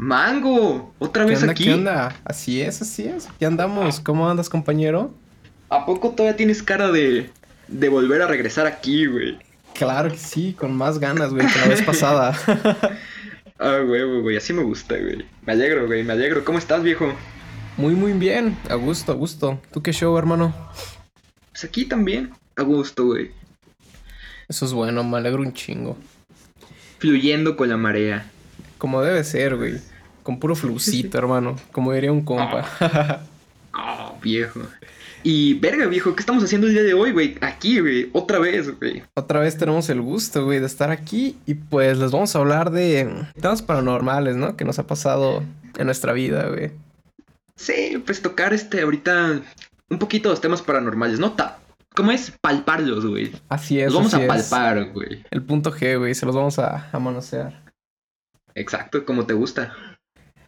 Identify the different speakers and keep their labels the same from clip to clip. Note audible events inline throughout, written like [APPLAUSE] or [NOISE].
Speaker 1: Mango, otra
Speaker 2: ¿Qué
Speaker 1: vez
Speaker 2: onda?
Speaker 1: aquí.
Speaker 2: ¿Qué onda? Así es, así es. Aquí andamos. ¿Cómo andas, compañero?
Speaker 1: ¿A poco todavía tienes cara de, de volver a regresar aquí, güey?
Speaker 2: Claro que sí, con más ganas, güey, que la vez pasada. [LAUGHS] [LAUGHS]
Speaker 1: Ah, güey, güey, así me gusta, güey. Me alegro, güey, me alegro. ¿Cómo estás, viejo?
Speaker 2: Muy, muy bien. A gusto, a gusto. ¿Tú qué show, hermano?
Speaker 1: Pues aquí también, a gusto, güey.
Speaker 2: Eso es bueno, me alegro un chingo.
Speaker 1: Fluyendo con la marea.
Speaker 2: Como debe ser, güey. Con puro flucito, hermano. Como diría un compa. [LAUGHS]
Speaker 1: Ah, viejo. Y, verga, viejo, ¿qué estamos haciendo el día de hoy, güey? Aquí, güey, otra vez, güey.
Speaker 2: Otra vez tenemos el gusto, güey, de estar aquí. Y pues les vamos a hablar de temas paranormales, ¿no? Que nos ha pasado en nuestra vida, güey.
Speaker 1: Sí, pues tocar este ahorita un poquito los temas paranormales, ¿no? Ta ¿Cómo es? Palparlos, güey.
Speaker 2: Así es.
Speaker 1: Los vamos
Speaker 2: así
Speaker 1: a palpar, güey.
Speaker 2: El punto G, güey, se los vamos a, a manosear.
Speaker 1: Exacto, como te gusta.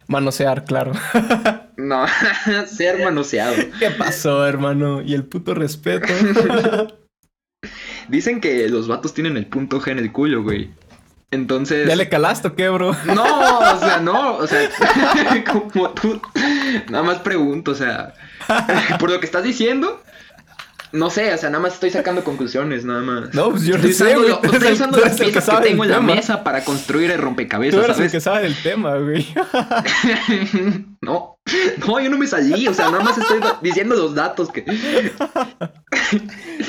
Speaker 2: Manosear, claro. [LAUGHS]
Speaker 1: No, [LAUGHS] ser manoseado.
Speaker 2: ¿Qué pasó, hermano? Y el puto respeto. [LAUGHS]
Speaker 1: Dicen que los vatos tienen el punto G en el culo, güey. Entonces.
Speaker 2: ¿Ya le calaste o qué, bro?
Speaker 1: No, o sea, no, o sea, como tú. Nada más pregunto, o sea, por lo que estás diciendo, no sé, o sea, nada más estoy sacando conclusiones, nada más.
Speaker 2: No, pues yo no
Speaker 1: estoy
Speaker 2: sé,
Speaker 1: usando,
Speaker 2: güey. [LAUGHS] Tú eres
Speaker 1: estoy usando
Speaker 2: tú
Speaker 1: las
Speaker 2: eres que
Speaker 1: piezas que,
Speaker 2: del
Speaker 1: tengo en la mesa para construir el
Speaker 2: Tú
Speaker 1: rompecabezas,
Speaker 2: eres el
Speaker 1: ¿sabes?
Speaker 2: que sabe del tema, güey. [LAUGHS]
Speaker 1: No, no, yo no me salí, o sea, nada más estoy diciendo los datos que.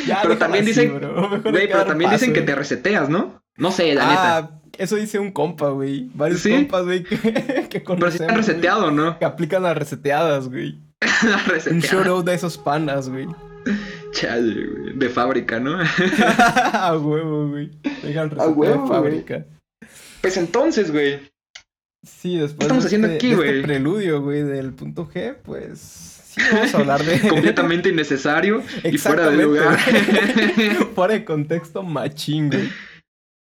Speaker 2: Ya,
Speaker 1: Pero también
Speaker 2: así,
Speaker 1: dicen,
Speaker 2: bro.
Speaker 1: Güey,
Speaker 2: que
Speaker 1: pero también
Speaker 2: paso,
Speaker 1: dicen que te reseteas, ¿no? No sé, la neta.
Speaker 2: Ah, eso dice un compa, güey. Varios
Speaker 1: ¿Sí?
Speaker 2: compas, güey, que, [LAUGHS] que
Speaker 1: Pero si
Speaker 2: güey,
Speaker 1: reseteado, ¿no?
Speaker 2: Que aplican las reseteadas, güey. Un
Speaker 1: Reseteado.
Speaker 2: shout out de esos panas, güey.
Speaker 1: Chale, güey. De fábrica, ¿no? [LAUGHS] [LAUGHS]
Speaker 2: A huevo, güey. Resetear
Speaker 1: huevo,
Speaker 2: de
Speaker 1: güey.
Speaker 2: fábrica.
Speaker 1: Pues entonces, güey.
Speaker 2: Sí, después
Speaker 1: ¿Qué estamos
Speaker 2: de
Speaker 1: haciendo
Speaker 2: este-
Speaker 1: aquí,
Speaker 2: este
Speaker 1: güey?
Speaker 2: preludio, güey, del punto G, pues sí vamos a hablar de [LAUGHS]
Speaker 1: completamente innecesario y fuera de lugar.
Speaker 2: fuera de contexto machín, güey.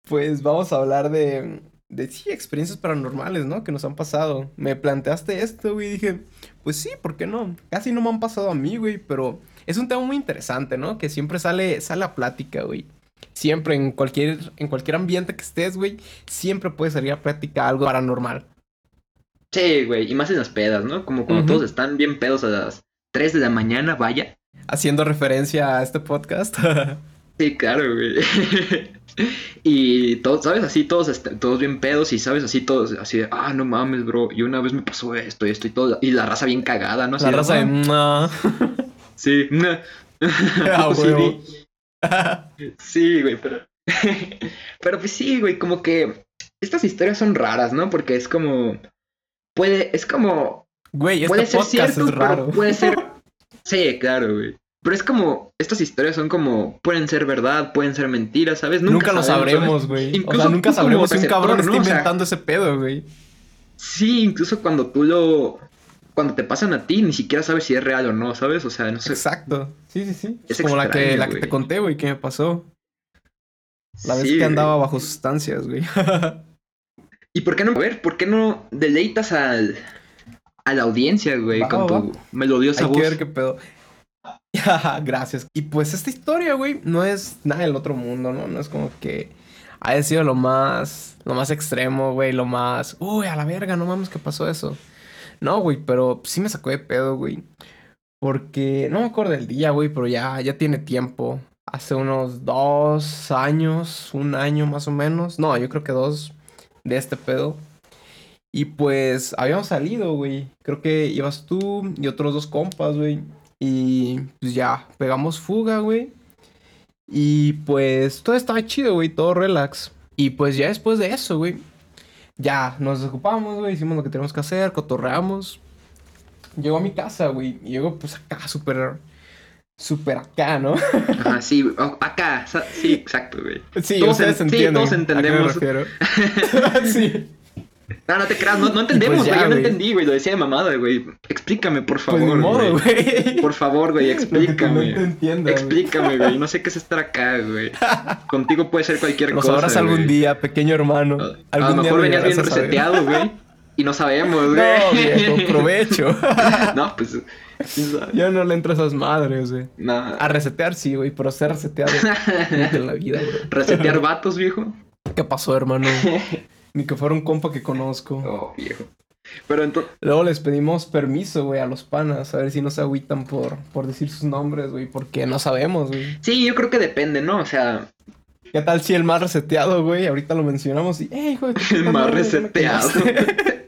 Speaker 2: Pues vamos a hablar de de sí experiencias paranormales, ¿no? Que nos han pasado. Me planteaste esto, güey, y dije, pues sí, ¿por qué no? Casi no me han pasado a mí, güey, pero es un tema muy interesante, ¿no? Que siempre sale sale a plática, güey. Siempre en cualquier en cualquier ambiente que estés, güey, siempre puede salir a plática algo paranormal.
Speaker 1: Sí, güey. Y más en las pedas, ¿no? Como cuando todos están bien pedos a las 3 de la mañana, vaya.
Speaker 2: Haciendo referencia a este podcast. [LAUGHS]
Speaker 1: Sí, claro, güey. [LAUGHS] y todos, ¿sabes? Así todos, todos bien pedos y, ¿sabes? Así todos, así de, ah, no mames, bro. Y una vez me pasó esto y esto y todo. Y la raza bien cagada, ¿no? Así
Speaker 2: La raza de...
Speaker 1: "Ah". [LAUGHS] Sí. [LAUGHS]
Speaker 2: Ah, [LAUGHS]
Speaker 1: Sí,
Speaker 2: huevo.
Speaker 1: Sí, güey, pero. [LAUGHS] pero pues sí, güey, como que estas historias son raras, ¿no? Porque es como. Puede, es como.
Speaker 2: Güey, este
Speaker 1: puede ser cierto,
Speaker 2: es raro.
Speaker 1: pero puede ser. Sí, claro, güey. Pero es como. Estas historias son como. Pueden ser verdad, pueden ser mentiras, ¿sabes?
Speaker 2: Nunca, lo sabremos, güey. O
Speaker 1: Incluso
Speaker 2: sea, nunca sabremos si un cabrón está
Speaker 1: ¿no? O sea,
Speaker 2: inventando ese pedo, güey.
Speaker 1: Sí, incluso cuando tú lo. Cuando te pasan a ti, ni siquiera sabes si es real o no, ¿sabes? O sea, no sé.
Speaker 2: Exacto. Sí, sí, sí.
Speaker 1: Es
Speaker 2: Como la que, la que te conté, güey, que me pasó. La vez
Speaker 1: Sí,
Speaker 2: que
Speaker 1: güey.
Speaker 2: andaba bajo sustancias, güey. [LAUGHS]
Speaker 1: ¿Y por qué no? A ver, ¿por qué no deleitas al, a la audiencia, güey,
Speaker 2: Va,
Speaker 1: con
Speaker 2: va,
Speaker 1: tu melodiosa
Speaker 2: Hay que
Speaker 1: voz?
Speaker 2: ver qué pedo. [LAUGHS] Gracias. Y pues esta historia, güey, no es nada del otro mundo, ¿no? No es como que haya sido lo más, lo más extremo, güey, lo más, uy, a la verga, no mames, ¿qué pasó eso? No, güey, pero sí me sacó de pedo, güey. Porque no me acuerdo del día, güey, pero ya, ya tiene tiempo. Hace unos dos años, un año más o menos. No, yo creo que dos de este pedo. Y pues habíamos salido, güey. Creo que ibas tú y otros dos compas, güey. Y pues ya, pegamos fuga, güey. Y pues todo estaba chido, güey, todo relax. Y pues ya después de eso, güey, ya nos desocupamos, güey, hicimos lo que teníamos que hacer, cotorreamos. Llegó a mi casa, güey, y llegó pues acá, súper, súper acá, ¿no?
Speaker 1: Ajá, sí, [LAUGHS] o- acá, sí, exacto, güey.
Speaker 2: Sí,
Speaker 1: Todos
Speaker 2: ustedes
Speaker 1: en- sí, todos
Speaker 2: a qué me
Speaker 1: entendemos.
Speaker 2: refiero. [LAUGHS] [LAUGHS] sí.
Speaker 1: No, no te creas, no, no entendemos,
Speaker 2: pues ya,
Speaker 1: güey, yo no
Speaker 2: güey.
Speaker 1: entendí, güey, lo decía de mamada, güey. Explícame, por
Speaker 2: Pues
Speaker 1: favor, güey.
Speaker 2: güey.
Speaker 1: Por favor, güey, [LAUGHS] explícame.
Speaker 2: entienda, güey.
Speaker 1: Explícame, güey, no sé qué es estar acá, güey. [LAUGHS] Contigo puede ser cualquier cosa,
Speaker 2: sabrás algún
Speaker 1: güey.
Speaker 2: día, pequeño hermano.
Speaker 1: A- lo
Speaker 2: día
Speaker 1: mejor venías bien reseteado, güey. Y no sabemos, güey.
Speaker 2: No, viejo, provecho. [LAUGHS]
Speaker 1: No, pues.
Speaker 2: Yo no le entro a esas madres, güey.
Speaker 1: No.
Speaker 2: A resetear sí, güey, pero ser reseteado en la vida, bro.
Speaker 1: Resetear vatos, viejo.
Speaker 2: ¿Qué pasó, hermano? Ni que fuera un compa que conozco. [LAUGHS]
Speaker 1: Oh, viejo. Pero entonces...
Speaker 2: Luego les pedimos permiso, güey, a los panas, a ver si no se agüitan por, por decir sus nombres, güey, porque no sabemos, güey.
Speaker 1: Sí, yo creo que depende, ¿no? O sea...
Speaker 2: ¿Qué tal si el más reseteado, güey? Ahorita lo mencionamos y, ¡eh, tu
Speaker 1: El más reseteado.
Speaker 2: quemaste". [LAUGHS]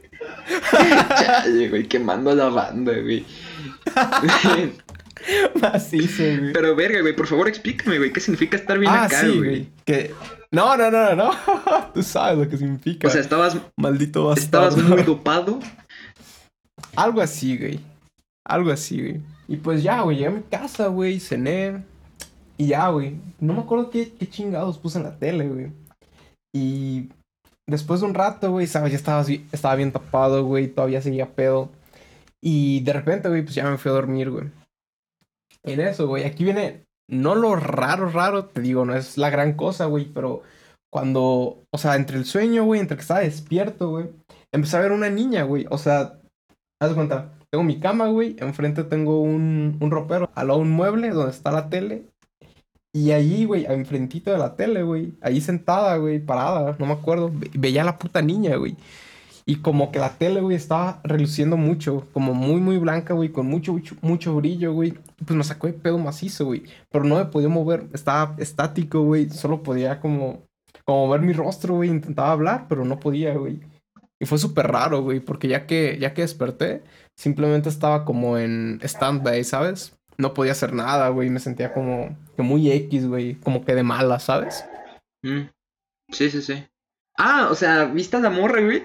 Speaker 2: [LAUGHS]
Speaker 1: Chale, güey, quemando a la banda, güey. [LAUGHS]
Speaker 2: Macizo, güey.
Speaker 1: Pero verga, güey, por favor explícame, güey, ¿qué significa estar bien
Speaker 2: ah,
Speaker 1: acá,
Speaker 2: sí,
Speaker 1: güey?
Speaker 2: Que... No, no, no, no, no. [LAUGHS] Tú sabes lo que significa.
Speaker 1: O sea, estabas,
Speaker 2: Maldito bastardo.
Speaker 1: estabas muy dopado. [LAUGHS]
Speaker 2: Algo así, güey. Algo así, güey. Y pues ya, güey, llegué a mi casa, güey, cené. Y ya, güey. No me acuerdo qué, qué chingados puse en la tele, güey. Y después de un rato, güey, sabes, ya estaba, así- estaba bien tapado, güey, todavía seguía pedo. Y de repente, güey, pues ya me fui a dormir, güey. En eso, güey, aquí viene, no lo raro, raro, te digo, no es la gran cosa, güey, pero cuando, o sea, entre el sueño, güey, entre que estaba despierto, güey, empecé a ver una niña, güey, o sea, haz cuenta, tengo mi cama, güey, enfrente tengo un, un ropero, al lado un mueble donde está la tele, y ahí, güey, enfrentito de la tele, güey, ahí sentada, güey, parada, no me acuerdo, ve- veía a la puta niña, güey. Y como que la tele, güey, estaba reluciendo mucho, como muy, muy blanca, güey, con mucho, mucho, mucho brillo, güey. Pues me sacó de pedo macizo, güey. Pero no me podía mover, estaba estático, güey. Solo podía como, como ver mi rostro, güey. Intentaba hablar, pero no podía, güey. Y fue súper raro, güey, porque ya que, ya que desperté, simplemente estaba como en stand-by, ¿sabes? No podía hacer nada, güey. Me sentía como muy X, güey. Como que de mala, ¿sabes?
Speaker 1: Mm. Sí, sí, sí. Ah, o sea, ¿viste la morra, güey?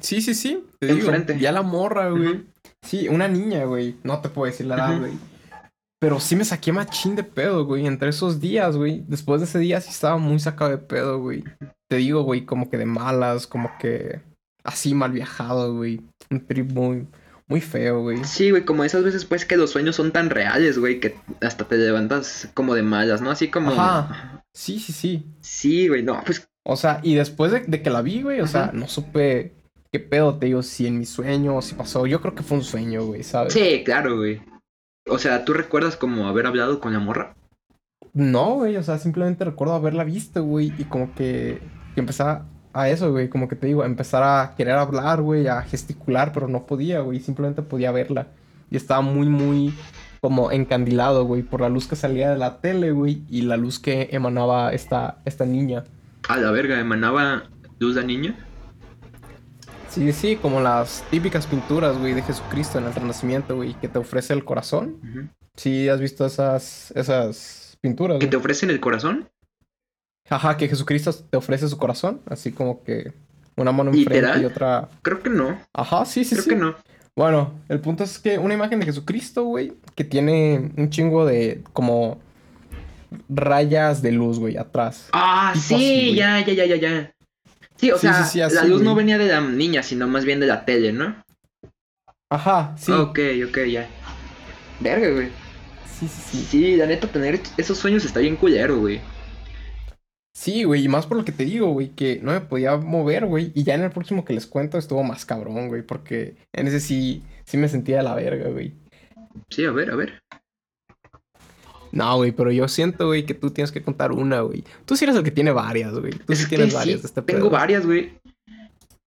Speaker 2: Sí, sí, sí. Te digo,
Speaker 1: Enfrente.
Speaker 2: ya la morra, güey. Sí, una niña, güey. No te puedo decir la edad, güey. Pero sí me saqué machín de pedo, güey. Entre esos días, güey. Después de ese día sí estaba muy sacado de pedo, güey. Te digo, güey, como que de malas, como que así mal viajado, güey. Un trip muy, muy feo, güey.
Speaker 1: Sí, güey, como esas veces, pues, que los sueños son tan reales, güey, que hasta te levantas como de malas, ¿no? Así como...
Speaker 2: Ajá. Sí, sí, sí.
Speaker 1: Sí, güey, no, pues,
Speaker 2: O sea, y después de, de que la vi, güey, o sea, no supe qué pedo, te digo, si en mi sueño o si pasó. Yo creo que fue un sueño, güey, ¿sabes?
Speaker 1: sí, claro, güey. O sea, ¿tú recuerdas como haber hablado con la morra?
Speaker 2: No, güey, o sea, simplemente recuerdo haberla visto, güey, y como que, que empezar a eso, güey, como que te digo, a empezar a querer hablar, güey, a gesticular, pero no podía, güey, simplemente podía verla. Y estaba muy, muy como encandilado, güey, por la luz que salía de la tele, güey, y la luz que emanaba esta, esta niña.
Speaker 1: A la verga, emanaba luz la niña.
Speaker 2: Sí, sí, como las típicas pinturas, güey, de Jesucristo en el Renacimiento, güey, que te ofrece el corazón.
Speaker 1: Ujú.
Speaker 2: Sí, has visto esas, esas pinturas,
Speaker 1: ¿Que
Speaker 2: güey?
Speaker 1: te ofrecen el corazón?
Speaker 2: Ajá, que Jesucristo te ofrece su corazón, así como que una mano enfrente
Speaker 1: ¿Literal?
Speaker 2: y otra.
Speaker 1: Creo que no,
Speaker 2: Ajá, sí, sí,
Speaker 1: creo
Speaker 2: sí.
Speaker 1: que no.
Speaker 2: Bueno, el punto es que una imagen de Jesucristo, güey, que tiene un chingo de como rayas de luz, güey, atrás.
Speaker 1: Ah,
Speaker 2: Tipo
Speaker 1: sí,
Speaker 2: así,
Speaker 1: ya, ya, ya, ya, ya. Sí, o
Speaker 2: Sí,
Speaker 1: sea,
Speaker 2: sí, sí, así,
Speaker 1: la luz no venía de la niña, sino más bien de la tele, ¿no?
Speaker 2: Ajá, sí.
Speaker 1: Ok, ok, ya. Verga, güey.
Speaker 2: Sí, sí, sí.
Speaker 1: Sí, la neta, tener esos sueños está bien culero, güey.
Speaker 2: Sí, güey, y más por lo que te digo, güey, que no me podía mover, güey. Y ya en el próximo que les cuento estuvo más cabrón, güey, porque en ese sí, sí me sentía de la verga, güey.
Speaker 1: Sí, a ver, a ver.
Speaker 2: No, güey, pero yo siento, güey, que tú tienes que contar una, güey. Tú sí eres el que tiene varias, güey. Tú sí tienes varias de este
Speaker 1: Tengo
Speaker 2: pedo.
Speaker 1: varias, güey.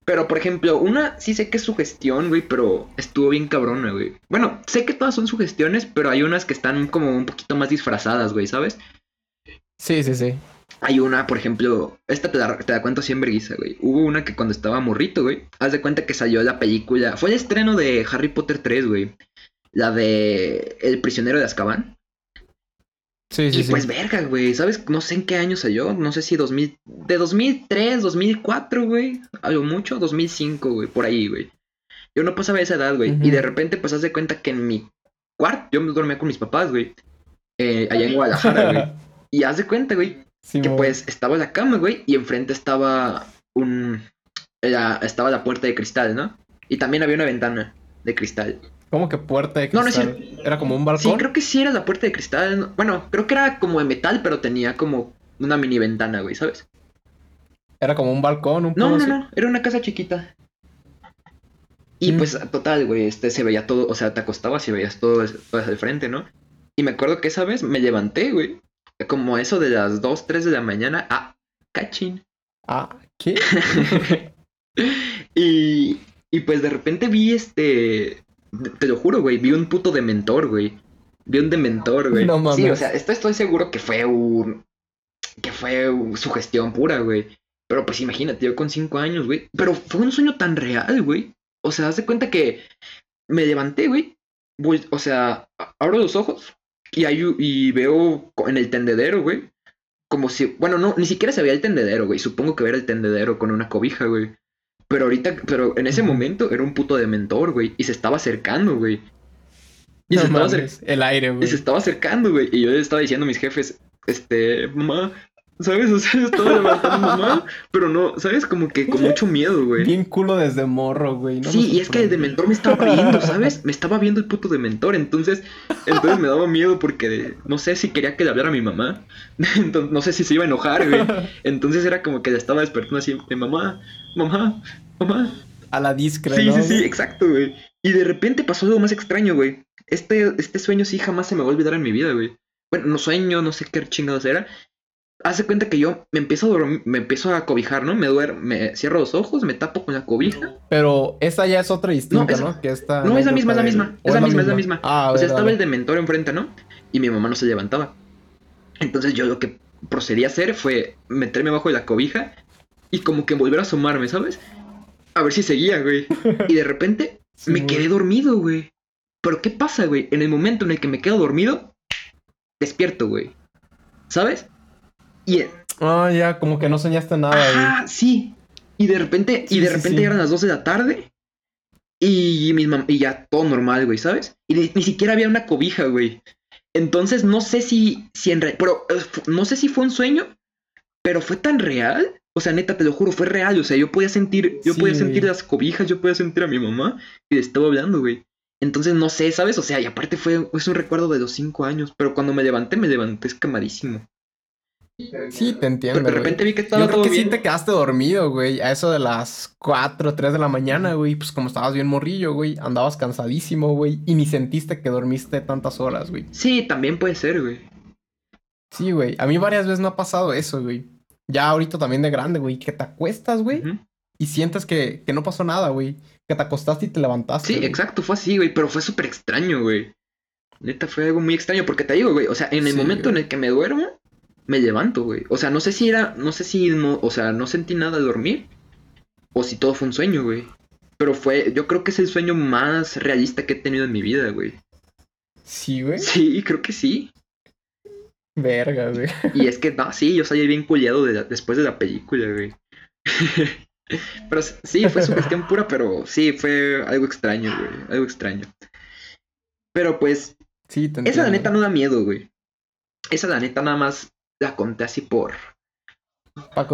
Speaker 1: Pero, por ejemplo, una sí sé que es sugestión, güey, pero estuvo bien cabrona, güey. Bueno, sé que todas son sugestiones, pero hay unas que están como un poquito más disfrazadas, güey, ¿sabes?
Speaker 2: Sí, sí, sí.
Speaker 1: Hay una, por ejemplo, esta te la, te la cuento así en vergüenza, güey. Hubo una que cuando estaba morrito, güey, haz de cuenta que salió la película. Fue el estreno de Harry Potter 3, güey. La de El prisionero de Azkaban.
Speaker 2: Sí, sí,
Speaker 1: y
Speaker 2: sí.
Speaker 1: pues verga, güey, ¿sabes? No sé en qué año salió, no sé si 2000, de 2003, 2004, güey, a lo mucho, 2005, güey, por ahí, güey. Yo no pasaba esa edad, güey, y de repente pues haz de cuenta que en mi cuarto, yo me dormía con mis papás, güey, eh, allá en Guadalajara, güey. [LAUGHS] Y haz de cuenta, güey,
Speaker 2: Sí,
Speaker 1: que pues estaba la cama, güey, y enfrente estaba un... la- estaba la puerta de cristal, ¿no? Y también había una ventana de cristal.
Speaker 2: ¿Cómo que puerta de
Speaker 1: No, no es
Speaker 2: cristal? Era como un
Speaker 1: Sí,
Speaker 2: balcón.
Speaker 1: creo que sí era la puerta de cristal. ¿no? Bueno, creo que era como de metal, pero tenía como una mini ventana, güey, ¿sabes?
Speaker 2: Era como un balcón, un
Speaker 1: No, no,
Speaker 2: así.
Speaker 1: no, era una casa chiquita. Y
Speaker 2: Mm.
Speaker 1: pues, total, güey, este se veía todo, o sea, te acostabas y veías todo, todo hacia el frente, ¿no? Y me acuerdo que esa vez me levanté, güey, como eso de las 2, 3 de la mañana. Ah, cachín.
Speaker 2: Ah, ¿qué? [LAUGHS]
Speaker 1: y Y pues de repente vi este. Te lo juro, güey. Vi un puto dementor, güey. Vi un dementor, güey.
Speaker 2: No
Speaker 1: Sí, o
Speaker 2: mames.
Speaker 1: sea, esto estoy seguro que fue un. Que fue su gestión pura, güey. Pero pues imagínate, yo con cinco años, güey. Pero fue un sueño tan real, güey. O sea, haz de cuenta que me levanté, güey. voy- o sea, abro los ojos y, hay, y veo en el tendedero, güey. Como si. Bueno, no, ni siquiera se veía el tendedero, güey. Supongo que era el tendedero con una cobija, güey. Pero ahorita, pero en ese momento era un puto dementor, güey. Y se estaba acercando, güey. Y
Speaker 2: No
Speaker 1: se estaba
Speaker 2: El aire,
Speaker 1: Y se estaba acercando, güey. Y yo estaba diciendo a mis jefes, este, mamá, ¿sabes? O sea, estaba levantando [LAUGHS] mamá, pero no, ¿sabes? Como que con mucho miedo, güey.
Speaker 2: Bien culo desde morro, güey. No
Speaker 1: sí, y es que el dementor me estaba viendo, ¿sabes? [LAUGHS] Me estaba viendo el puto dementor, entonces, entonces me daba miedo porque no sé si quería que le hablara a mi mamá. [LAUGHS] Entonces, no sé si se iba a enojar, güey. Entonces era como que le estaba despertando así, de mamá, mamá, mamá.
Speaker 2: A la discre,
Speaker 1: Sí,
Speaker 2: ¿no,
Speaker 1: sí, sí, exacto, güey. Y de repente pasó algo más extraño, güey. Este, este sueño sí jamás se me va a olvidar en mi vida, güey. Bueno, no sueño, no sé qué chingados era. Hace cuenta que yo me empiezo a dormir, me empiezo a cobijar, ¿no? Me duermo, me cierro los ojos, me tapo con la cobija.
Speaker 2: Pero esta ya es otra distinta,
Speaker 1: No,
Speaker 2: ¿no?
Speaker 1: esa-
Speaker 2: Que esta
Speaker 1: No, es la misma, es la misma.
Speaker 2: ¿o
Speaker 1: Es la misma, es la misma.
Speaker 2: Ah,
Speaker 1: o sea, estaba el dementor enfrente, ¿no? Y mi mamá no se levantaba. Entonces yo lo que procedí a hacer fue meterme abajo de la cobija y como que volver a asomarme, ¿sabes? A ver si seguía, güey. Y de repente [LAUGHS]
Speaker 2: Sí,
Speaker 1: me quedé dormido, güey. Pero ¿qué pasa, güey? En el momento en el que me quedo dormido, despierto, güey. ¿Sabes? Y
Speaker 2: Ah, ya, como que no soñaste nada.
Speaker 1: Ajá, sí. Y de repente, y
Speaker 2: Sí,
Speaker 1: de
Speaker 2: sí,
Speaker 1: repente
Speaker 2: sí.
Speaker 1: ya eran las 2 de la tarde. Y, y ya todo normal, güey, ¿sabes? Y ni, ni siquiera había una cobija, güey. Entonces no sé si, si en pero eh, no sé si fue un sueño, pero fue tan real. O sea, neta, te lo juro, fue real. O sea, yo podía sentir, yo
Speaker 2: Sí,
Speaker 1: podía sentir
Speaker 2: güey.
Speaker 1: las cobijas, yo podía sentir a mi mamá y le estaba hablando, güey. Entonces no sé, ¿sabes? O sea, y aparte fue es un recuerdo de los 5 años, pero cuando me levanté, me levanté escamadísimo.
Speaker 2: Sí, te entiendo,
Speaker 1: Porque de
Speaker 2: güey.
Speaker 1: repente vi que estaba
Speaker 2: Yo creo
Speaker 1: todo
Speaker 2: que
Speaker 1: bien.
Speaker 2: sí te quedaste dormido, güey. A eso de las 4, 3 de la mañana, güey. Pues como estabas bien morrillo, güey. Andabas cansadísimo, güey. Y ni sentiste que dormiste tantas horas, güey.
Speaker 1: Sí, también puede ser, güey.
Speaker 2: Sí, güey. A mí varias veces me ha pasado eso, güey. Ya ahorita también de grande, güey. Que te acuestas, güey. Y sientes que, que no pasó nada, güey. Que te acostaste y te levantaste.
Speaker 1: Sí,
Speaker 2: güey.
Speaker 1: exacto, fue así, güey, pero fue súper extraño, güey. Neta, fue algo muy extraño, porque te digo, güey, o sea, en el
Speaker 2: Sí,
Speaker 1: momento en el que me duermo, me levanto, güey. O sea, no sé si era, no sé si no, o sea, no sentí nada al dormir, o si todo fue un sueño, güey. Pero fue, yo creo que es el sueño más realista que he tenido en mi vida, güey.
Speaker 2: Sí, güey.
Speaker 1: Sí, creo que sí.
Speaker 2: Verga, güey.
Speaker 1: Y es que, no, sí, yo salí bien culiado de la- después de la película, güey. [LAUGHS] pero sí, fue su gestión pura, pero sí, fue algo extraño, güey. Algo extraño. Pero pues,
Speaker 2: Sí,
Speaker 1: Esa la neta no da miedo, güey. Esa la neta nada más la conté así por,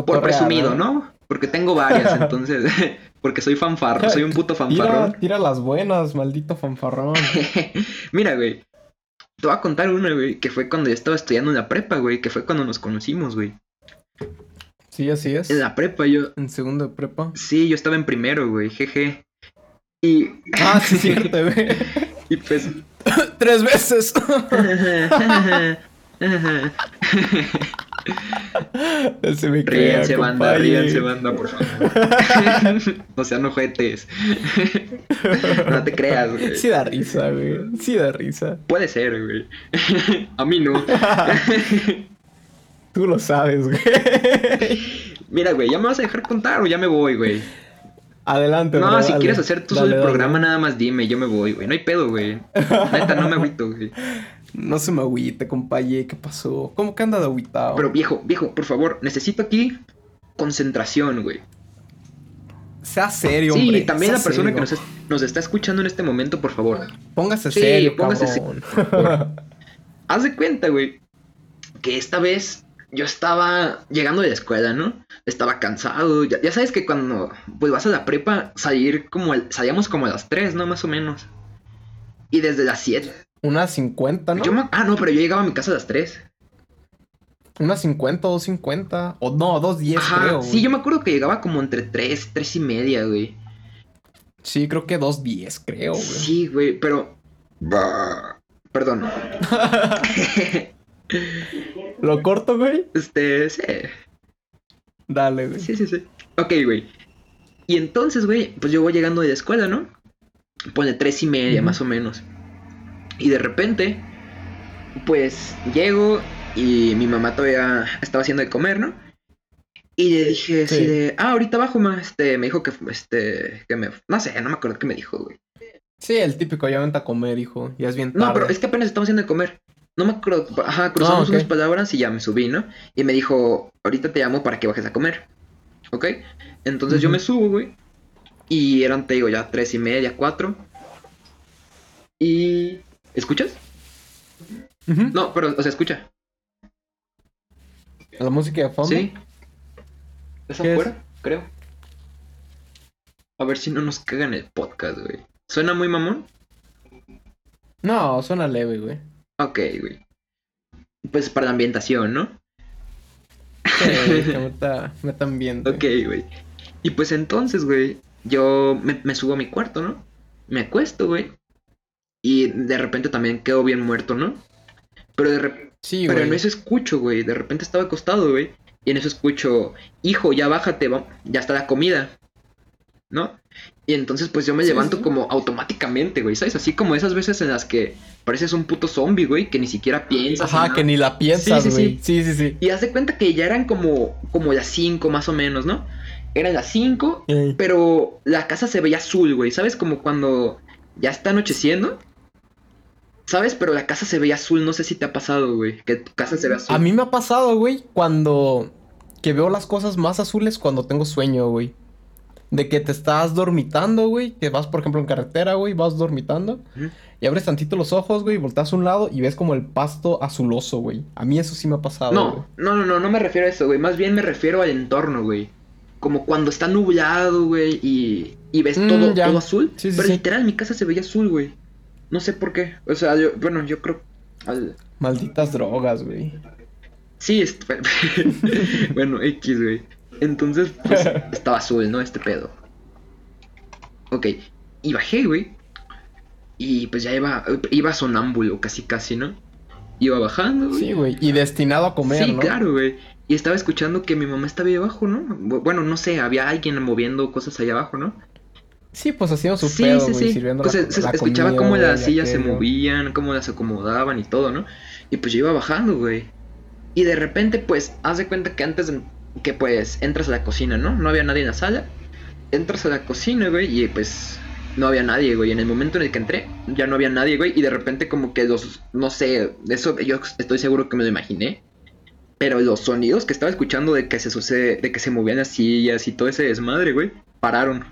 Speaker 1: por presumido, ¿no? Porque tengo varias, [LAUGHS] entonces, [LAUGHS] porque soy fanfarro, soy un puto [LAUGHS] fanfarrón.
Speaker 2: tira las buenas, maldito fanfarrón.
Speaker 1: Mira, güey, te voy a contar una, güey, que fue cuando yo estaba estudiando en la prepa, güey, que fue cuando nos conocimos, güey.
Speaker 2: Sí, así es.
Speaker 1: En la prepa, yo,
Speaker 2: En segundo de prepa.
Speaker 1: sí, yo estaba en primero, güey, jeje. Y,
Speaker 2: Ah, sí, cierto, güey.
Speaker 1: y pues,
Speaker 2: Tres veces. [LAUGHS] Se me
Speaker 1: ríanse, banda, ríanse, banda, por favor. [LAUGHS] no sean ojetes. [LAUGHS] no te creas, güey.
Speaker 2: Sí da risa, güey. Sí da risa.
Speaker 1: Puede ser, güey. A mí no.
Speaker 2: Tú lo sabes, güey.
Speaker 1: Mira, güey, ¿ya me vas a dejar contar o ya me voy, güey?
Speaker 2: Adelante,
Speaker 1: No,
Speaker 2: bro,
Speaker 1: si
Speaker 2: dale.
Speaker 1: quieres hacer tú
Speaker 2: Dale,
Speaker 1: solo el
Speaker 2: dale.
Speaker 1: programa, nada más dime, yo me voy, güey. No hay pedo, güey. Neta, no me agüito, güey.
Speaker 2: No se me agüite, compañe. ¿Qué pasó? ¿Cómo que anda de agüitado?
Speaker 1: Pero viejo, viejo, por favor, necesito aquí concentración, güey.
Speaker 2: Sea serio,
Speaker 1: Sí,
Speaker 2: hombre.
Speaker 1: también
Speaker 2: sea
Speaker 1: la persona
Speaker 2: serio.
Speaker 1: que nos, es- nos está escuchando en este momento, por favor.
Speaker 2: Póngase
Speaker 1: Sí,
Speaker 2: serio,
Speaker 1: póngase
Speaker 2: cabrón.
Speaker 1: Haz de cuenta, güey, que esta vez yo estaba llegando de la escuela, ¿no? Estaba cansado. Ya, ya sabes que cuando pues vas a la prepa, salir como al- salíamos como a las 3, ¿no? Más o menos. Y desde las 7.
Speaker 2: Unas 50, ¿no?
Speaker 1: Yo me- ah, no, pero yo llegaba a mi casa a las 3.
Speaker 2: Unas 50, 250. O no, 210,
Speaker 1: Ajá,
Speaker 2: creo.
Speaker 1: sí,
Speaker 2: güey.
Speaker 1: yo me acuerdo que llegaba como entre 3, 3 y media, güey.
Speaker 2: Sí, creo que 210, creo, güey.
Speaker 1: Sí, güey, pero... Bah, Perdón. [LAUGHS] [LAUGHS]
Speaker 2: ¿Lo corto, güey?
Speaker 1: este, sí.
Speaker 2: Dale, güey.
Speaker 1: Sí, sí, sí. Ok, güey. Y entonces, güey, pues yo voy llegando de la escuela, ¿no? Pone tres y media,
Speaker 2: Ujú.
Speaker 1: más o menos. Y de repente, pues llego y mi mamá todavía estaba haciendo de comer, ¿no? Y le dije así
Speaker 2: Sí.
Speaker 1: de, ah, ahorita abajo, ma, este, me dijo que, este, que me, no sé, no me acuerdo qué me dijo, güey.
Speaker 2: Sí, el típico, ya vente a comer, hijo. Ya es bien tarde.
Speaker 1: No, pero es que apenas estamos haciendo de comer. No me acuerdo, ajá, cruzamos
Speaker 2: Ah,
Speaker 1: unas palabras y ya me subí, ¿no? Y me dijo, ahorita te llamo para que bajes a comer, ¿ok? Entonces yo me subo, güey. Y eran, te digo, ya tres y media, cuatro. Y... ¿Escuchas? No, pero, o sea, escucha.
Speaker 2: La música de fondo.
Speaker 1: ¿Sí? ¿Es afuera? Creo. A ver si no nos cagan el podcast, güey. ¿Suena muy mamón?
Speaker 2: No, suena leve, güey.
Speaker 1: Ok, güey. Pues para la ambientación, ¿no?
Speaker 2: Sí, [LAUGHS] que meta, meta ambiente.
Speaker 1: Ok, güey. Y pues entonces, güey, yo me, me subo a mi cuarto, ¿no? Me acuesto, güey. Y de repente también quedo bien muerto, ¿no? Pero de repente...
Speaker 2: Sí,
Speaker 1: Pero en eso escucho, güey. De repente estaba acostado, güey. Y en eso escucho, hijo, ya bájate, va- ya está la comida. ¿No? Y entonces, pues yo me
Speaker 2: Sí,
Speaker 1: levanto
Speaker 2: sí.
Speaker 1: como automáticamente, güey. ¿Sabes? Así como esas veces en las que pareces un puto zombie, güey, que ni siquiera piensas.
Speaker 2: Ajá,
Speaker 1: nada.
Speaker 2: que ni la piensas,
Speaker 1: Sí, sí,
Speaker 2: güey. Sí, sí, sí.
Speaker 1: Y haz de cuenta que ya eran como, como las 5 más o menos, ¿no? Eran las 5,
Speaker 2: Ey.
Speaker 1: pero la casa se veía azul, güey. ¿Sabes? Como cuando ya está anocheciendo. ¿Sabes? Pero la casa se veía azul. No sé si te ha pasado, güey. Que tu casa se ve azul.
Speaker 2: A mí me ha pasado, güey, cuando que veo las cosas más azules cuando tengo sueño, güey. De que te estás dormitando, güey, que vas, por ejemplo, en carretera, güey, vas dormitando y abres tantito los ojos, güey, volteas a un lado y ves como el pasto azuloso, güey. A mí eso sí me ha pasado, güey.
Speaker 1: No, no, no, no, no me refiero a eso, güey. Más bien me refiero al entorno, güey. Como cuando está nublado, güey, y, y ves
Speaker 2: Mm,
Speaker 1: todo,
Speaker 2: ya.
Speaker 1: todo azul.
Speaker 2: Sí, sí,
Speaker 1: pero
Speaker 2: sí.
Speaker 1: literal, mi casa se veía azul, güey. No sé por qué. O sea, yo, bueno, yo creo. al-
Speaker 2: Malditas drogas, güey.
Speaker 1: Sí, [LAUGHS] bueno, X, güey. Entonces, pues, [LAUGHS] estaba azul, ¿no? Este pedo. Ok, y bajé, güey. Y pues ya iba, iba sonámbulo, casi, casi, ¿no? Iba bajando, güey.
Speaker 2: Sí, güey. Y destinado a comer,
Speaker 1: Sí,
Speaker 2: ¿no?
Speaker 1: claro, güey. Y estaba escuchando que mi mamá estaba ahí abajo, ¿no? Bu- Bueno, no sé, había alguien moviendo cosas allá abajo, ¿no?
Speaker 2: Sí, pues haciendo su
Speaker 1: sí,
Speaker 2: pedo,
Speaker 1: sí,
Speaker 2: güey,
Speaker 1: sí.
Speaker 2: sirviendo
Speaker 1: Pues
Speaker 2: la,
Speaker 1: se, se
Speaker 2: la
Speaker 1: escuchaba
Speaker 2: comida,
Speaker 1: cómo las sillas se movían, cómo las acomodaban y todo, ¿no? Y pues yo iba bajando, güey. Y de repente, pues, haz de cuenta que antes de- que pues entras a la cocina, ¿no? No había nadie en la sala. Entras a la cocina, güey, y pues no había nadie, güey. En el momento en el que entré, ya no había nadie, güey. Y de repente como que los, no sé, eso yo estoy seguro que me lo imaginé. Pero los sonidos que estaba escuchando de que se sucede, de que se movían las sillas y todo ese desmadre, güey, pararon.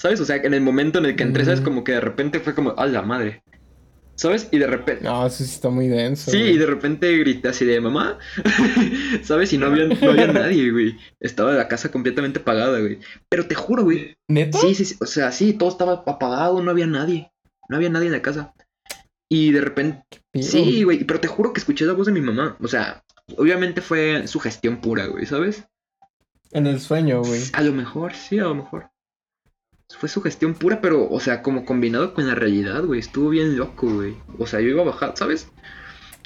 Speaker 1: ¿Sabes? O sea, en el momento en el que entré, ¿sabes? Como que de repente fue como, ¡a la madre! ¿Sabes? Y de repente...
Speaker 2: No, eso sí está muy denso.
Speaker 1: Sí,
Speaker 2: güey.
Speaker 1: y de repente grité así de mamá, [LAUGHS] ¿sabes? Y no había, no había [LAUGHS] nadie, güey. Estaba la casa completamente apagada, güey. Pero te juro, güey.
Speaker 2: ¿Neta?
Speaker 1: Sí, sí, sí. O sea, sí, todo estaba apagado, no había nadie. No había nadie en la casa. Y de repente, sí, güey. Pero te juro que escuché la voz de mi mamá. O sea, obviamente fue su gestión pura, güey, ¿sabes?
Speaker 2: En el sueño, güey.
Speaker 1: A lo mejor, sí, a lo mejor. Fue su gestión pura, pero, o sea, como combinado con la realidad, güey. Estuvo bien loco, güey. O sea, yo iba a bajar, ¿sabes?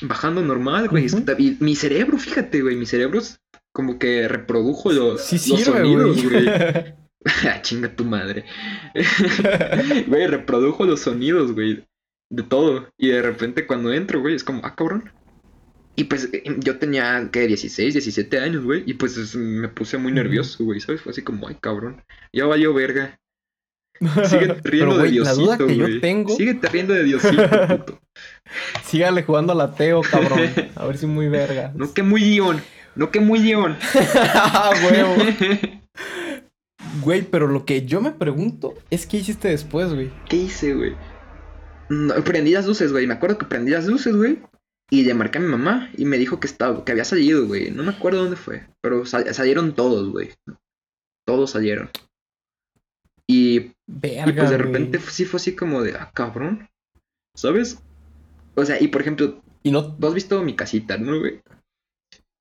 Speaker 1: Bajando normal, güey. Y mi cerebro, fíjate, güey. Mi cerebro es como que reprodujo los,
Speaker 2: Sí
Speaker 1: los
Speaker 2: sirve,
Speaker 1: sonidos,
Speaker 2: güey. [LAUGHS] [LAUGHS]
Speaker 1: Chinga tu madre. [LAUGHS] Güey, reprodujo los sonidos, güey. De todo. Y de repente cuando entro, güey, es como, ah, cabrón. Y pues eh, yo tenía, ¿qué? 16, 17 años, güey. Y pues es- me puse muy nervioso, güey, ¿sabes? Fue así como, ay, cabrón. Ya valió verga. [LAUGHS] Sigue riendo de
Speaker 2: güey, la
Speaker 1: Diosito,
Speaker 2: duda que yo tengo...
Speaker 1: Sigue riendo de Diosito, [LAUGHS] puto.
Speaker 2: Sígale jugando a la Teo, cabrón. [LAUGHS] A ver si muy verga.
Speaker 1: No que muy león. No que muy león.
Speaker 2: Ah, huevo. Güey, pero lo que yo me pregunto es qué hiciste después, güey.
Speaker 1: ¿Qué hice, güey? No, prendí las luces, güey. Me acuerdo que prendí las luces, güey. Y le marqué a mi mamá y me dijo que estaba, que había salido, güey. No me acuerdo dónde fue. Pero sal- salieron todos, güey. Todos salieron. Y,
Speaker 2: Verga,
Speaker 1: y pues de repente sí fue así como de, ah, cabrón. ¿Sabes? O sea, y por ejemplo,
Speaker 2: Y no...
Speaker 1: tú has visto mi casita, ¿no, güey?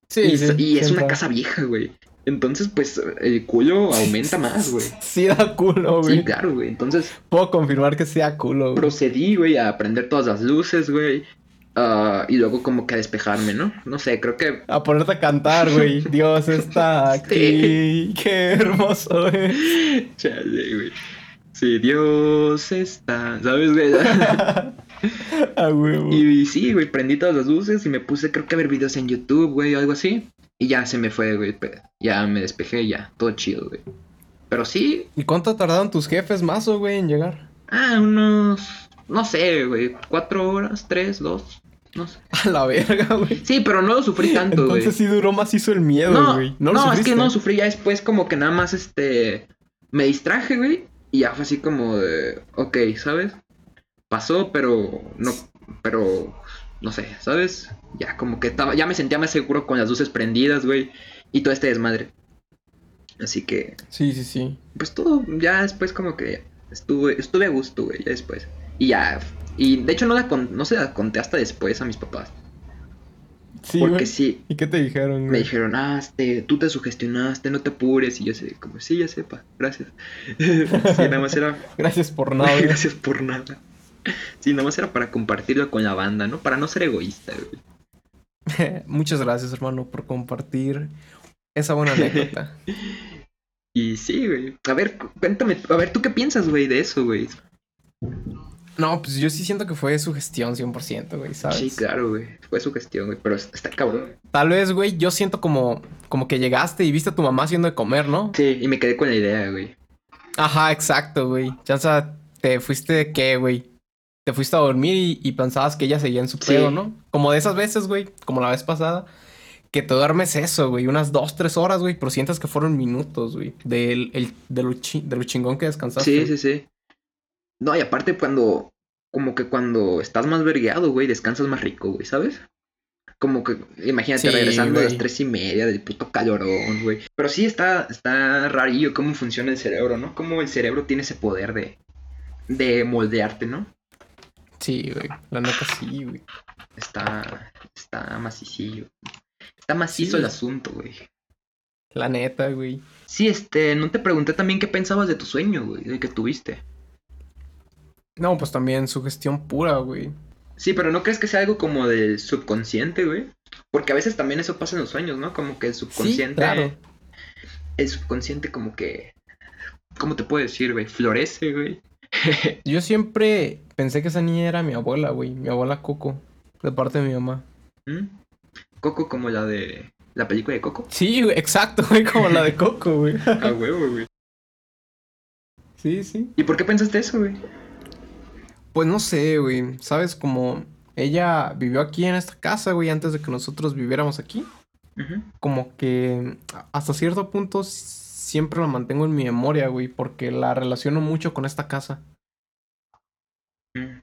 Speaker 2: Sí,
Speaker 1: y,
Speaker 2: sí,
Speaker 1: y es una casa vieja, güey. Entonces, pues, el culo aumenta más, güey. [LAUGHS]
Speaker 2: Sí da culo, güey.
Speaker 1: Sí, claro, güey. Entonces,
Speaker 2: Puedo confirmar que sea culo, güey.
Speaker 1: procedí, güey, a prender todas las luces, güey. Ah, y luego como que a despejarme, ¿no? No sé, creo que...
Speaker 2: A ponerte a cantar, güey. [LAUGHS] Dios está aquí. Qué hermoso, güey.
Speaker 1: Chale, güey. Sí, Dios está... ¿Sabes, güey? [LAUGHS]
Speaker 2: a huevo.
Speaker 1: Y sí, güey, prendí todas las luces y me puse creo que a ver videos en YouTube, güey, o algo así. Y ya se me fue, güey. Ya me despejé, ya. Todo chido, güey. Pero sí.
Speaker 2: ¿Y cuánto tardaron tus jefes más, güey, en llegar?
Speaker 1: Ah, unos. No sé, güey. Cuatro horas, tres, dos. No sé. [LAUGHS]
Speaker 2: A la verga, güey.
Speaker 1: Sí, pero no lo sufrí tanto, güey.
Speaker 2: Entonces sí duró más hizo el miedo, güey.
Speaker 1: No, no, es que no sufrí ya después como que nada más este me distraje, güey, y ya fue así como de, ok, ¿sabes? Pasó, pero no pero no sé, ¿sabes? Ya como que estaba ya me sentía más seguro con las luces prendidas, güey, y todo este desmadre. Así que
Speaker 2: Sí, sí, sí.
Speaker 1: Pues todo ya después como que estuve estuve a gusto, güey, ya después. Y ya y de hecho no, la no se la conté hasta después a mis papás.
Speaker 2: Sí, Porque sí. ¿Y qué te dijeron? Güey?
Speaker 1: Me dijeron, ah, este, tú te sugestionaste, no te apures. Y yo sé, como, sí, ya sepa, gracias. [LAUGHS] sí, nada más era.
Speaker 2: gracias por nada. [LAUGHS]
Speaker 1: gracias por nada. Sí, nada más era para compartirlo con la banda, ¿no? Para no ser egoísta,
Speaker 2: güey. [LAUGHS] Muchas gracias, hermano, por compartir esa buena anécdota.
Speaker 1: y sí, güey. A ver, cuéntame, a ver, ¿tú qué piensas, güey, de eso, güey?
Speaker 2: No, pues yo sí siento que fue su gestión 100%, güey, ¿sabes?
Speaker 1: Sí, claro, güey. Fue su gestión, güey. Pero está cabrón.
Speaker 2: Tal vez, güey, yo siento como, como que llegaste y viste a tu mamá haciendo de comer, ¿no?
Speaker 1: Sí, y me quedé con la idea, güey.
Speaker 2: Ajá, exacto, güey. Ya, te fuiste de qué, güey. Te fuiste a dormir y, pensabas que ella seguía en su pedo, ¿no? Como de esas veces, güey, como la vez pasada, que te duermes eso, güey, unas dos, tres horas, güey, pero sientas que fueron minutos, güey, de, de, lo de lo chingón que descansaste.
Speaker 1: Sí, sí, sí. No, y aparte cuando, como que cuando estás más vergueado, güey, descansas más rico, güey, ¿sabes? Como que, imagínate, regresando a las tres y media del puto calorón, güey. Pero sí está, está rarillo cómo funciona el cerebro, ¿no? Cómo el cerebro tiene ese poder de, de moldearte, ¿no?
Speaker 2: Sí, güey. La neta sí, güey.
Speaker 1: Está, está macicillo. Está macizo el asunto, güey.
Speaker 2: La neta, güey.
Speaker 1: Sí, este, no te pregunté también qué pensabas de tu sueño, güey, de que tuviste.
Speaker 2: No, pues también su gestión pura, güey.
Speaker 1: Sí, pero ¿no crees que sea algo como del subconsciente, güey? Porque a veces también eso pasa en los sueños, ¿no? Como que el subconsciente. claro. El subconsciente como que. ¿Cómo te puedo decir, güey? Florece, güey. [LAUGHS]
Speaker 2: Yo siempre pensé que esa niña era mi abuela, güey. Mi abuela Coco. De parte de mi mamá.
Speaker 1: ¿Mm? Coco como la de. ¿La película de Coco?
Speaker 2: Sí, güey, exacto, güey, como la de [LAUGHS] Coco, güey.
Speaker 1: A huevo, güey.
Speaker 2: Sí, sí.
Speaker 1: ¿Y por qué pensaste eso, güey?
Speaker 2: Pues no sé, güey. ¿Sabes? Como ella vivió aquí en esta casa, güey, antes de que nosotros viviéramos aquí. Como que hasta cierto punto siempre la mantengo en mi memoria, güey, porque la relaciono mucho con esta casa. Mm.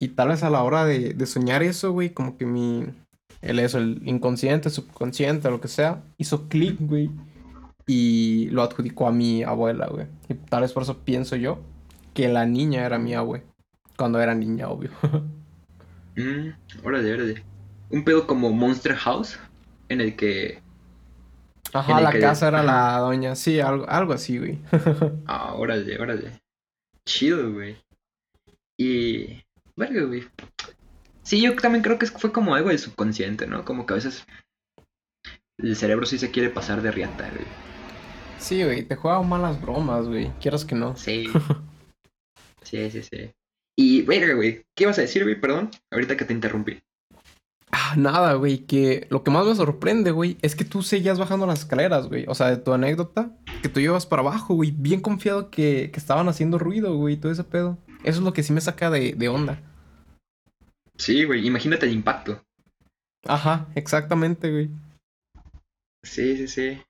Speaker 2: Y tal vez a la hora de, de soñar eso, güey, como que mi... El eso, el inconsciente, subconsciente, lo que sea, hizo clic, güey. Y lo adjudicó a mi abuela, güey. Y tal vez por eso pienso yo que la niña era mi abuela. Cuando era niña, obvio. [LAUGHS]
Speaker 1: mm, órale, órale. Un pedo como Monster House, en el que.
Speaker 2: Ajá, la casa era la doña. Sí, algo, algo así, güey.
Speaker 1: ah, órale, órale. Chido, güey. Y. Verga, güey. Sí, yo también creo que fue como algo del subconsciente, ¿no? Como que a veces el cerebro sí se quiere pasar de riata, güey.
Speaker 2: Sí, güey, te juega malas bromas, güey. Quieras que no.
Speaker 1: Sí. [LAUGHS] sí, sí, sí. Y, verga, güey, ¿qué ibas a decir, güey? Perdón, ahorita que te interrumpí.
Speaker 2: Ah, nada, güey, que lo que más me sorprende, güey, es que tú seguías bajando las escaleras, güey. O sea, de tu anécdota, que tú llevas para abajo, güey, bien confiado que, que estaban haciendo ruido, güey, todo ese pedo. Eso es lo que sí me saca de, de onda.
Speaker 1: Sí, güey, imagínate el impacto.
Speaker 2: Ajá, exactamente, güey.
Speaker 1: Sí, sí, sí.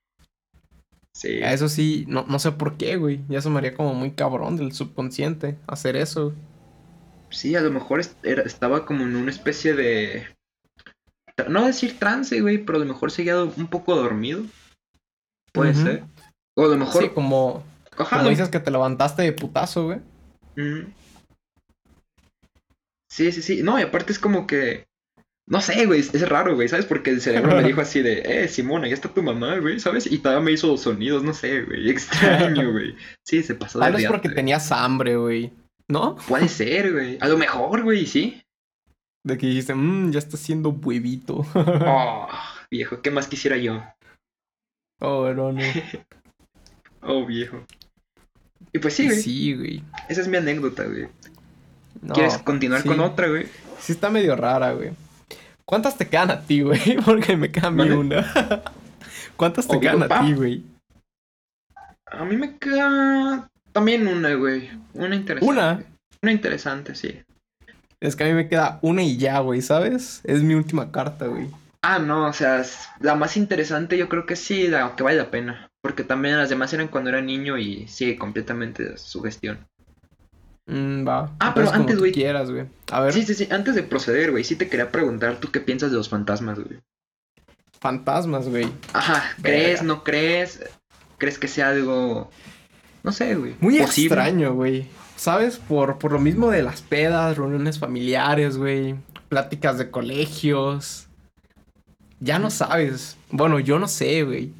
Speaker 2: Sí. Eso sí, no, no sé por qué, güey. Ya se me haría como muy cabrón del subconsciente hacer eso.
Speaker 1: Sí, a lo mejor estaba como en una especie de. No decir trance, güey, pero a lo mejor seguía un poco dormido. Puede ser. O a lo mejor.
Speaker 2: Sí, como. como dices que te levantaste de putazo, güey.
Speaker 1: Sí, sí, sí. No, y aparte es como que. No sé, güey, es raro, güey, ¿sabes? Porque el cerebro me [LAUGHS] dijo así de, eh, Simona, ya está tu mamá, güey, ¿sabes? Y todavía me hizo los sonidos, no sé, güey, [LAUGHS] extraño, güey. Sí, se pasó
Speaker 2: de Tal vez porque tenías hambre, güey. ¿No?
Speaker 1: Puede ser, güey. A lo mejor, güey, sí.
Speaker 2: De que dijiste, mmm, ya está siendo huevito.
Speaker 1: Oh, [LAUGHS] viejo, ¿qué más quisiera yo?
Speaker 2: oh, no, no. [LAUGHS]
Speaker 1: Oh, viejo. Y pues sí, güey.
Speaker 2: Sí, güey.
Speaker 1: Esa es mi anécdota, güey.
Speaker 2: No,
Speaker 1: ¿Quieres continuar
Speaker 2: sí.
Speaker 1: con otra, güey?
Speaker 2: Sí está medio rara, güey. ¿Cuántas te quedan a ti, güey? [LAUGHS] Porque me queda a mí
Speaker 1: ¿Mande?
Speaker 2: una. ¿Cuántas te
Speaker 1: Oh,
Speaker 2: quedan a ti, güey?
Speaker 1: A mí me queda también una, güey. Una interesante.
Speaker 2: ¿Una?
Speaker 1: Una interesante, sí.
Speaker 2: Es que a mí me queda una y ya, güey, ¿sabes? Es mi última carta, güey.
Speaker 1: Ah, no, o sea, la más interesante yo creo que sí, la que vale la pena. Porque también las demás eran cuando era niño y sigue completamente su gestión.
Speaker 2: Mm, va.
Speaker 1: Ah, pero antes, güey.
Speaker 2: quieras, güey. A ver,
Speaker 1: Sí, sí, sí. Antes de proceder, güey, sí te quería preguntar, ¿tú qué piensas de los fantasmas, güey?
Speaker 2: fantasmas, güey.
Speaker 1: Ajá, ¿crees,
Speaker 2: Verga.
Speaker 1: no crees? ¿Crees que sea algo, no sé, güey?
Speaker 2: Muy
Speaker 1: posible?
Speaker 2: extraño, güey. ¿Sabes? Por, por lo mismo de las pedas, reuniones familiares, güey. Pláticas de colegios. Ya no sabes. Bueno, yo no sé, güey.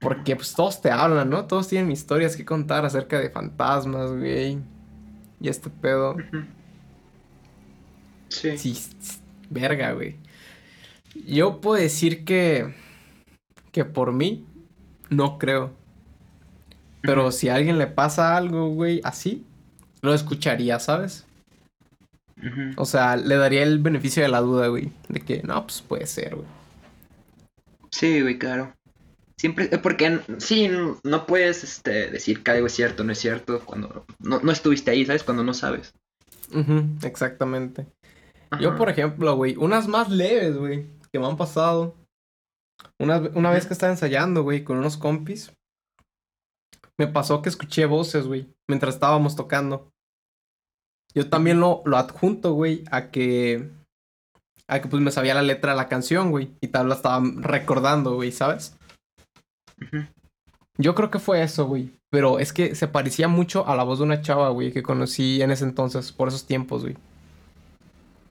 Speaker 2: Porque pues todos te hablan, ¿no? Todos tienen historias que contar acerca de fantasmas, güey. Y este pedo.
Speaker 1: Sí.
Speaker 2: Sí, verga, güey. Yo puedo decir que. Que por mí, no creo. Pero si a alguien le pasa algo, güey, así, lo escucharía, ¿sabes? O sea, le daría el beneficio de la duda, güey. De que, no, pues puede ser, güey.
Speaker 1: Sí, güey, claro. Siempre, eh, porque sí, no puedes este, decir que algo es cierto o no es cierto cuando no, no estuviste ahí, ¿sabes? Cuando no sabes.
Speaker 2: Exactamente. Yo, por ejemplo, güey, unas más leves, güey, que me han pasado. Una, una vez que estaba ensayando, güey, con unos compis, me pasó que escuché voces, güey, mientras estábamos tocando. Yo también lo, lo adjunto, güey, a que. A que pues me sabía la letra de la canción, güey. Y tal la estaba recordando, güey, ¿sabes? Yo creo que fue eso, güey. Pero es que se parecía mucho a la voz de una chava, güey, que conocí en ese entonces, por esos tiempos, güey.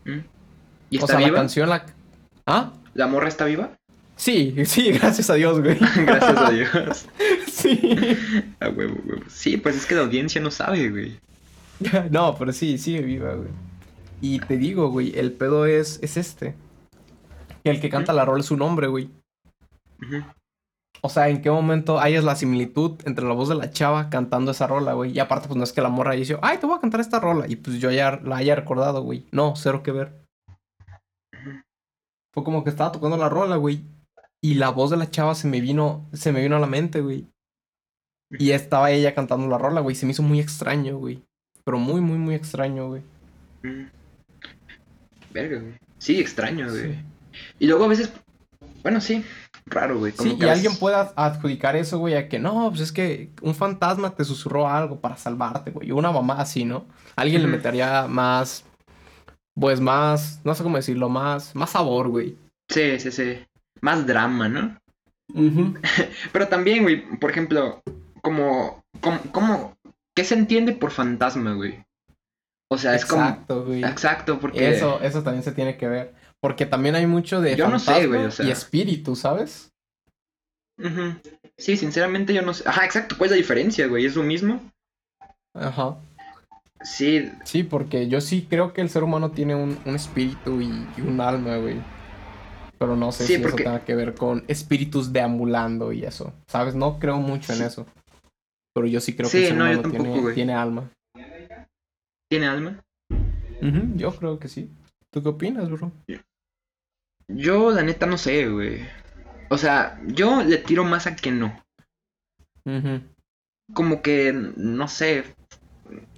Speaker 1: Mm. ¿Y
Speaker 2: O sea, la canción, la. ¿Ah?
Speaker 1: ¿La morra está viva?
Speaker 2: Sí, sí, [LAUGHS] gracias a Dios, güey. [LAUGHS]
Speaker 1: Gracias a Dios. [LAUGHS]
Speaker 2: sí.
Speaker 1: A huevo, huevo. Sí, pues es que la audiencia no sabe, güey.
Speaker 2: No, pero sí, sigue viva, güey. Y te digo, güey, el pedo es, es este. Que el que canta la rola es su nombre, güey. O sea, ¿en qué momento hayas la similitud entre la voz de la chava cantando esa rola, güey? Y aparte, pues no es que la morra haya dicho, ay, te voy a cantar esta rola. Y pues yo ya la haya recordado, güey. No, cero que ver. Fue como que estaba tocando la rola, güey. Y la voz de la chava se me vino, se me vino a la mente, güey. Y estaba ella cantando la rola, güey. Se me hizo muy extraño, güey. Pero muy, muy, muy extraño, güey.
Speaker 1: Mm. Verga, güey. Sí, extraño, güey.
Speaker 2: Sí.
Speaker 1: Y luego a veces, bueno, sí, raro, güey. como
Speaker 2: Sí,
Speaker 1: que
Speaker 2: y alguien
Speaker 1: veces-
Speaker 2: pueda adjudicar eso, güey, a que no, pues es que un fantasma te susurró algo para salvarte, güey. Una mamá así, ¿no? Alguien le metería más, pues más, no sé cómo decirlo, más, más sabor, güey.
Speaker 1: Sí, sí, sí. Más drama, ¿no? [LAUGHS] Pero también, güey, por ejemplo, como, como, como, ¿qué se entiende por fantasma, güey? O sea, es como,
Speaker 2: Exacto, güey.
Speaker 1: exacto, porque,
Speaker 2: Eso, eso también se tiene que ver. Porque también hay mucho de
Speaker 1: Yo no sé,
Speaker 2: fantasma
Speaker 1: güey, o sea.
Speaker 2: y espíritu, ¿sabes?
Speaker 1: Sí, sinceramente yo no sé, ajá, exacto, ¿cuál es la diferencia, güey? ¿Es lo mismo?
Speaker 2: Ajá.
Speaker 1: Sí,
Speaker 2: Sí, porque yo sí creo que el ser humano tiene un, un espíritu y, y un alma, güey. Pero no sé
Speaker 1: Sí,
Speaker 2: si
Speaker 1: porque-
Speaker 2: eso tenga que ver con espíritus deambulando y eso. ¿Sabes? No creo mucho en eso. Pero yo sí creo que el
Speaker 1: no, yo
Speaker 2: humano
Speaker 1: tampoco,
Speaker 2: tiene, alma.
Speaker 1: ¿tiene alma?
Speaker 2: Yo creo que sí. ¿Tú qué opinas, bro?
Speaker 1: Yo, la neta, no sé, güey. O sea, yo le tiro más a que no. Como que, no sé.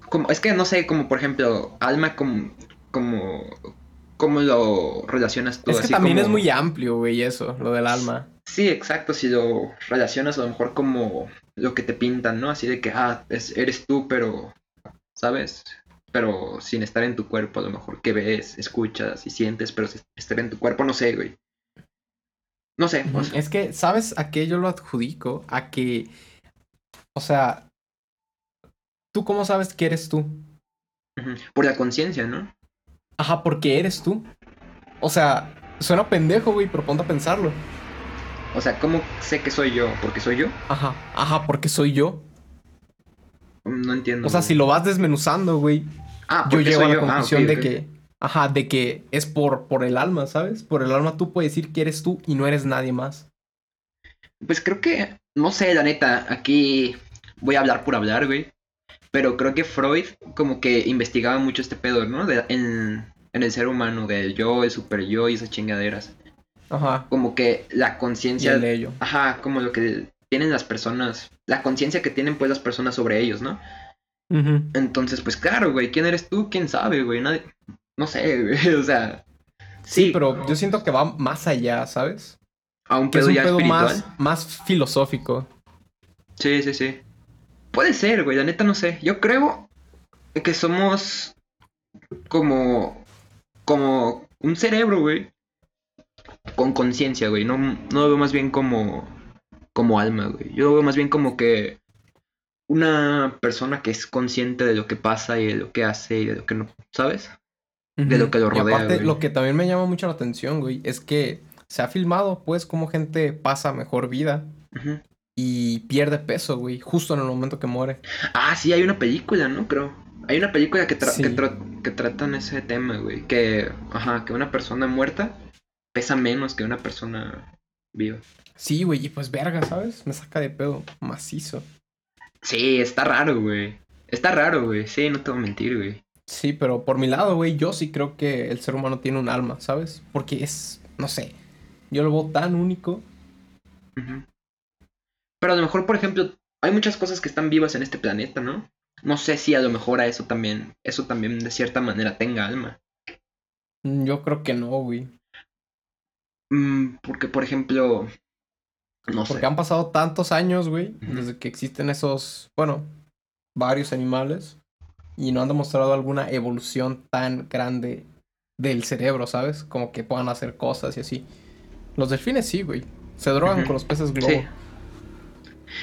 Speaker 1: Como, es que no sé, como por ejemplo, alma como. como. ¿Cómo lo relacionas tú?
Speaker 2: Es que
Speaker 1: Así
Speaker 2: también es muy amplio, güey, eso, lo del alma.
Speaker 1: Sí, exacto, si lo relacionas a lo mejor como lo que te pintan, ¿no? Así de que, ah, es- eres tú, pero, ¿sabes? Pero sin estar en tu cuerpo, a lo mejor que ves, escuchas y sientes, pero sin estar en tu cuerpo, no sé, güey. No sé, o
Speaker 2: Ujú.
Speaker 1: sea,
Speaker 2: Es que, ¿sabes a qué yo lo adjudico? A que, o sea, ¿tú cómo sabes que eres tú?
Speaker 1: por la conciencia, ¿no?
Speaker 2: Ajá, porque eres tú. O sea, suena pendejo, güey, pero ponte a pensarlo.
Speaker 1: O sea, ¿cómo sé que soy yo? ¿Porque soy yo?
Speaker 2: Ajá, ajá, porque soy yo.
Speaker 1: No entiendo.
Speaker 2: O sea,
Speaker 1: güey.
Speaker 2: si lo vas desmenuzando, güey,
Speaker 1: Ah,
Speaker 2: yo llego a la
Speaker 1: yo. Ah,
Speaker 2: conclusión de que, Ajá, de que es por, por el alma, ¿sabes? Por el alma tú puedes decir que eres tú y no eres nadie más.
Speaker 1: Pues creo que, no sé, la neta, aquí voy a hablar por hablar, güey. Pero creo que Freud como que investigaba mucho este pedo, ¿no? De- en, en el ser humano, del yo, el super yo y esas chingaderas.
Speaker 2: Ajá.
Speaker 1: Como que la conciencia,
Speaker 2: el ello.
Speaker 1: ajá, como lo que tienen las personas, la conciencia que tienen pues las personas sobre ellos, ¿no?
Speaker 2: Ujú.
Speaker 1: Entonces, pues claro, güey, ¿quién eres tú? ¿Quién sabe, güey? Nadie, no sé, güey, [LAUGHS] o sea,
Speaker 2: Sí,
Speaker 1: sí,
Speaker 2: pero yo siento que va más allá, ¿sabes?
Speaker 1: a un
Speaker 2: Que es
Speaker 1: pedo
Speaker 2: un
Speaker 1: ya
Speaker 2: pedo
Speaker 1: espiritual.
Speaker 2: más, más filosófico.
Speaker 1: Sí, sí, sí. Puede ser, güey, la neta no sé. Yo creo que somos como como un cerebro, güey, con conciencia, güey. No, no lo veo más bien como como alma, güey. Yo lo veo más bien como que una persona que es consciente de lo que pasa y de lo que hace y de lo que no, ¿sabes? De lo que lo
Speaker 2: Y
Speaker 1: rodea,
Speaker 2: aparte,
Speaker 1: güey.
Speaker 2: lo que también me llama mucho la atención, güey, es que se ha filmado, pues, cómo gente pasa mejor vida
Speaker 1: Ujú.
Speaker 2: Y pierde peso, güey, justo en el momento que muere.
Speaker 1: Ah, sí, hay una película, ¿no? Creo. Hay una película que, tra-
Speaker 2: Sí.
Speaker 1: que, tra- que tratan ese tema, güey. Que, ajá, que una persona muerta pesa menos que una persona viva.
Speaker 2: Sí, güey, y pues verga, ¿sabes? Me saca de pedo macizo.
Speaker 1: Sí, está raro, güey. Está raro, güey. Sí, no te voy a mentir, güey.
Speaker 2: Sí, pero por mi lado, güey, yo sí creo que el ser humano tiene un alma, ¿sabes? Porque es, no sé, yo lo veo tan único.
Speaker 1: Ujú. Pero a lo mejor, por ejemplo, hay muchas cosas que están vivas en este planeta, ¿no? No sé si a lo mejor a eso también, eso también de cierta manera tenga alma.
Speaker 2: Mm, Yo creo que no, güey.
Speaker 1: Mm, porque, por ejemplo, no sé.
Speaker 2: Porque han pasado tantos años, güey, desde que existen esos, bueno, varios animales y no han demostrado alguna evolución tan grande del cerebro, ¿sabes? Como que puedan hacer cosas y así. Los delfines sí, güey. Se drogan con los peces globo.
Speaker 1: Sí.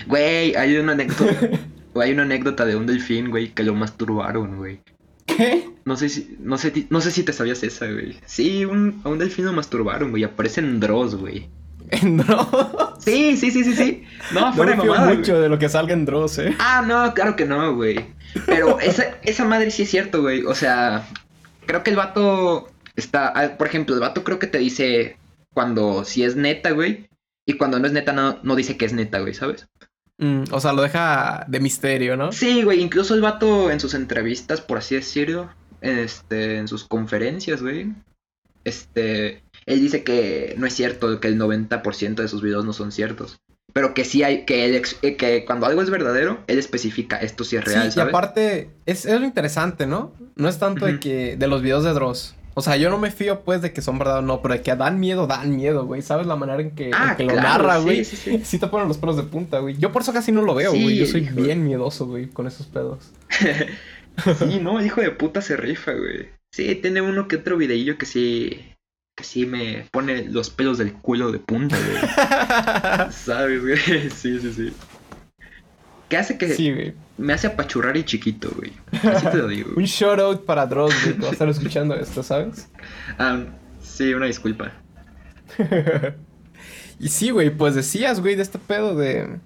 Speaker 1: Güey, hay una anécdota. [LAUGHS] hay una anécdota de un delfín, güey, que lo masturbaron, güey.
Speaker 2: ¿Qué?
Speaker 1: No sé si, no sé, no sé si te sabías esa, güey. Sí, un, a un delfín lo masturbaron, güey. Aparece en Dross, güey.
Speaker 2: no.
Speaker 1: Sí, sí, sí, sí, sí. No,
Speaker 2: No
Speaker 1: fuera
Speaker 2: me
Speaker 1: de
Speaker 2: fío
Speaker 1: mamada,
Speaker 2: mucho de lo que salga en Dross, ¿eh?
Speaker 1: Ah, no, claro que no, güey. Pero esa, esa madre sí es cierto, güey. O sea, creo que el vato está. ah, Por ejemplo, el vato creo que te dice cuando si es neta, güey. Y cuando no es neta, no, no dice que es neta, güey, ¿sabes?
Speaker 2: Mm, o sea, lo deja de misterio, ¿no?
Speaker 1: Sí, güey. Incluso el vato en sus entrevistas, por así decirlo, este, en sus conferencias, güey. Este, él dice que no es cierto, que el 90% de sus videos no son ciertos. Pero que sí hay, que él, eh, que cuando algo es verdadero, él especifica esto sí es real,
Speaker 2: sí, y aparte, es, es lo interesante, ¿no? No es tanto de que de los videos de Dross. O sea, yo no me fío, pues, de que son verdad o no, pero de que dan miedo, dan miedo, güey. ¿Sabes la manera en que, en
Speaker 1: Ah,
Speaker 2: que lo narra,
Speaker 1: sí,
Speaker 2: güey?
Speaker 1: sí, sí.
Speaker 2: Sí te ponen los pelos de punta, güey. Yo por eso casi no lo veo,
Speaker 1: Sí,
Speaker 2: güey. Yo soy
Speaker 1: hijo.
Speaker 2: bien miedoso, güey, con esos pedos. [LAUGHS]
Speaker 1: Sí, no, el hijo de puta se rifa, güey. Sí, tiene uno que otro videillo que sí. Que sí me pone los pelos del culo de punta, güey. [LAUGHS] ¿Sabes, güey? [LAUGHS] Sí, sí, sí. ¿Qué hace que
Speaker 2: sí, güey.
Speaker 1: me hace apachurrar y chiquito, güey? Así te lo digo. [LAUGHS]
Speaker 2: Un shout out para Dross, güey, que va a estar escuchando esto, ¿sabes?
Speaker 1: Ah, sí, una disculpa. [LAUGHS]
Speaker 2: y sí, güey, pues decías, güey, de este pedo de.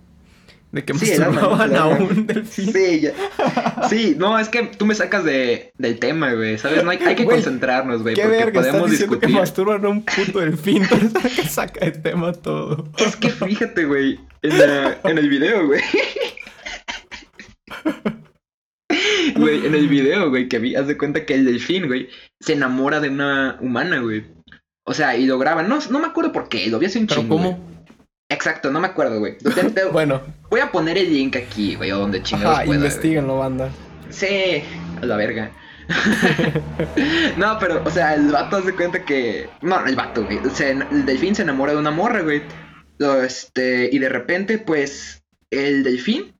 Speaker 2: De que
Speaker 1: Sí,
Speaker 2: masturbaban a un delfín.
Speaker 1: Sí, ya. [LAUGHS] Sí, no, es que tú me sacas de, del tema, güey. ¿Sabes? No hay, hay que
Speaker 2: Güey,
Speaker 1: concentrarnos, güey. Porque
Speaker 2: verga, estás
Speaker 1: podemos
Speaker 2: diciendo
Speaker 1: discutir.
Speaker 2: que masturban a un puto delfín, pero es que saca de tema todo.
Speaker 1: Es que fíjate, güey, en, la- en el video, güey. [LAUGHS] Güey, en el video, güey, que vi, haz de cuenta que el delfín, güey, se enamora de una humana, güey. O sea, y lo graban. No, no me acuerdo por qué, lo vi hace un
Speaker 2: Pero
Speaker 1: chingo. güey.
Speaker 2: ¿cómo?
Speaker 1: Exacto, no me acuerdo, güey. [LAUGHS] Te- te-
Speaker 2: Bueno,
Speaker 1: Voy a poner el link aquí, güey, o donde chingados güey.
Speaker 2: investiguenlo, banda.
Speaker 1: Sí, a la verga. [LAUGHS] no, pero, o sea, el vato hace cuenta que. No, el vato, güey. O sea, el delfín se enamora de una morra, güey. Lo, Este, y de repente, pues, el delfín.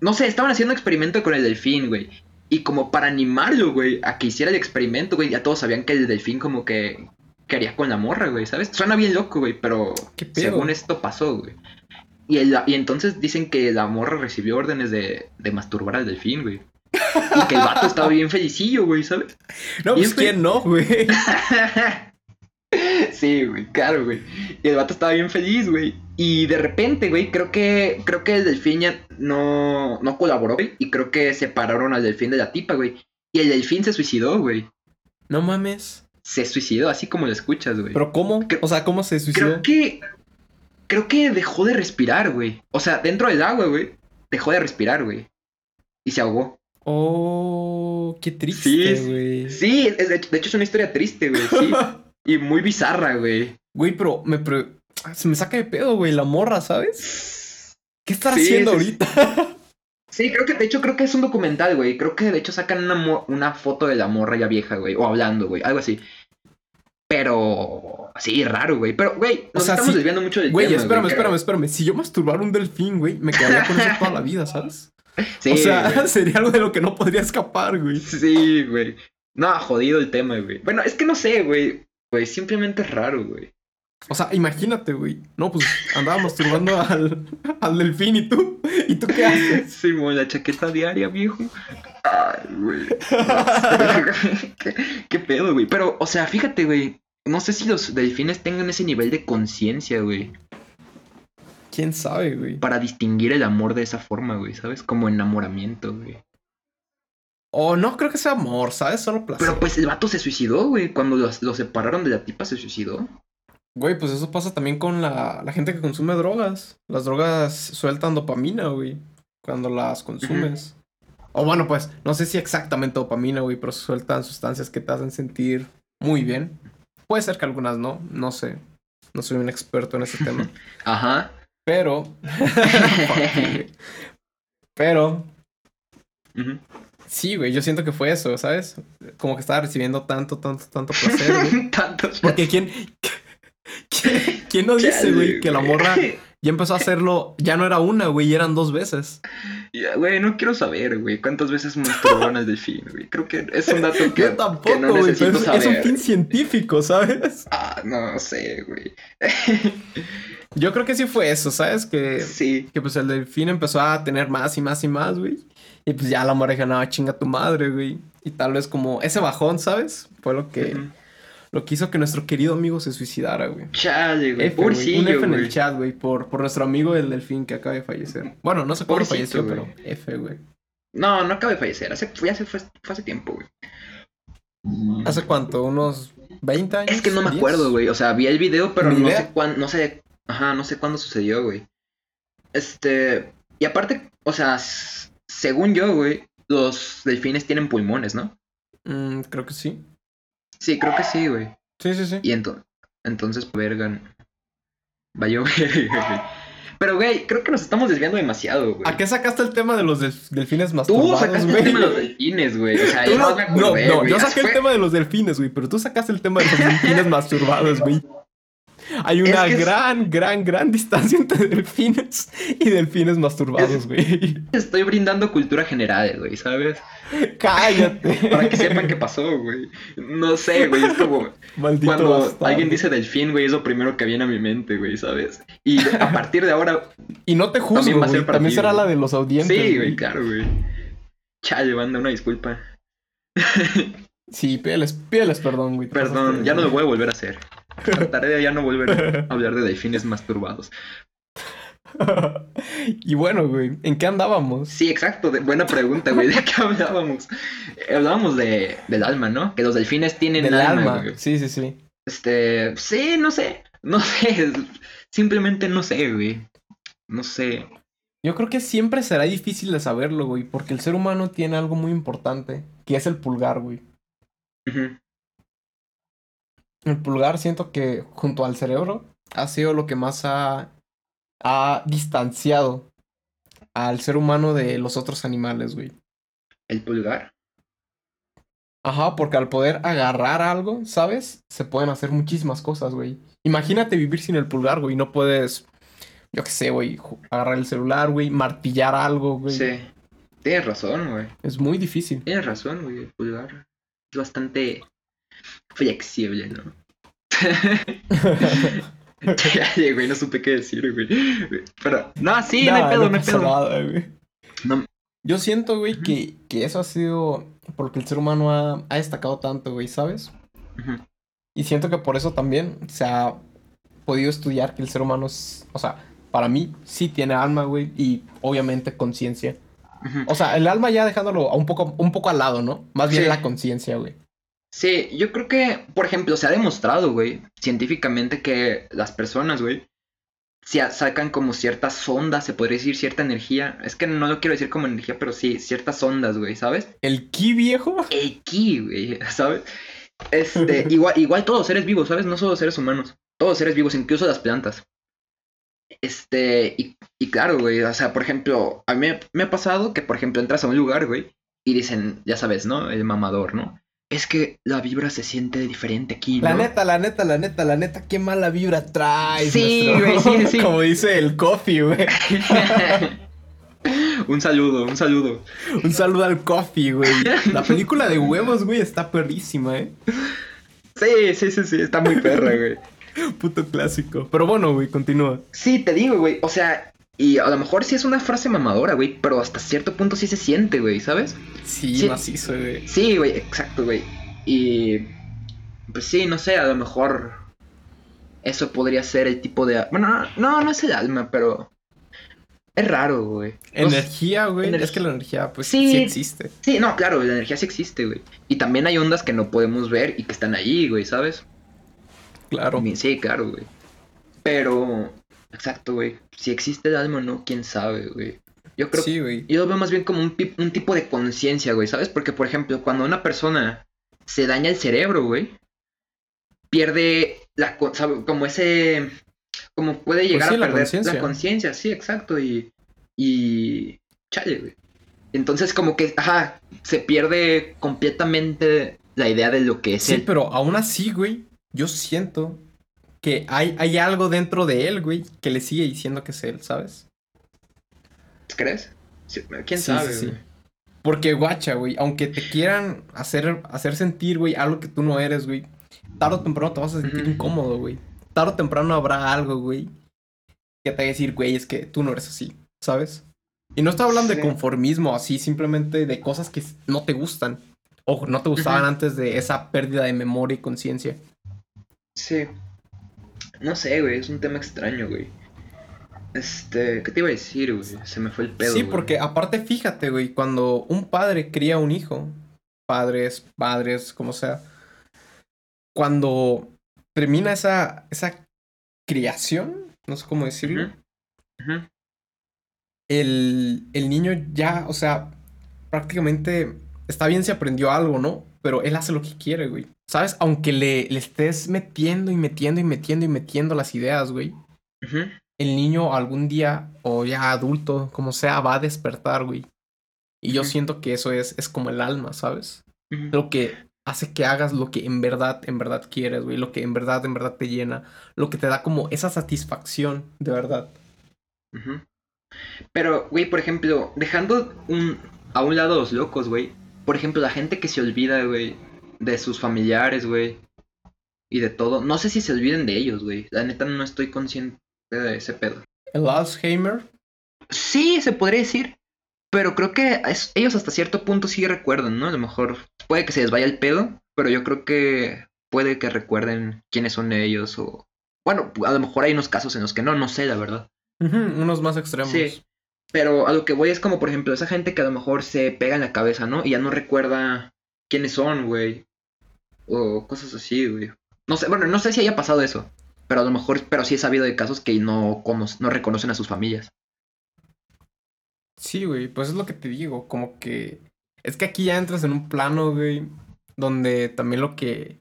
Speaker 1: No sé, estaban haciendo un experimento con el delfín, güey. Y como para animarlo, güey, a que hiciera el experimento, güey, ya todos sabían que el delfín como que quería con la morra, güey, ¿sabes? Suena bien loco, güey, pero según esto pasó, güey. Y, el- y entonces dicen que la morra recibió órdenes de, de masturbar al delfín, güey. Y que el vato [LAUGHS] estaba bien felicillo, güey, ¿sabes?
Speaker 2: No, pues
Speaker 1: este-
Speaker 2: quién no, güey. [LAUGHS]
Speaker 1: sí, güey, claro, güey. Y el vato estaba bien feliz, güey. Y de repente, güey, creo que creo que el delfín ya no, no colaboró, güey. Y creo que separaron al delfín de la tipa, güey. Y el delfín se suicidó, güey.
Speaker 2: No mames.
Speaker 1: Se suicidó, así como lo escuchas, güey.
Speaker 2: ¿Pero cómo?
Speaker 1: Creo-
Speaker 2: O sea, ¿cómo se suicidó?
Speaker 1: Creo que. Creo que dejó de respirar, güey. O sea, dentro del agua, güey. Dejó de respirar, güey. Y se ahogó.
Speaker 2: Oh, qué
Speaker 1: Sí,
Speaker 2: triste,
Speaker 1: es-
Speaker 2: güey.
Speaker 1: Sí, es- de hecho de hecho es una historia triste, güey. Sí. [LAUGHS] y muy bizarra, güey.
Speaker 2: Güey, pero me pre- se me saca de pedo, güey, la morra, ¿sabes? ¿Qué estará
Speaker 1: Sí,
Speaker 2: haciendo
Speaker 1: sí,
Speaker 2: ahorita? [LAUGHS]
Speaker 1: Sí, creo que, de hecho, creo que es un documental, güey. Creo que de hecho sacan una, una foto de la morra ya vieja, güey. O hablando, güey. Algo así. Pero. Sí, raro, güey. Pero, güey, nos
Speaker 2: sea,
Speaker 1: estamos desviando mucho del
Speaker 2: Güey,
Speaker 1: tema.
Speaker 2: espérame,
Speaker 1: creo.
Speaker 2: espérame, espérame. Si yo masturbara un delfín, güey, me quedaría con eso toda la vida, ¿sabes? [LAUGHS]
Speaker 1: Sí,
Speaker 2: o sea,
Speaker 1: güey. [LAUGHS]
Speaker 2: sería algo de lo que no podría escapar, güey.
Speaker 1: Sí, güey. No, jodido el tema, güey. Bueno, es que no sé, güey. Güey, simplemente es raro, güey.
Speaker 2: O sea, imagínate, güey. No, pues andaba masturbando al, al delfín y tú. ¿Y tú qué haces?
Speaker 1: Sí, la chaqueta diaria, viejo. Ay, güey. [LAUGHS] ¿Qué, qué pedo, güey. Pero, o sea, fíjate, güey. No sé si los delfines tengan ese nivel de conciencia, güey.
Speaker 2: ¿Quién sabe, güey?
Speaker 1: Para distinguir el amor de esa forma, güey. ¿Sabes? Como enamoramiento, güey.
Speaker 2: O no creo que sea amor, ¿sabes? Solo placer.
Speaker 1: Pero pues el vato se suicidó, güey. Cuando los- lo separaron de la tipa, se suicidó.
Speaker 2: Güey, pues eso pasa también con la, la gente que consume drogas. Las drogas sueltan dopamina, güey. Cuando las consumes. O bueno, pues, no sé si exactamente dopamina, güey, pero sueltan sustancias que te hacen sentir muy bien. Puede ser que algunas no, no sé. No soy un experto en ese tema. [LAUGHS]
Speaker 1: Ajá.
Speaker 2: Pero. [LAUGHS] pero. Sí, güey, yo siento que fue eso, ¿sabes? Como que estaba recibiendo tanto, tanto, tanto placer, güey. [LAUGHS]
Speaker 1: Tantos.
Speaker 2: Porque quién. [LAUGHS] ¿Quién, no dice, güey, que la morra [LAUGHS] ya empezó a hacerlo? Ya no era una, güey, eran dos veces.
Speaker 1: Güey, no quiero saber, güey, cuántas veces masturbaron al delfín, güey. Creo que es un dato [LAUGHS] que,
Speaker 2: Yo
Speaker 1: que
Speaker 2: tampoco,
Speaker 1: no
Speaker 2: güey,
Speaker 1: necesito
Speaker 2: pero es, es un fin científico, ¿sabes?
Speaker 1: Ah, no sé, güey.
Speaker 2: Yo creo que sí fue eso, ¿sabes? Que,
Speaker 1: Sí.
Speaker 2: que pues el delfín empezó a tener más y más y más, güey. Y pues ya la morra dijo, no, chinga tu madre, güey. Y tal vez como ese bajón, ¿sabes? Fue lo que. Lo que hizo que nuestro querido amigo se suicidara, güey.
Speaker 1: Chale, güey.
Speaker 2: F, güey, un F en el chat, güey, por, por nuestro amigo el delfín que acaba de fallecer. Bueno, no sé cuándo falleció,
Speaker 1: güey.
Speaker 2: pero F, güey.
Speaker 1: No, no acaba de fallecer. Hace, ya se fue, fue hace tiempo, güey.
Speaker 2: ¿Hace cuánto? ¿Unos 20 años?
Speaker 1: Es que no me
Speaker 2: 10?
Speaker 1: acuerdo, güey. O sea, vi el video, pero no
Speaker 2: idea.
Speaker 1: sé cuándo, no sé, ajá, no sé cuándo sucedió, güey. Este, y aparte, o sea, según yo, güey, los delfines tienen pulmones, ¿no?
Speaker 2: Mm, creo que sí.
Speaker 1: Sí, creo que sí, güey.
Speaker 2: Sí, sí, sí.
Speaker 1: Y ento- entonces, vergan. Va a llover, [LAUGHS] güey. Pero, güey, creo que nos estamos desviando demasiado, güey.
Speaker 2: ¿A qué sacaste el tema de los delf- delfines
Speaker 1: Tú
Speaker 2: masturbados,
Speaker 1: sacaste
Speaker 2: güey?
Speaker 1: el tema de los delfines, güey. O sea,
Speaker 2: Tú
Speaker 1: yo
Speaker 2: no,
Speaker 1: no me
Speaker 2: no,
Speaker 1: acordé,
Speaker 2: no,
Speaker 1: güey.
Speaker 2: yo saqué el tema de los delfines, güey, pero tú sacaste el tema de los delfines [LAUGHS] masturbados, güey. Hay una
Speaker 1: Es que es-
Speaker 2: gran, gran, gran distancia entre delfines y delfines masturbados, güey.
Speaker 1: Estoy brindando cultura general, güey, ¿sabes?
Speaker 2: Cállate. [LAUGHS]
Speaker 1: Para que sepan qué pasó, güey. No sé, güey, es como... [LAUGHS]
Speaker 2: Maldito
Speaker 1: Cuando
Speaker 2: bastardo.
Speaker 1: alguien dice delfín, güey, es lo primero que viene a mi mente, güey, ¿sabes? Y a partir de ahora,
Speaker 2: Y no te juzgo,
Speaker 1: También va a ser
Speaker 2: güey.
Speaker 1: para
Speaker 2: También
Speaker 1: ti,
Speaker 2: será
Speaker 1: güey.
Speaker 2: la de los audientes,
Speaker 1: sí, güey, claro, güey. Chale, banda, una disculpa. [LAUGHS]
Speaker 2: Sí, pídeles, pídeles perdón, güey.
Speaker 1: Perdón, ya no lo voy a volver a hacer. Trataré de ya no volver a [LAUGHS] hablar de delfines masturbados.
Speaker 2: y bueno, güey, ¿en qué andábamos?
Speaker 1: Sí, exacto, de- buena pregunta, güey. ¿De qué [LAUGHS] hablábamos? Hablábamos de, del alma, ¿no? Que los delfines tienen
Speaker 2: Del
Speaker 1: alma,
Speaker 2: alma.
Speaker 1: güey.
Speaker 2: Sí, sí, sí.
Speaker 1: Este, sí, no sé. No sé. Simplemente no sé, güey. No sé.
Speaker 2: Yo creo que siempre será difícil de saberlo, güey, porque el ser humano tiene algo muy importante, que es el pulgar, güey.
Speaker 1: Ujú.
Speaker 2: El pulgar siento que junto al cerebro ha sido lo que más ha, ha distanciado al ser humano de los otros animales, güey.
Speaker 1: El pulgar.
Speaker 2: Ajá, porque al poder agarrar algo, ¿sabes? Se pueden hacer muchísimas cosas, güey. Imagínate vivir sin el pulgar, güey. No puedes, yo qué sé, güey, agarrar el celular, güey, martillar algo, güey.
Speaker 1: Sí. Tienes razón, güey.
Speaker 2: Es muy difícil.
Speaker 1: Tienes razón, güey. El pulgar es bastante flexible, ¿no? [LAUGHS] Ya, güey, no supe qué decir, güey. Pero, no, sí, no hay pedo, no hay
Speaker 2: pasa
Speaker 1: pedo.
Speaker 2: nada, güey.
Speaker 1: No-
Speaker 2: Yo siento, güey, que, que eso ha sido porque el ser humano ha, ha destacado tanto, güey, ¿sabes? Y siento que por eso también se ha podido estudiar que el ser humano es, o sea, para mí sí tiene alma, güey, y obviamente conciencia. O sea, el alma ya dejándolo a un poco, un poco al lado, ¿no? Más bien la conciencia, güey.
Speaker 1: Sí, yo creo que, por ejemplo, se ha demostrado, güey, científicamente que las personas, güey, si sacan como ciertas ondas, se podría decir cierta energía. Es que no lo quiero decir como energía, pero sí, ciertas ondas, güey, ¿sabes?
Speaker 2: ¿El ki viejo?
Speaker 1: El ki, güey, [LAUGHS] ¿sabes? Este, [LAUGHS] igual, igual todos seres vivos, ¿sabes? No solo seres humanos. Todos seres vivos, incluso las plantas. Este, y, y claro, güey, o sea, por ejemplo, a mí me ha pasado que, por ejemplo, entras a un lugar, güey, y dicen, ya sabes, ¿no? El mamador, ¿no? Es que la vibra se siente diferente aquí,
Speaker 2: ¿no? La neta, la neta, la neta, la neta, qué mala vibra traes.
Speaker 1: Sí, güey, sí, [LAUGHS] sí.
Speaker 2: Como dice el coffee, güey. [LAUGHS]
Speaker 1: un saludo, un saludo.
Speaker 2: Un saludo al coffee, güey. La película de huevos, güey, está perrísima, ¿eh?
Speaker 1: Sí, sí, sí, sí, está muy perra, güey. [LAUGHS]
Speaker 2: Puto clásico. Pero bueno, güey, continúa.
Speaker 1: Sí, te digo, güey. O sea, y a lo mejor sí es una frase mamadora, güey, pero hasta cierto punto sí se siente, güey, ¿sabes?
Speaker 2: Sí, sí macizo, güey.
Speaker 1: Sí, güey, exacto, güey. Y. Pues sí, no sé, a lo mejor. Eso podría ser el tipo de. Bueno, no, no, es el alma, pero. Es raro, güey.
Speaker 2: Energía, güey. Es que la energía, pues, sí, existe.
Speaker 1: Sí, no, claro, la energía sí existe, güey. Y también hay ondas que no podemos ver y que están ahí, güey, ¿sabes?
Speaker 2: Claro.
Speaker 1: Sí, claro, güey. Pero Exacto, güey. Si existe el alma o no, quién sabe, güey. Yo creo
Speaker 2: sí, güey.
Speaker 1: Yo lo veo más bien como un, un tipo de conciencia, güey, ¿sabes? Porque, por ejemplo, cuando una persona se daña el cerebro, güey, pierde la como ese como puede pues llegar a perder la conciencia, sí, exacto, y y chale, güey. Entonces como que, ajá, se pierde completamente la idea de lo que es
Speaker 2: Sí, pero aún así, güey, yo siento que hay, hay algo dentro de él, güey, que le sigue diciendo que es él, ¿sabes?
Speaker 1: ¿Crees? ¿Quién sabe? Sí,
Speaker 2: Porque, guacha, güey, aunque te quieran hacer, hacer sentir, güey, algo que tú no eres, güey, tarde o temprano te vas a sentir incómodo, güey. Tarde o temprano habrá algo, güey, que te va a decir, güey, es que tú no eres así, ¿sabes? Y no estoy hablando de conformismo, así, simplemente de cosas que no te gustan. O no te gustaban antes de esa pérdida de memoria y conciencia.
Speaker 1: Sí. No sé, güey, es un tema extraño, güey. Este, ¿qué te iba a decir, güey? Se me fue el pedo.
Speaker 2: Sí, porque aparte, fíjate, güey, cuando un padre cría un hijo, padres, padres, como sea, cuando termina esa, esa criación, no sé cómo decirlo, El, el niño ya, o sea, prácticamente está bien si aprendió algo, ¿no? Pero él hace lo que quiere, güey. ¿Sabes? Aunque le, le estés metiendo y metiendo y metiendo y metiendo las ideas, güey. El niño algún día, o ya adulto, como sea, va a despertar, güey. Y yo siento que eso es, es como el alma, ¿sabes? Lo que hace que hagas lo que en verdad, en verdad quieres, güey. Lo que en verdad, en verdad te llena. Lo que te da como esa satisfacción, de verdad.
Speaker 1: Pero, güey, por ejemplo, dejando un, a un lado los locos, güey. Por ejemplo, la gente que se olvida, güey, de sus familiares, güey. Y de todo. No sé si se olviden de ellos, güey. La neta no estoy consciente de ese pedo.
Speaker 2: ¿El Alzheimer?
Speaker 1: Sí, se podría decir. Pero creo que ellos hasta cierto punto sí recuerdan, ¿no? A lo mejor puede que se les vaya el pedo, pero yo creo que puede que recuerden quiénes son ellos o... Bueno, a lo mejor hay unos casos en los que no, no sé, la verdad.
Speaker 2: unos más extremos.
Speaker 1: Sí. Pero a lo que voy es como, por ejemplo, esa gente que a lo mejor se pega en la cabeza, ¿no? Y ya no recuerda quiénes son, güey. O cosas así, güey. No sé, bueno, no sé si haya pasado eso. Pero a lo mejor, pero sí he sabido de casos que no, no reconocen a sus familias.
Speaker 2: Sí, güey, pues es lo que te digo, como que... Es que aquí ya entras en un plano, güey, donde también lo que...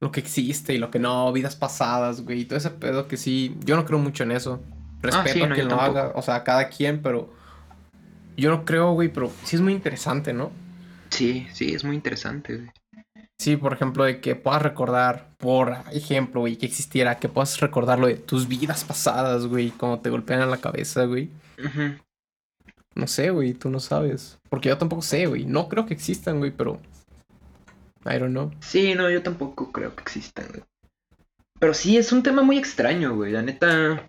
Speaker 2: Lo que existe y lo que no, vidas pasadas, güey, y todo ese pedo que sí, yo no creo mucho en eso. Ah, Respeto a quien lo haga, o sea, a cada quien, pero... Yo no creo, güey, pero sí es muy interesante, ¿no?
Speaker 1: Sí, sí, es muy interesante, güey.
Speaker 2: Sí, por ejemplo, de que puedas recordar, por ejemplo, güey, que existiera, que puedas recordar lo de tus vidas pasadas, güey, como te golpean en la cabeza, güey. No sé, güey, tú no sabes. Porque yo tampoco sé, güey. No creo que existan, güey, pero. I don't know.
Speaker 1: Sí, no, yo tampoco creo que existan, güey. Pero sí, es un tema muy extraño, güey. La neta.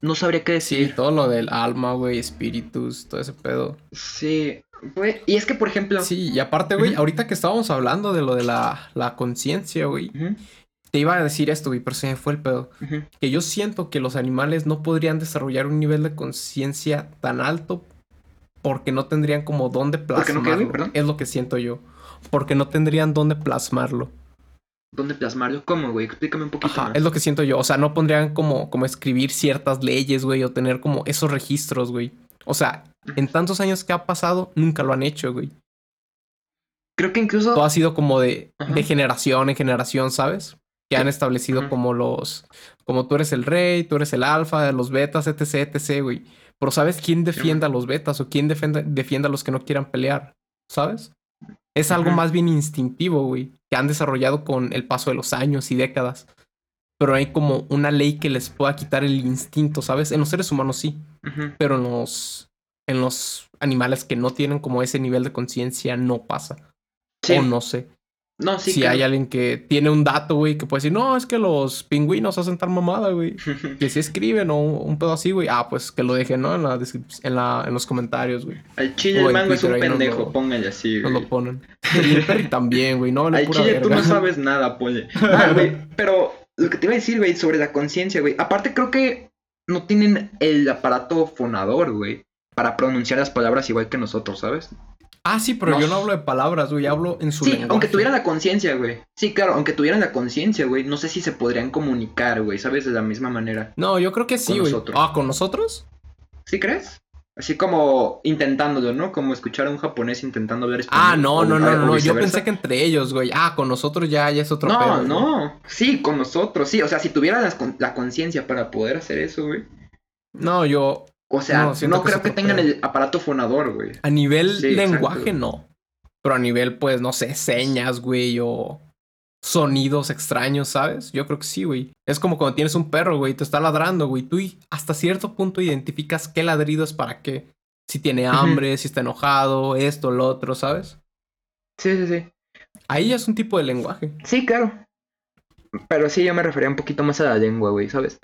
Speaker 1: No sabría qué decir.
Speaker 2: Sí, todo lo del alma, güey, espíritus, todo ese pedo.
Speaker 1: Sí, y es que, por ejemplo.
Speaker 2: Sí, y aparte, güey, ahorita que estábamos hablando de lo de la, la conciencia, güey. Te iba a decir esto, güey, pero se me fue el pedo. Que yo siento que los animales no podrían desarrollar un nivel de conciencia tan alto porque no tendrían como dónde plasmarlo. No es lo que siento yo. porque no tendrían dónde plasmarlo.
Speaker 1: ¿Dónde plasmarlo? ¿Cómo, güey? Explícame un poquito
Speaker 2: Ajá,
Speaker 1: más.
Speaker 2: es lo que siento yo. O sea, no pondrían como, como escribir ciertas leyes, güey, o tener como esos registros, güey. O sea, en tantos años que ha pasado, nunca lo han hecho, güey.
Speaker 1: Creo que incluso...
Speaker 2: Todo ha sido como de,
Speaker 1: Ajá.
Speaker 2: de generación en generación, ¿sabes? Que han establecido
Speaker 1: Ajá.
Speaker 2: como los... Como tú eres el rey, tú eres el alfa, los betas, etc, etc, güey. Pero ¿sabes quién defiende a los betas o quién defiende, defiende a los que no quieran pelear? ¿Sabes? Es algo más bien instintivo, güey, que han desarrollado con el paso de los años y décadas. Pero hay como una ley que les pueda quitar el instinto, ¿sabes? En los seres humanos sí, pero en los, en los animales que no tienen como ese nivel de conciencia no pasa.
Speaker 1: Sí.
Speaker 2: O no sé.
Speaker 1: No, sí,
Speaker 2: si
Speaker 1: claro.
Speaker 2: hay alguien que tiene un dato, güey, que puede decir, no, es que los pingüinos hacen tal mamada, güey. [LAUGHS] Que si escriben o un pedo así, güey. Ah, pues que lo dejen, ¿no? En, la en, la, en los comentarios, güey.
Speaker 1: Al chile
Speaker 2: O
Speaker 1: el mango es un
Speaker 2: nos
Speaker 1: pendejo,
Speaker 2: lo-
Speaker 1: póngale así,
Speaker 2: Nos
Speaker 1: güey.
Speaker 2: lo ponen. Y el Perry también, güey. No,
Speaker 1: Al chile tú no sabes nada, pole. Ah, güey, [LAUGHS] pero lo que te iba a decir, güey, sobre la conciencia, güey. Aparte creo que no tienen el aparato fonador, güey, para pronunciar las palabras igual que nosotros, ¿sabes?
Speaker 2: Ah, sí, pero
Speaker 1: No
Speaker 2: yo no hablo de palabras, güey. Hablo en su
Speaker 1: Sí,
Speaker 2: lenguaje.
Speaker 1: aunque tuvieran la conciencia, güey. Sí, claro, aunque tuvieran la conciencia, güey, no sé si se podrían comunicar, güey, ¿sabes? De la misma manera.
Speaker 2: No, yo creo que sí, güey. Ah, ¿con nosotros?
Speaker 1: ¿Sí crees? Así como intentándolo, ¿no? Como escuchar a un japonés intentando hablar español.
Speaker 2: Ah, no, no, no, no, no. Yo pensé que entre ellos, güey. Ah, con nosotros ya, ya es otro
Speaker 1: No,
Speaker 2: pedo, güey.
Speaker 1: no. Sí, con nosotros, sí. O sea, si tuvieran la conciencia para poder hacer eso, güey.
Speaker 2: No, yo.
Speaker 1: O sea,
Speaker 2: No,
Speaker 1: no,
Speaker 2: siento que
Speaker 1: creo que tengan el aparato fonador, güey.
Speaker 2: A nivel
Speaker 1: Sí, exacto.
Speaker 2: lenguaje, no. Pero a nivel, pues, no sé, señas, güey, o sonidos extraños, ¿sabes? Yo creo que sí, güey. Es como cuando tienes un perro, güey, te está ladrando, güey. Tú y- hasta cierto punto identificas qué ladrido es para qué. Si tiene hambre, si está enojado, esto, lo otro, ¿sabes?
Speaker 1: Sí, sí, sí.
Speaker 2: Ahí ya es un tipo de lenguaje.
Speaker 1: Sí, claro. Pero sí, yo me refería un poquito más a la lengua, güey, ¿sabes?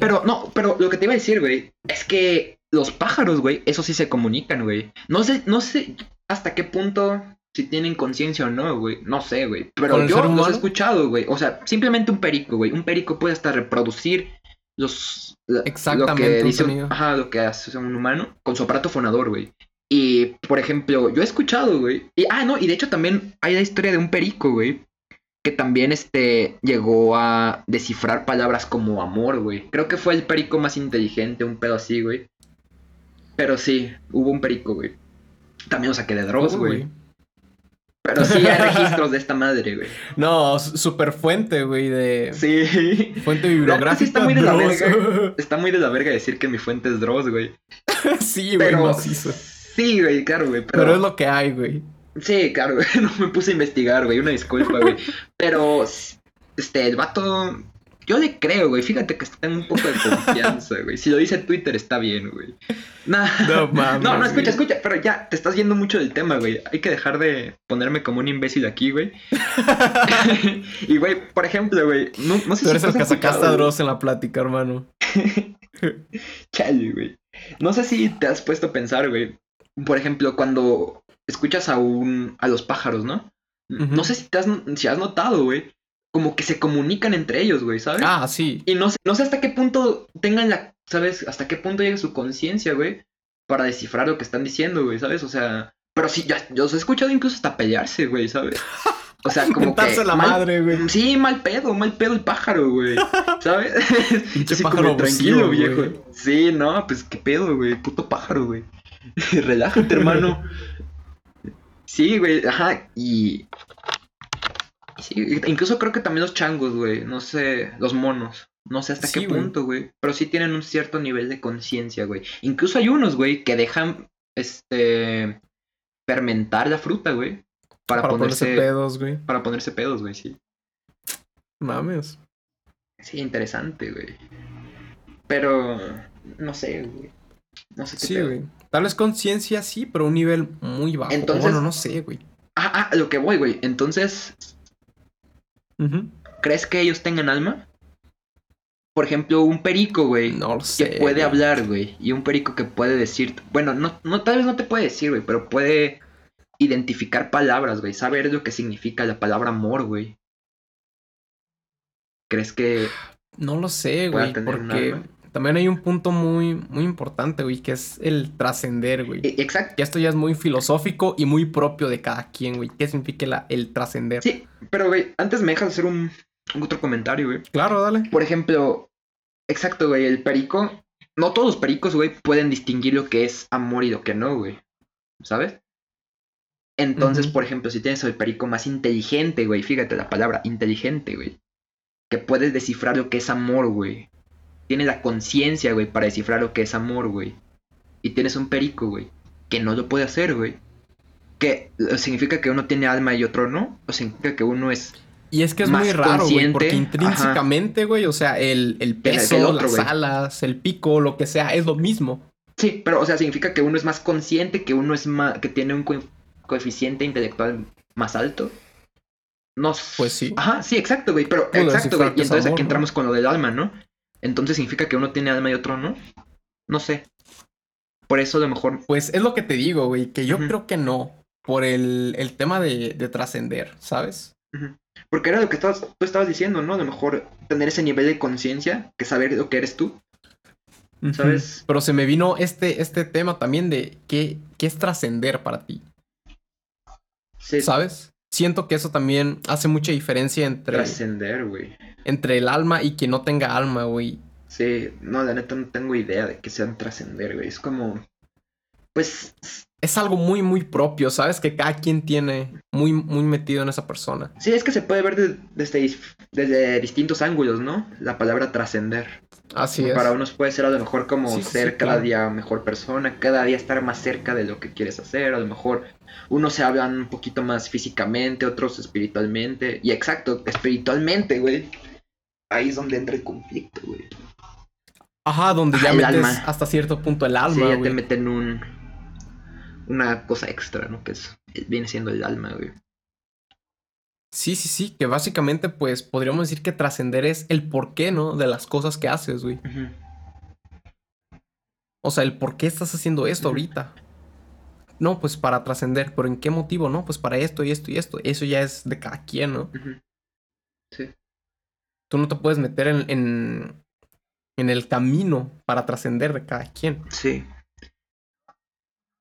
Speaker 1: Pero, no, pero lo que te iba a decir, güey, es que los pájaros, güey, eso sí se comunican, güey. No sé, no sé hasta qué punto si tienen conciencia o no, güey. No sé, güey.
Speaker 2: ¿Con
Speaker 1: Pero yo los he escuchado, güey. O sea, simplemente un perico, güey. Un perico puede hasta reproducir los...
Speaker 2: Exactamente,
Speaker 1: Lo que dice, un- ajá, lo que hace un humano con su aparato fonador, güey. Y, por ejemplo, yo he escuchado, güey. Y, ah, no, y de hecho también hay la historia de un perico, güey. Que también, este, llegó a descifrar palabras como amor, güey. Creo que fue el perico más inteligente, un pedo así, güey. Pero sí, hubo un perico, güey. También lo saqué de Dross,
Speaker 2: Uy,
Speaker 1: güey. Pero sí hay [LAUGHS] registros de esta madre, güey.
Speaker 2: No, super fuente, güey, de...
Speaker 1: Sí.
Speaker 2: Fuente bibliográfica.
Speaker 1: sí está muy de la
Speaker 2: Dross. [LAUGHS]
Speaker 1: Está muy de la verga decir que mi fuente es Dross, güey. [LAUGHS]
Speaker 2: sí, güey,
Speaker 1: Pero...
Speaker 2: macizo.
Speaker 1: Sí, güey, claro, güey.
Speaker 2: Pero... es lo que hay, güey.
Speaker 1: Sí, claro, güey. [LAUGHS] No me puse a investigar, güey. Una disculpa, güey. Pero, este, el vato. Yo le creo, güey. Fíjate que tengo un poco de confianza, güey. Si lo dice Twitter, está bien, güey. Nah.
Speaker 2: No mames, [LAUGHS]
Speaker 1: No, no, escucha,
Speaker 2: güey.
Speaker 1: escucha. Pero ya, te estás yendo mucho del tema, güey. Hay que dejar de ponerme como un imbécil aquí, güey. [LAUGHS] y, güey, por ejemplo, güey. No, no sé
Speaker 2: Tú eres
Speaker 1: si
Speaker 2: el que sacaste a Dross en la plática, hermano.
Speaker 1: Chale, güey. No sé si te has puesto a pensar, güey. Por ejemplo, cuando escuchas a un a los pájaros, ¿no? No sé si te has, si has notado, güey. Como que se comunican entre ellos, güey, ¿sabes?
Speaker 2: Ah, sí.
Speaker 1: Y no sé, no sé hasta qué punto tengan la, ¿sabes? Hasta qué punto llega su conciencia, güey, para descifrar lo que están diciendo, güey, ¿sabes? O sea, pero sí, ya, yo los he escuchado incluso hasta pelearse, güey, ¿sabes? O sea, [LAUGHS] como que
Speaker 2: la
Speaker 1: mal-
Speaker 2: madre, güey.
Speaker 1: Sí, mal pedo, mal pedo el pájaro, güey. [LAUGHS] ¿Sabes? [LAUGHS]
Speaker 2: Pinche pájaro
Speaker 1: como tranquilo, viejo.
Speaker 2: güey.
Speaker 1: Sí, no, pues qué pedo, güey. Puto pájaro, güey. Relájate, hermano. Sí, güey, ajá. Y. Sí, incluso creo que también los changos, güey. No sé, los monos. No sé hasta
Speaker 2: Sí,
Speaker 1: qué
Speaker 2: güey.
Speaker 1: punto, güey. Pero sí tienen un cierto nivel de conciencia, güey. Incluso hay unos, güey, que dejan, este, fermentar la fruta, güey. Para,
Speaker 2: Para
Speaker 1: ponerse,
Speaker 2: ponerse pedos, güey.
Speaker 1: para ponerse pedos, güey, sí.
Speaker 2: Mames.
Speaker 1: Sí, interesante, güey. Pero, no sé, güey. No sé qué
Speaker 2: Sí,
Speaker 1: pedo.
Speaker 2: güey. Tal vez conciencia sí, pero un nivel muy bajo.
Speaker 1: Entonces-
Speaker 2: Bueno, no sé, güey.
Speaker 1: Ah, ah, a lo que voy, güey. Entonces. ¿crees que ellos tengan alma? Por ejemplo, un perico, güey.
Speaker 2: No lo
Speaker 1: que
Speaker 2: sé.
Speaker 1: puede
Speaker 2: güey.
Speaker 1: hablar, güey. Y un perico que puede decir. Bueno, no, no, tal vez no te puede decir, güey, pero puede identificar palabras, güey. Saber lo que significa la palabra amor, güey. ¿Crees que
Speaker 2: No lo sé, güey. Porque? También hay un punto muy, muy importante, güey, que es el trascender, güey.
Speaker 1: E- Exacto.
Speaker 2: Y esto ya es muy filosófico y muy propio de cada quien, güey. ¿Qué significa la- el trascender?
Speaker 1: Sí, pero güey, antes me dejas hacer un, un otro comentario, güey.
Speaker 2: Claro, dale.
Speaker 1: Por ejemplo, exacto, güey, el perico. No todos los pericos, güey, pueden distinguir lo que es amor y lo que no, güey. ¿Sabes? Entonces, por ejemplo, si tienes el perico más inteligente, güey, fíjate la palabra, inteligente, güey. Que puedes descifrar lo que es amor, güey. Tiene la conciencia, güey, para descifrar lo que es amor, güey. Y tienes un perico, güey, que no lo puede hacer, güey. Que eh, significa que uno tiene alma y otro no. O significa que uno es
Speaker 2: Y es que es muy raro, güey, porque intrínsecamente, güey, o sea, el, el peso,
Speaker 1: el otro,
Speaker 2: las alas, el pico, lo que sea, es lo mismo.
Speaker 1: Sí, pero o sea, significa que uno es más consciente, que uno es más, que tiene un co- coeficiente intelectual más alto. No.
Speaker 2: Pues sí.
Speaker 1: Ajá, sí, exacto, güey. Pero exacto, güey. Y
Speaker 2: es
Speaker 1: entonces
Speaker 2: amor,
Speaker 1: aquí
Speaker 2: ¿no?
Speaker 1: entramos con lo del alma, ¿no? Entonces significa que uno tiene alma y otro no. No sé. Por eso a lo mejor.
Speaker 2: Pues es lo que te digo, güey, que yo creo que no. Por el, el tema de, de trascender, ¿sabes?
Speaker 1: Porque era lo que estabas, tú estabas diciendo, ¿no? A lo mejor tener ese nivel de conciencia, que saber lo que eres tú. ¿Sabes?
Speaker 2: Pero se me vino este, este tema también de qué, qué es trascender para ti,
Speaker 1: Sí,
Speaker 2: ¿sabes? Siento que eso también hace mucha diferencia entre,
Speaker 1: trascender, güey.
Speaker 2: entre el alma y quien no tenga alma, güey.
Speaker 1: Sí, no, la neta no tengo idea de que sean trascender, güey. Es como. Pues
Speaker 2: Es algo muy, muy propio, ¿sabes? Que cada quien tiene muy, muy metido en esa persona.
Speaker 1: Sí, es que se puede ver de- desde, desde distintos ángulos, ¿no? La palabra trascender.
Speaker 2: Así es.
Speaker 1: Para unos puede ser a lo mejor como
Speaker 2: sí,
Speaker 1: ser
Speaker 2: sí,
Speaker 1: cada
Speaker 2: claro.
Speaker 1: día mejor persona, cada día estar más cerca de lo que quieres hacer. A lo mejor unos se hablan un poquito más físicamente, otros espiritualmente. Y exacto, espiritualmente, güey. Ahí es donde entra el conflicto, güey.
Speaker 2: Ajá, donde ya
Speaker 1: el
Speaker 2: metes
Speaker 1: alma.
Speaker 2: hasta cierto punto el
Speaker 1: Sí,
Speaker 2: alma,
Speaker 1: ya te meten un. Una cosa extra, ¿no? Que es, viene siendo el alma, güey.
Speaker 2: Sí, sí, sí, que básicamente pues podríamos decir que trascender es el porqué, ¿no? De las cosas que haces, güey.
Speaker 1: Ujú.
Speaker 2: O sea, el por qué estás haciendo esto ahorita. No, pues para trascender, pero ¿en qué motivo? No, pues para esto y esto y esto. Eso ya es de cada quien, ¿no?
Speaker 1: Sí.
Speaker 2: Tú no te puedes meter en, en, en el camino para trascender de cada quien.
Speaker 1: Sí.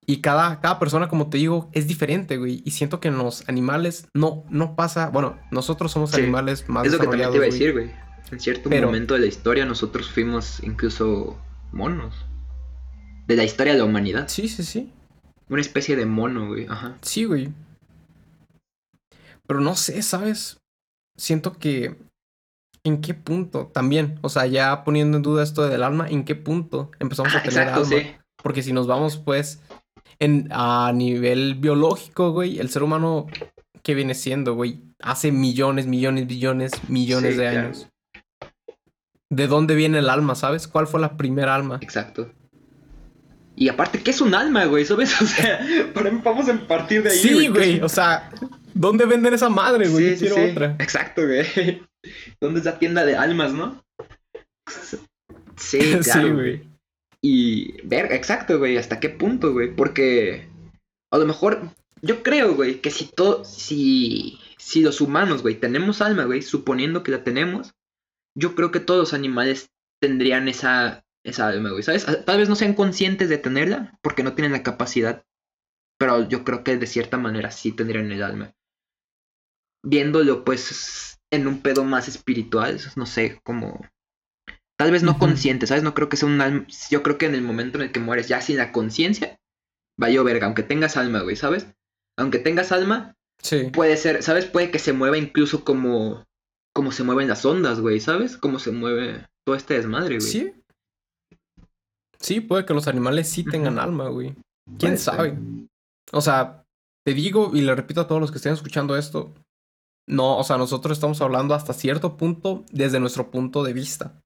Speaker 2: Y cada, cada persona, como te digo, es diferente, güey. Y siento que en los animales no, no pasa. Bueno, nosotros somos
Speaker 1: Sí.
Speaker 2: animales más
Speaker 1: Es lo que también te iba a decir, güey. En cierto
Speaker 2: Pero-
Speaker 1: momento de la historia nosotros fuimos incluso monos. De la historia de la humanidad.
Speaker 2: Sí, sí, sí.
Speaker 1: Una especie de mono, güey. Ajá.
Speaker 2: Sí, güey. Pero no sé, ¿sabes? Siento que... ¿En qué punto? También, o sea, ya poniendo en duda esto del alma, ¿en qué punto empezamos
Speaker 1: Ah,
Speaker 2: a tener
Speaker 1: exacto,
Speaker 2: alma?
Speaker 1: sí.
Speaker 2: Porque si nos vamos, pues, en, a nivel biológico, güey, el ser humano, ¿qué viene siendo, güey? Hace millones, millones, billones, millones
Speaker 1: Sí,
Speaker 2: de
Speaker 1: claro.
Speaker 2: años. ¿De dónde viene el alma, sabes? ¿Cuál fue la primera alma?
Speaker 1: Exacto. Y aparte, ¿qué es un alma, güey? ¿Sabes? [LAUGHS] O sea, para- vamos a partir de ahí.
Speaker 2: Sí,
Speaker 1: ¿qué es
Speaker 2: güey, o sea, ¿dónde venden esa madre, güey? Yo
Speaker 1: Sí, sí,
Speaker 2: quiero
Speaker 1: sí.
Speaker 2: otra.
Speaker 1: Exacto, güey. [LAUGHS] ¿Dónde es la tienda de almas, no? Sí, [LAUGHS]
Speaker 2: Sí,
Speaker 1: claro.
Speaker 2: güey.
Speaker 1: Y ver, exacto, güey, hasta qué punto, güey, porque a lo mejor yo creo, güey, que si todo si si los humanos, güey, tenemos alma, güey, suponiendo que la tenemos, yo creo que todos los animales tendrían esa esa alma, güey, ¿sabes? Tal vez no sean conscientes de tenerla porque no tienen la capacidad, pero yo creo que de cierta manera sí tendrían el alma. Viéndolo pues en un pedo más espiritual, no sé, como Tal vez no
Speaker 2: Ujú.
Speaker 1: consciente, ¿sabes? No creo que sea un alma. Yo creo que en el momento en el que mueres ya sin la conciencia, vaya verga, aunque tengas alma, güey, ¿sabes? Aunque tengas alma,
Speaker 2: Sí.
Speaker 1: puede ser, ¿sabes? Puede que se mueva incluso como. como se mueven las ondas, güey, ¿sabes? Cómo se mueve todo este desmadre, güey.
Speaker 2: Sí. Sí, puede que los animales sí tengan alma, güey. ¿Quién sabe? O sea, te digo y le repito a todos los que estén escuchando esto. No, o sea, nosotros estamos hablando hasta cierto punto desde nuestro punto de vista.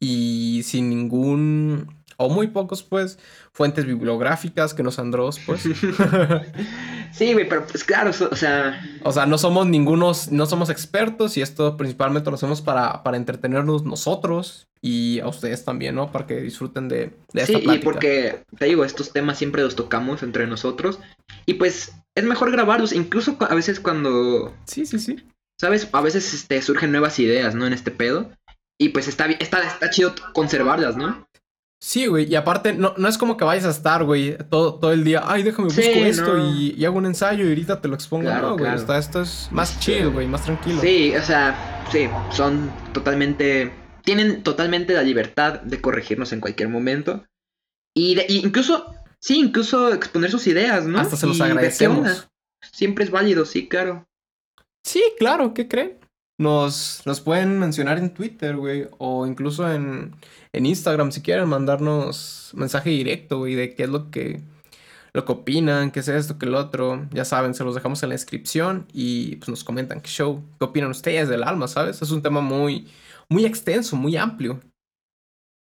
Speaker 2: Y sin ningún, o muy pocos, pues, fuentes bibliográficas que nos andros, pues. [LAUGHS]
Speaker 1: sí, güey, pero pues claro, so- o sea.
Speaker 2: O sea, no somos ningunos, no somos expertos y esto principalmente lo hacemos para, para entretenernos nosotros y a ustedes también, ¿no? Para que disfruten de, de esta
Speaker 1: Sí, y porque, te digo, estos temas siempre los tocamos entre nosotros. Y pues es mejor grabarlos, incluso a veces cuando
Speaker 2: Sí, sí, sí.
Speaker 1: ¿Sabes? A veces este, surgen nuevas ideas, ¿no? En este pedo. Y pues está, está, está chido conservarlas, ¿no?
Speaker 2: Sí, güey. Y aparte, no, no es como que vayas a estar, güey, todo, todo el día. Ay, déjame busco
Speaker 1: Sí,
Speaker 2: esto
Speaker 1: no.
Speaker 2: y, y hago un ensayo y ahorita te lo expongo.
Speaker 1: Claro,
Speaker 2: no, güey. Está, esto es más chill, güey, más tranquilo.
Speaker 1: Sí, o sea, sí, son totalmente. Tienen totalmente la libertad de corregirnos en cualquier momento. Y, de- y incluso, sí, incluso exponer sus ideas, ¿no?
Speaker 2: Hasta se los
Speaker 1: Y
Speaker 2: agradecemos.
Speaker 1: Siempre es válido, sí, claro.
Speaker 2: Sí, claro, ¿qué creen? Nos, nos pueden mencionar en Twitter, güey, o incluso en, en Instagram si quieren mandarnos mensaje directo, güey, de qué es lo que, lo que opinan, qué es esto, qué es lo otro. Ya saben, se los dejamos en la descripción y pues nos comentan qué show, qué opinan ustedes del alma, ¿sabes? Es un tema muy, muy extenso, muy amplio.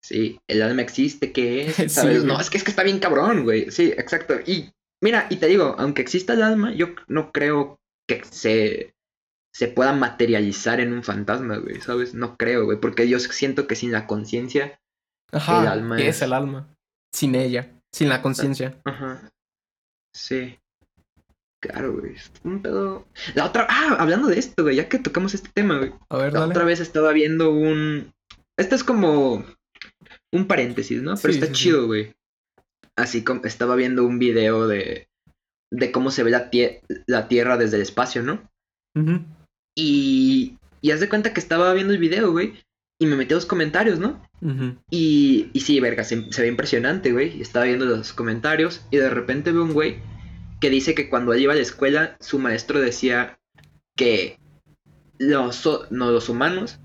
Speaker 1: Sí, el alma existe, ¿qué es? [LAUGHS] ¿Sabes? no, es que, es que está bien cabrón, güey. Sí, exacto. Y mira, y te digo, aunque exista el alma, yo no creo que se, se pueda materializar en un fantasma, güey, ¿sabes? No creo, güey, porque yo siento que sin la conciencia,
Speaker 2: Ajá,
Speaker 1: El alma
Speaker 2: ¿qué
Speaker 1: es-
Speaker 2: es el alma? Sin ella, sin la conciencia.
Speaker 1: ajá, sí. Claro, güey, un pedo... La otra, ah, hablando de esto, güey, ya que tocamos este tema, güey.
Speaker 2: A ver,
Speaker 1: La
Speaker 2: dale.
Speaker 1: otra vez estaba viendo un... Este es como un paréntesis, ¿no? Pero
Speaker 2: Sí,
Speaker 1: está
Speaker 2: sí, sí.
Speaker 1: chido, güey. Así como estaba viendo un video de, de cómo se ve la, tie- la Tierra desde el espacio, ¿no?
Speaker 2: Ujú.
Speaker 1: Y, y haz de cuenta que estaba viendo el video, güey. Y me metí a los comentarios, ¿no? Y, y sí, verga, se, se ve impresionante, güey. Estaba viendo los comentarios y de repente veo un güey que dice que cuando él iba a la escuela, su maestro decía que los, no, los humanos...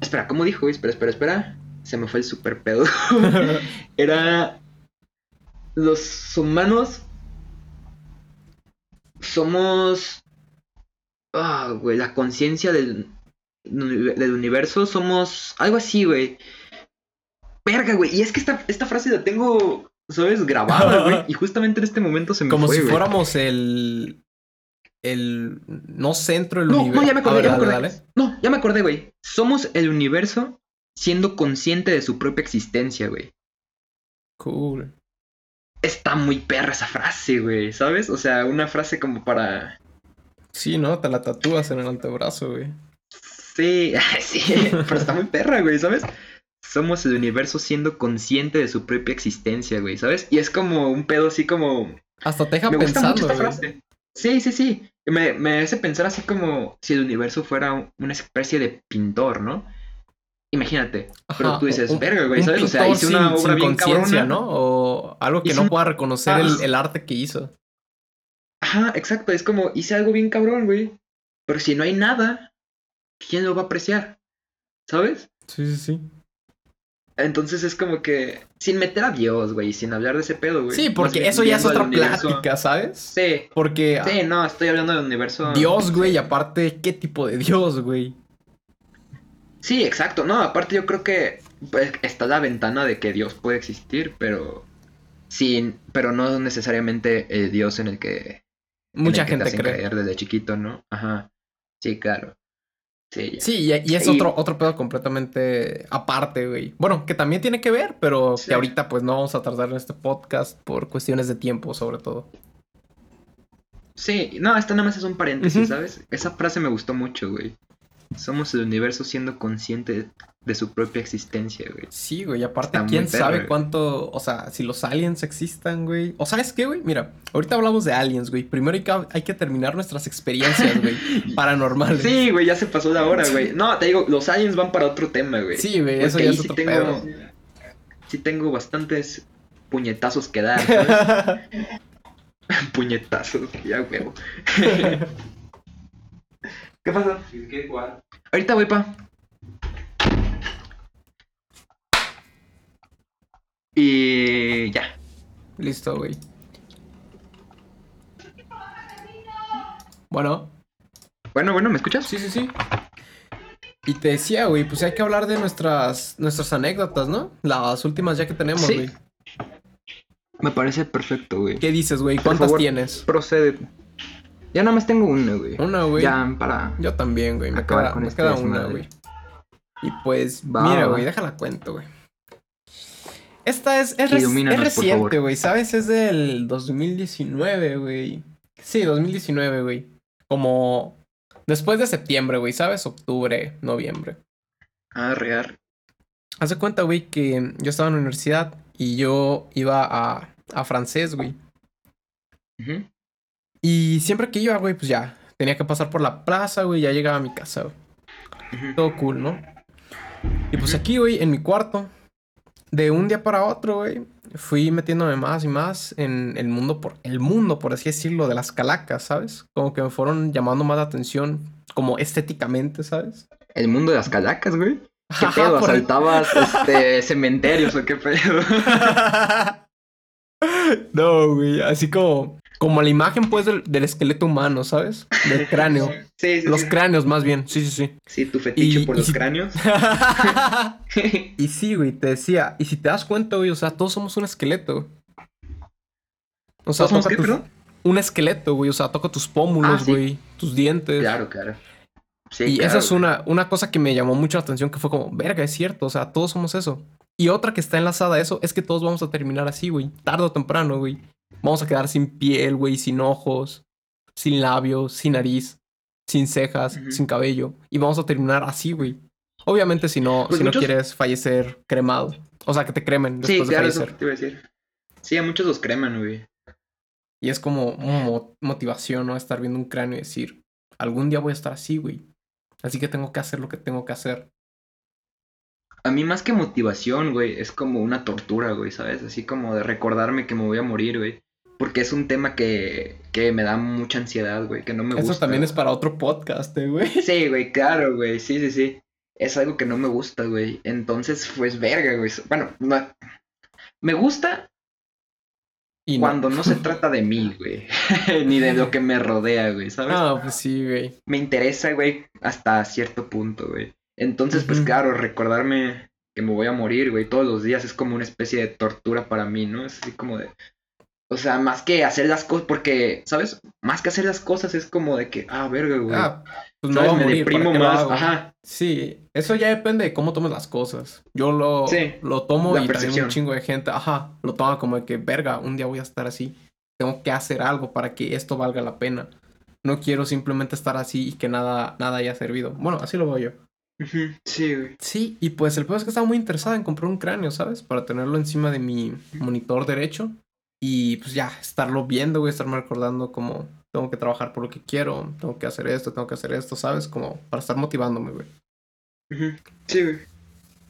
Speaker 1: Espera, ¿cómo dijo, güey? Espera, espera, espera. Se me fue el super pedo. [LAUGHS] Era... Los humanos... Somos... Ah, güey, la conciencia del, del universo somos algo así, güey. Verga, güey. Y es que esta, esta frase la tengo, ¿sabes? Grabada, güey. Y justamente en este momento se me
Speaker 2: Como
Speaker 1: fue,
Speaker 2: si fuéramos el. El. No centro del
Speaker 1: No,
Speaker 2: universo.
Speaker 1: no, ya me acordé,
Speaker 2: ver,
Speaker 1: ya me acordé.
Speaker 2: dale.
Speaker 1: No, ya me acordé, güey. Somos el universo siendo consciente de su propia existencia, güey.
Speaker 2: Cool.
Speaker 1: Está muy perra esa frase, güey, ¿sabes? O sea, una frase como para...
Speaker 2: Sí, ¿no? Te la tatúas en el antebrazo, güey.
Speaker 1: Sí, [LAUGHS] sí, pero está muy perra, güey, ¿sabes? Somos el universo siendo consciente de su propia existencia, güey, ¿sabes? Y es como un pedo así como...
Speaker 2: Hasta te deja
Speaker 1: me gusta
Speaker 2: pensando,
Speaker 1: mucho esta
Speaker 2: güey.
Speaker 1: frase. Sí, sí, sí. Me, me hace pensar así como si el universo fuera un- una especie de pintor, ¿no? Imagínate. Pero tú dices,
Speaker 2: un-
Speaker 1: verga, güey, ¿sabes? O sea, hice una obra
Speaker 2: sin
Speaker 1: bien cabrona.
Speaker 2: ¿no? O algo que no
Speaker 1: un-
Speaker 2: pueda reconocer el, el arte que hizo.
Speaker 1: Ajá, exacto. Es como, hice algo bien cabrón, güey. Pero si no hay nada, ¿quién lo va a apreciar? ¿Sabes?
Speaker 2: Sí, sí, sí.
Speaker 1: Entonces es como que, sin meter a Dios, güey, sin hablar de ese pedo, güey.
Speaker 2: Sí, porque eso ya es otra
Speaker 1: universo.
Speaker 2: plática, ¿sabes?
Speaker 1: Sí,
Speaker 2: Porque ah,
Speaker 1: sí, no, estoy hablando del universo.
Speaker 2: Dios, güey, y aparte, ¿qué tipo de Dios, güey?
Speaker 1: Sí, exacto. No, aparte yo creo que pues, está la ventana de que Dios puede existir, pero sin, pero no necesariamente el Dios en el que en
Speaker 2: Mucha
Speaker 1: el que te
Speaker 2: gente
Speaker 1: hacen
Speaker 2: cree.
Speaker 1: creer desde chiquito, ¿no? Ajá. Sí, claro. Sí,
Speaker 2: y, y es otro, otro pedo completamente aparte, güey. Bueno, que también tiene que ver, pero
Speaker 1: Sí.
Speaker 2: que ahorita pues no vamos a tardar en este podcast por cuestiones de tiempo, sobre todo.
Speaker 1: Sí, no, esta nada más es un paréntesis. ¿sabes? Esa frase me gustó mucho, güey. Somos el universo siendo consciente de su propia existencia, güey.
Speaker 2: Sí, güey, y aparte,
Speaker 1: Está
Speaker 2: quién sabe cuánto, o sea, si los aliens existan, güey. O sabes qué, güey, mira, ahorita hablamos de aliens, güey. Primero hay que, hay que terminar nuestras experiencias, güey, [LAUGHS] paranormales.
Speaker 1: Sí, güey, ya se pasó la hora, güey. No, te digo, los aliens van para otro tema, güey.
Speaker 2: Sí, güey, eso ya
Speaker 1: ahí
Speaker 2: es
Speaker 1: sí
Speaker 2: otro
Speaker 1: tengo,
Speaker 2: pedo.
Speaker 1: sí tengo bastantes puñetazos que dar, [LAUGHS] ¿sabes? [LAUGHS] puñetazos, ya huevo. ¿Qué pasó?
Speaker 3: ¿Qué cuál?
Speaker 1: Ahorita voy, pa. Y ya.
Speaker 2: Listo, güey. Bueno,
Speaker 1: Bueno, bueno, ¿me escuchas?
Speaker 2: sí, sí, sí. Y te decía, güey, pues hay que hablar de nuestras, nuestras anécdotas, ¿no? Las últimas ya que tenemos,
Speaker 1: Sí.
Speaker 2: güey.
Speaker 1: Me parece perfecto, güey.
Speaker 2: ¿Qué dices, güey? ¿Cuántas
Speaker 1: favor.
Speaker 2: tienes?
Speaker 1: Procede. Ya nada más tengo una, güey.
Speaker 2: Una, güey.
Speaker 1: Ya, para.
Speaker 2: Yo también, güey. Me queda,
Speaker 1: con
Speaker 2: me
Speaker 1: este
Speaker 2: queda una, güey. Y pues,
Speaker 1: Va,
Speaker 2: mira, güey, déjala cuento, güey. Esta es, es, reciente, güey, ¿sabes? Es del 2019, güey. Sí, 2019, güey. Como después de septiembre, güey, ¿sabes? Octubre, noviembre.
Speaker 1: Ah, real.
Speaker 2: Haz cuenta, güey, que yo estaba en la universidad y yo iba a, a francés, güey. Y siempre que iba, güey, pues ya, tenía que pasar por la plaza, güey, ya llegaba a mi casa, güey. Todo cool, ¿no? Y pues aquí, güey, en mi cuarto, de un día para otro, güey, fui metiéndome más y más en el mundo, por el mundo, por así decirlo, de las calacas, ¿sabes? Como que me fueron llamando más la atención, como estéticamente, ¿sabes?
Speaker 1: El mundo de las calacas, güey. [LAUGHS] ¿Qué pedo? ¿Asaltabas [LAUGHS] este, cementerios o qué pedo? [LAUGHS]
Speaker 2: no, güey, así como como la imagen, pues, del, esqueleto humano, ¿sabes? Del cráneo. Sí, sí. Los cráneos, más bien. Sí, sí, sí.
Speaker 1: Sí, tu fetiche por los cráneos. [LAUGHS]
Speaker 2: y sí, güey, te decía. Y si te das cuenta, güey, o sea, todos somos un esqueleto. O sea,
Speaker 1: somos qué, perdón?
Speaker 2: Un esqueleto, güey. O sea, toca tus pómulos, ah, güey. Tus dientes.
Speaker 1: Claro, claro.
Speaker 2: Sí, y esa es una, una cosa que me llamó mucho la atención, que fue como, verga, es cierto, o sea, todos somos eso. Y otra que está enlazada a eso es que todos vamos a terminar así, güey, tarde o temprano, güey. Vamos a quedar sin piel, güey, sin ojos, sin labios, sin nariz, sin cejas, sin cabello. Y vamos a terminar así, güey. Obviamente si no, pues si no quieres fallecer cremado. O sea, que te cremen después de fallecer.
Speaker 1: te iba a decir. Sí, a muchos los creman, güey.
Speaker 2: Y es como motivación, ¿no? Estar viendo un cráneo y decir, algún día voy a estar así, güey. Así que tengo que hacer lo que tengo que hacer.
Speaker 1: A mí más que motivación, güey, es como una tortura, güey, ¿sabes? Así como de recordarme que me voy a morir, güey. Porque es un tema que, que me da mucha ansiedad, güey, que no me gusta.
Speaker 2: Eso también es para otro podcast, eh, güey.
Speaker 1: Sí, güey, claro, güey, sí, sí, sí. Es algo que no me gusta, güey. Entonces, pues, verga, güey. Bueno, no... Me gusta y cuando no. se trata de mí, güey. [LAUGHS] Ni de lo que me rodea, güey, ¿sabes?
Speaker 2: Ah, pues sí, güey.
Speaker 1: Me interesa, güey, hasta cierto punto, güey. Entonces, pues claro, recordarme que me voy a morir, güey, todos los días es como una especie de tortura para mí, ¿no? Es así como de, o sea, más que hacer las cosas, porque, ¿sabes? Más que hacer las cosas es como de que, ah, verga, güey. Ah, pues no me deprimo más. Ajá.
Speaker 2: Sí, eso ya depende de cómo tomes las cosas. Yo lo, lo tomo y también un chingo de gente, ajá, lo toma como de que, verga, un día voy a estar así. Tengo que hacer algo para que esto valga la pena. No quiero simplemente estar así y que nada, nada haya servido. Bueno, así lo veo yo.
Speaker 1: Sí, güey.
Speaker 2: Sí, y pues el peor es que estaba muy interesado en comprar un cráneo, ¿sabes? Para tenerlo encima de mi monitor derecho y pues ya, estarlo viendo, güey, estarme recordando como tengo que trabajar por lo que quiero, tengo que hacer esto, tengo que hacer esto, ¿sabes? Como para estar motivándome, güey.
Speaker 1: Sí, güey.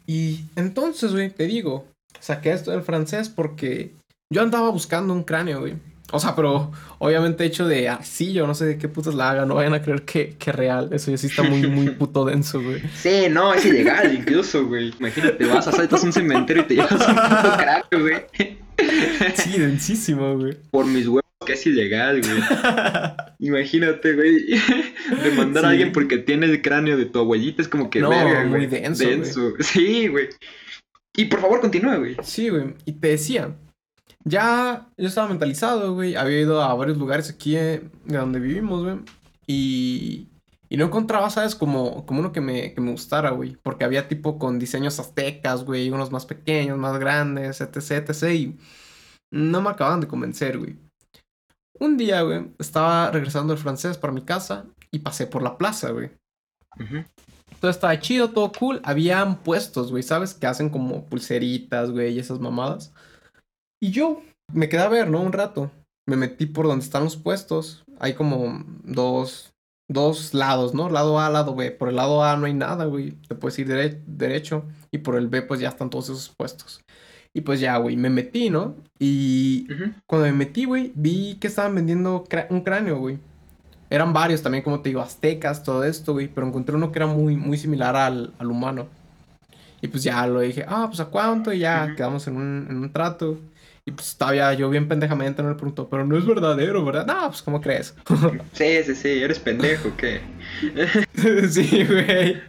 Speaker 2: Y entonces, güey, te digo, saqué esto del francés porque yo andaba buscando un cráneo, güey. O sea, pero obviamente hecho de arcillo, no sé de qué putas la haga, no vayan a creer que, que real. Eso ya sí está muy, muy [LAUGHS] puto denso, güey.
Speaker 1: Sí, no, es ilegal incluso, güey. Imagínate, vas, a saltas un cementerio y te llevas un puto cráneo, güey. [LAUGHS]
Speaker 2: Sí, densísimo, güey.
Speaker 1: Por mis huevos que es ilegal, güey. [LAUGHS] Imagínate, güey. [LAUGHS] Demandar a alguien porque tiene el cráneo de tu abuelita es como que
Speaker 2: no, muy denso. denso.
Speaker 1: Sí, güey. Y por favor, continúa, güey.
Speaker 2: Sí, güey. Y te decía, ya yo estaba mentalizado, güey. Había ido a varios lugares aquí eh, de donde vivimos, güey. Y y no encontraba, ¿sabes? Como, como uno que me, que me gustara, güey. Porque había tipo con diseños aztecas, güey. Unos más pequeños, más grandes, etc, etc. Y no me acababan de convencer, güey. Un día, güey, estaba regresando el francés para mi casa y pasé por la plaza, güey. Todo estaba chido, todo cool. Habían puestos, güey, ¿sabes? Que hacen como pulseritas, güey, y esas mamadas. Y yo me quedé a ver, ¿no? Un rato. Me metí por donde están los puestos. Hay como dos, dos lados, ¿no? Lado A, lado B. Por el lado A no hay nada, güey. Te puedes ir derecho. Y por el B, pues ya están todos esos puestos. Y pues ya, güey, me metí, ¿no? Y cuando me metí, güey, vi que estaban vendiendo un cráneo, güey. Eran varios también, como te digo, aztecas, todo esto, güey. Pero encontré uno que era muy, muy similar al, humano. Y pues ya lo dije, ah, pues a cuánto. Y ya quedamos en un, en un trato. Y pues estaba yo bien pendejamente no le pregunto, pero no es verdadero, ¿verdad? No, pues ¿cómo crees? [LAUGHS]
Speaker 1: sí, sí, sí, eres pendejo, ¿qué? [LAUGHS]
Speaker 2: sí, güey.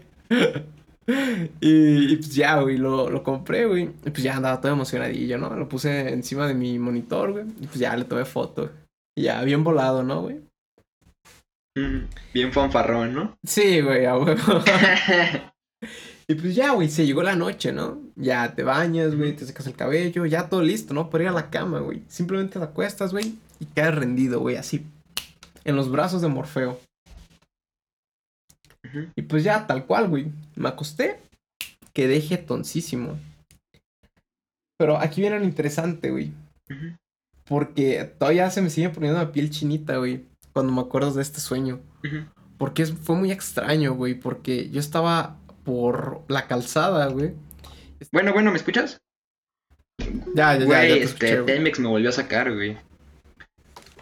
Speaker 2: Y, pues ya, güey, lo, lo compré, güey. Y pues ya andaba todo emocionadillo, ¿no? Lo puse encima de mi monitor, güey. Y pues ya le tomé foto. Y ya, bien volado, ¿no, güey?
Speaker 1: Bien fanfarrón, ¿no?
Speaker 2: Sí, güey, a huevo. [LAUGHS] Y pues ya, güey, se llegó la noche, ¿no? Ya te bañas, güey, te secas el cabello, ya todo listo, ¿no? Para ir a la cama, güey. Simplemente te acuestas, güey, y quedas rendido, güey, así. En los brazos de Morfeo. Y pues ya, tal cual, güey. Me acosté. quedé jetoncísimo. Pero aquí viene lo interesante, güey. Porque todavía se me sigue poniendo la piel chinita, güey. Cuando me acuerdo de este sueño. Porque es- fue muy extraño, güey. Porque yo estaba por la calzada, güey.
Speaker 1: Bueno, bueno, ¿me escuchas?
Speaker 2: Ya, ya, ya,
Speaker 1: Güey,
Speaker 2: ya te
Speaker 1: este,
Speaker 2: escuché, güey.
Speaker 1: Telmex me volvió a sacar, güey.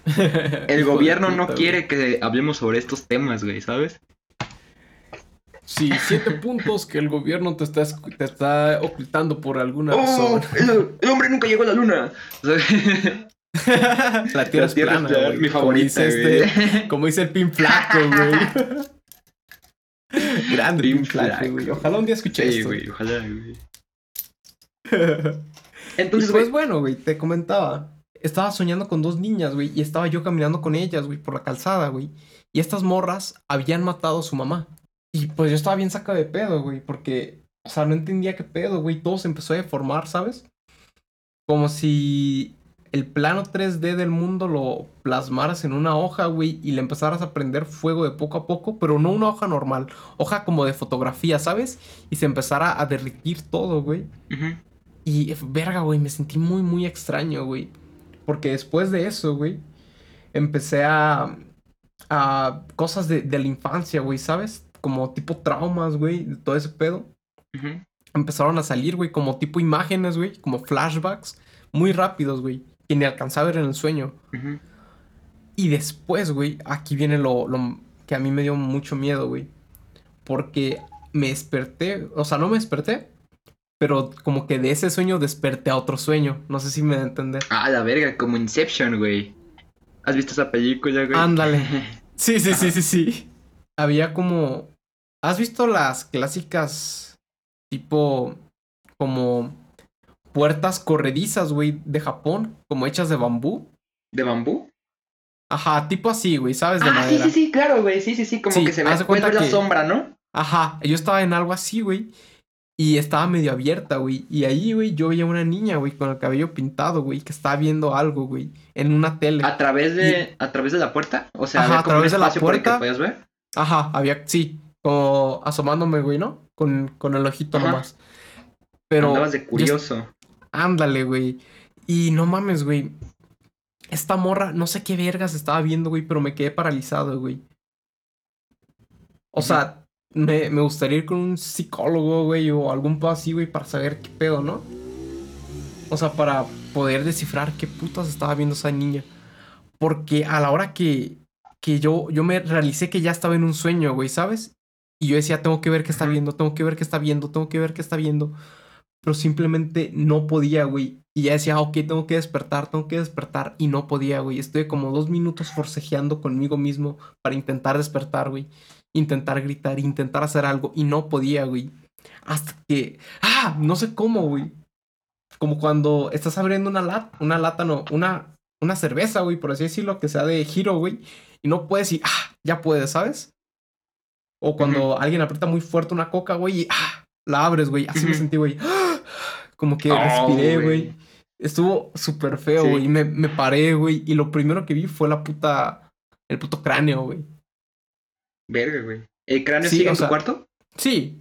Speaker 1: [LAUGHS] El gobierno no
Speaker 2: güey.
Speaker 1: quiere que hablemos sobre estos temas, güey, ¿sabes?
Speaker 2: Sí, siete [LAUGHS] puntos que el gobierno te está, te está ocultando por alguna
Speaker 1: ¡Oh!
Speaker 2: razón.
Speaker 1: El, el hombre nunca llegó a la luna. [LAUGHS] O sea,
Speaker 2: La tierra es plana, güey.
Speaker 1: mi
Speaker 2: Como
Speaker 1: favorita,
Speaker 2: dice
Speaker 1: güey.
Speaker 2: este- Como dice el pin flaco, güey. Grande
Speaker 1: Pin
Speaker 2: pin flaco,
Speaker 1: flaco.
Speaker 2: güey. Ojalá un día escuche
Speaker 1: Sí,
Speaker 2: esto.
Speaker 1: güey, ojalá, güey. [LAUGHS]
Speaker 2: Entonces, pues bueno, güey, te comentaba. Estaba soñando con dos niñas, güey, y estaba yo caminando con ellas, güey, por la calzada, güey. Y estas morras habían matado a su mamá. Y pues yo estaba bien sacado de pedo, güey, porque, o sea, no entendía qué pedo, güey. Todo se empezó a deformar, ¿sabes? Como si el plano 3D del mundo lo plasmaras en una hoja, güey, y le empezaras a prender fuego de poco a poco, pero no una hoja normal, hoja como de fotografía, ¿sabes? Y se empezara a derretir todo, güey.
Speaker 1: ujú,
Speaker 2: Y verga, güey, me sentí muy, muy extraño, güey. Porque después de eso, güey, empecé a... a cosas de, de la infancia, güey, ¿sabes? Como tipo traumas, güey, todo ese pedo. Empezaron a salir, güey, como tipo imágenes, güey, como flashbacks, muy rápidos, güey, que ni alcanzaba a ver en el sueño. Y después, güey, aquí viene lo, lo que a mí me dio mucho miedo, güey. Porque me desperté, o sea, no me desperté, pero como que de ese sueño desperté a otro sueño. No sé si me da a entender.
Speaker 1: Ah, la verga, como Inception, güey. ¿Has visto esa película, güey?
Speaker 2: Ándale. [LAUGHS] Sí, sí, sí, sí, sí. Había como... ¿Has visto las clásicas tipo como puertas corredizas, güey, de Japón, como hechas de bambú?
Speaker 1: ¿De bambú?
Speaker 2: Ajá, tipo así, güey, ¿sabes? De
Speaker 1: ah, sí,
Speaker 2: madera.
Speaker 1: sí, sí, claro, güey. Sí, sí, sí, como
Speaker 2: Sí,
Speaker 1: que se ve
Speaker 2: cuenta
Speaker 1: ver la
Speaker 2: que-
Speaker 1: sombra, ¿no?
Speaker 2: Ajá, yo estaba en algo así, güey. Y estaba medio abierta, güey. Y ahí, güey, yo veía una niña, güey, con el cabello pintado, güey, que estaba viendo algo, güey, en una tele.
Speaker 1: A través de, a través de la puerta. O sea,
Speaker 2: Ajá, a través de la puerta.
Speaker 1: podías ver.
Speaker 2: Ajá, había, sí, como asomándome, güey, ¿no? Con, con el ojito
Speaker 1: Ajá.
Speaker 2: nomás. Pero,
Speaker 1: Andabas de
Speaker 2: yo-
Speaker 1: curioso.
Speaker 2: ándale, güey. Y no mames, güey. Esta morra, no sé qué vergas estaba viendo, güey, pero me quedé paralizado, güey. O sea, me, me gustaría ir con un psicólogo, güey, o algún pedo así, güey, para saber qué pedo, ¿no? O sea, para poder descifrar qué putas estaba viendo esa niña. Porque a la hora que, que yo, yo me realicé que ya estaba en un sueño, güey, ¿sabes? Y yo decía, tengo que ver qué está viendo, tengo que ver qué está viendo, tengo que ver qué está viendo. Pero simplemente no podía, güey. Y ya decía, ok, tengo que despertar, tengo que despertar. Y no podía, güey. Estuve como dos minutos forcejeando conmigo mismo para intentar despertar, güey. Intentar gritar, intentar hacer algo. Y no podía, güey. Hasta que... Ah, no sé cómo, güey. Como cuando estás abriendo una lata, una lata, no, una, una cerveza, güey, por así decirlo, que sea de giro, güey. Y no puedes y, ah, ya puedes, ¿sabes? O cuando alguien aprieta muy fuerte una coca, güey, y, ah, la abres, güey. Así me sentí, güey. [GASPS] Como que
Speaker 1: Oh,
Speaker 2: respiré,
Speaker 1: güey.
Speaker 2: güey. Estuvo súper feo, güey. Me, me paré, güey. Y lo primero que vi fue la puta. El puto cráneo, güey.
Speaker 1: Verga, güey. ¿El cráneo
Speaker 2: Sí,
Speaker 1: sigue en tu
Speaker 2: sea-
Speaker 1: cuarto?
Speaker 2: Sí.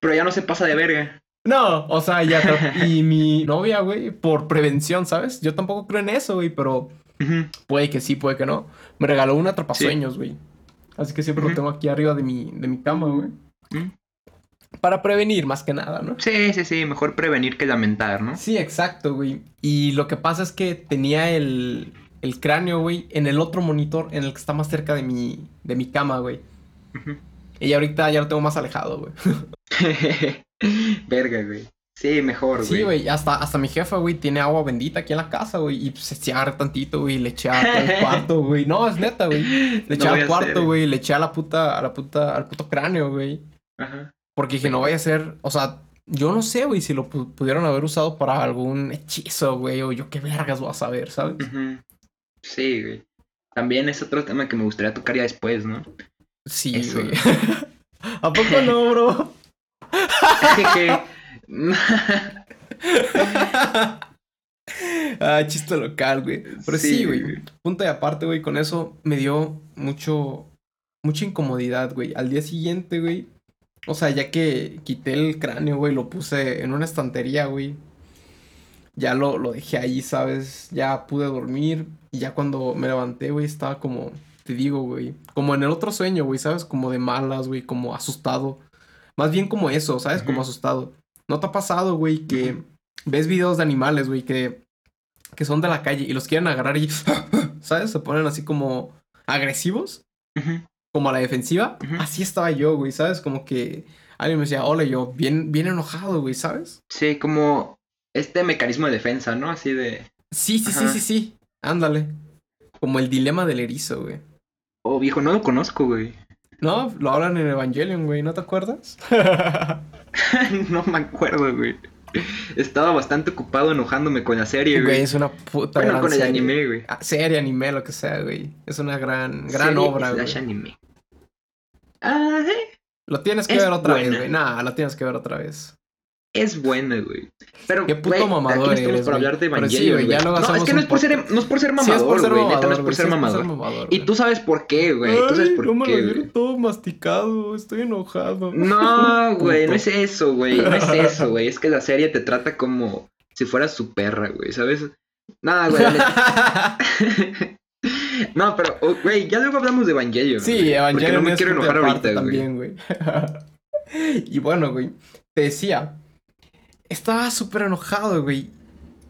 Speaker 1: Pero ya no se pasa de verga.
Speaker 2: No, o sea, ya. [LAUGHS] Y mi novia, güey, por prevención, ¿sabes? Yo tampoco creo en eso, güey, pero puede que sí, puede que no. Me regaló un atrapasueños, güey. Así que siempre lo tengo aquí arriba de mi, de mi cama, güey. Para prevenir, más que nada, ¿no?
Speaker 1: Sí, sí, sí. Mejor prevenir que lamentar, ¿no?
Speaker 2: Sí, exacto, güey. Y lo que pasa es que tenía el, el cráneo, güey, en el otro monitor, en el que está más cerca de mi, de mi cama, güey.
Speaker 1: Ujú.
Speaker 2: Y ahorita ya lo tengo más alejado, güey. [LAUGHS]
Speaker 1: Verga, güey. Sí, mejor, güey.
Speaker 2: Sí, güey, hasta, hasta mi jefa, güey, tiene agua bendita aquí en la casa, güey. Y pues, se agarra tantito, güey, le eché a todo el [LAUGHS] cuarto, güey. No, es neta, güey. Le
Speaker 1: No
Speaker 2: eché
Speaker 1: a
Speaker 2: al cuarto, güey, le eché a la puta, a la puta, al puto cráneo, güey.
Speaker 1: Ajá.
Speaker 2: Porque dije, no vaya a ser, o sea, yo no sé, güey, si lo pu- pudieron haber usado para algún hechizo, güey, o yo qué vergas voy a saber, ¿sabes?
Speaker 1: Ujú. Sí, güey. También es otro tema que me gustaría tocar ya después, ¿no?
Speaker 2: Sí,
Speaker 1: Eso.
Speaker 2: güey. [LAUGHS] ¿A poco no, bro? [LAUGHS] ah, chiste local, güey. Pero
Speaker 1: Sí,
Speaker 2: sí, güey.
Speaker 1: güey.
Speaker 2: Punto y aparte, güey, con eso me dio mucho, mucha incomodidad, güey. Al día siguiente, güey, O sea, ya que quité el cráneo, güey, lo puse en una estantería, güey. Ya lo, lo dejé ahí, ¿sabes? Ya pude dormir. Y ya cuando me levanté, güey, estaba como, te digo, güey. Como en el otro sueño, güey, ¿sabes? Como de malas, güey, como asustado. Más bien como eso, ¿sabes? Como asustado. ¿No te ha pasado, güey, que ves videos de animales, güey, que, que son de la calle y los quieren agarrar y, [GASPS] ¿sabes? Se ponen así como agresivos, como a la defensiva. Así estaba yo, güey, ¿sabes? Como que alguien me decía, hola, yo, bien, bien enojado, güey, ¿sabes?
Speaker 1: Sí, como este mecanismo de defensa, ¿no? Así de.
Speaker 2: Sí, sí, sí, sí, sí. Ándale. Como el dilema del erizo, güey.
Speaker 1: Oh, viejo, no lo conozco, güey.
Speaker 2: No, lo hablan en Evangelion, güey, ¿no te acuerdas? [LAUGHS]
Speaker 1: no me acuerdo, güey. Estaba bastante ocupado enojándome con la serie,
Speaker 2: Güey,
Speaker 1: güey.
Speaker 2: es una puta
Speaker 1: Bueno,
Speaker 2: gran
Speaker 1: con el
Speaker 2: serie.
Speaker 1: anime, güey.
Speaker 2: Ah, serie, anime, lo que sea, güey. Es una gran, gran
Speaker 1: Serie
Speaker 2: obra, güey.
Speaker 1: anime. Ah, eh,
Speaker 2: Lo tienes que
Speaker 1: Es
Speaker 2: ver otra vez, güey. Nah, lo tienes que ver otra vez.
Speaker 1: Es buena, güey. Pero,
Speaker 2: Qué puto
Speaker 1: güey,
Speaker 2: mamador
Speaker 1: aquí no estamos
Speaker 2: eres,
Speaker 1: por
Speaker 2: güey.
Speaker 1: hablar de
Speaker 2: sí,
Speaker 1: Evangelion,
Speaker 2: güey,
Speaker 1: No, es que no es por ser, no es por ser mamador, güey. Neta, no es por ser mamador. Y tú sabes por qué, güey. Tú sabes
Speaker 2: Ay,
Speaker 1: por
Speaker 2: no
Speaker 1: qué,
Speaker 2: todo masticado. Estoy enojado.
Speaker 1: No, [LAUGHS] güey, no es eso, güey. No es [LAUGHS] eso, güey. Es que la serie te trata como si fueras su perra, güey, ¿sabes? Nada, güey. [LAUGHS] no, pero, oh, güey, ya luego hablamos de Evangelion.
Speaker 2: Sí,
Speaker 1: güey,
Speaker 2: Evangelion
Speaker 1: Porque no me quiero enojar ahorita, güey.
Speaker 2: también, güey. y bueno, güey, te decía, estaba súper enojado, güey.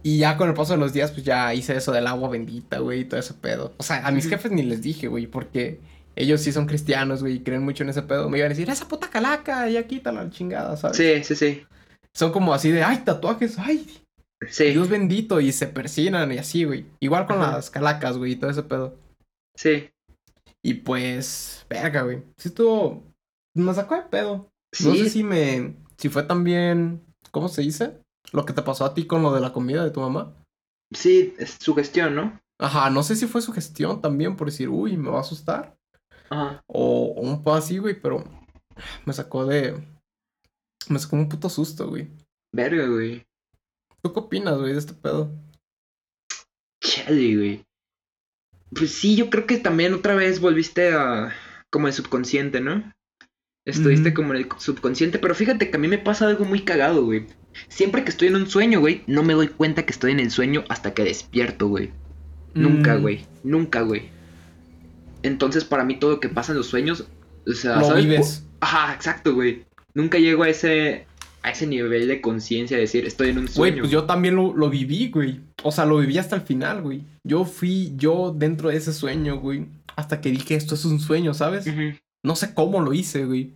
Speaker 2: Y ya con el paso de los días, pues ya hice eso del agua bendita, güey, y todo ese pedo. O sea, a mis jefes ni les dije, güey, porque ellos sí son cristianos, güey, y creen mucho en ese pedo. Me iban a decir, esa puta calaca, ya quítala la chingada, ¿sabes?
Speaker 1: Sí, sí, sí.
Speaker 2: Son como así de, ay, tatuajes, ay,
Speaker 1: Sí,
Speaker 2: Dios bendito, y se persinan y así, güey. Igual con
Speaker 1: Ajá.
Speaker 2: las calacas, güey, y todo ese pedo.
Speaker 1: sí.
Speaker 2: Y pues, verga, güey. Sí estuvo. Me sacó de pedo. No
Speaker 1: Sí,
Speaker 2: sé si me. Si fue también. ¿Cómo se dice? Lo que te pasó a ti con lo de la comida de tu mamá.
Speaker 1: sí, es su gestión, ¿no?
Speaker 2: Ajá, no sé si fue su gestión también por decir, uy, me va a asustar.
Speaker 1: Ajá.
Speaker 2: O, o un poco así, güey, pero me sacó de. Me sacó un puto susto, güey.
Speaker 1: Verga, güey.
Speaker 2: ¿Tú qué opinas, güey, de este pedo?
Speaker 1: Chale, güey. Pues sí, yo creo que también otra vez volviste a. como el subconsciente, ¿no? Estuviste como en el subconsciente, pero fíjate que a mí me pasa algo muy cagado, güey. Siempre que estoy en un sueño, güey, no me doy cuenta que estoy en el sueño hasta que despierto, güey. Nunca,
Speaker 2: Mm,
Speaker 1: güey. Nunca, güey. Entonces, para mí, todo lo que pasa en los sueños. O sea,
Speaker 2: Lo
Speaker 1: ¿sabes?
Speaker 2: vives.
Speaker 1: Ajá, exacto, güey. Nunca llego a ese. a ese nivel de conciencia de decir, estoy en un
Speaker 2: Güey,
Speaker 1: sueño.
Speaker 2: pues yo también lo, lo viví, güey. O sea, lo viví hasta el final, güey. Yo fui yo dentro de ese sueño, güey. Hasta que dije, esto es un sueño, ¿sabes? No sé cómo lo hice, güey.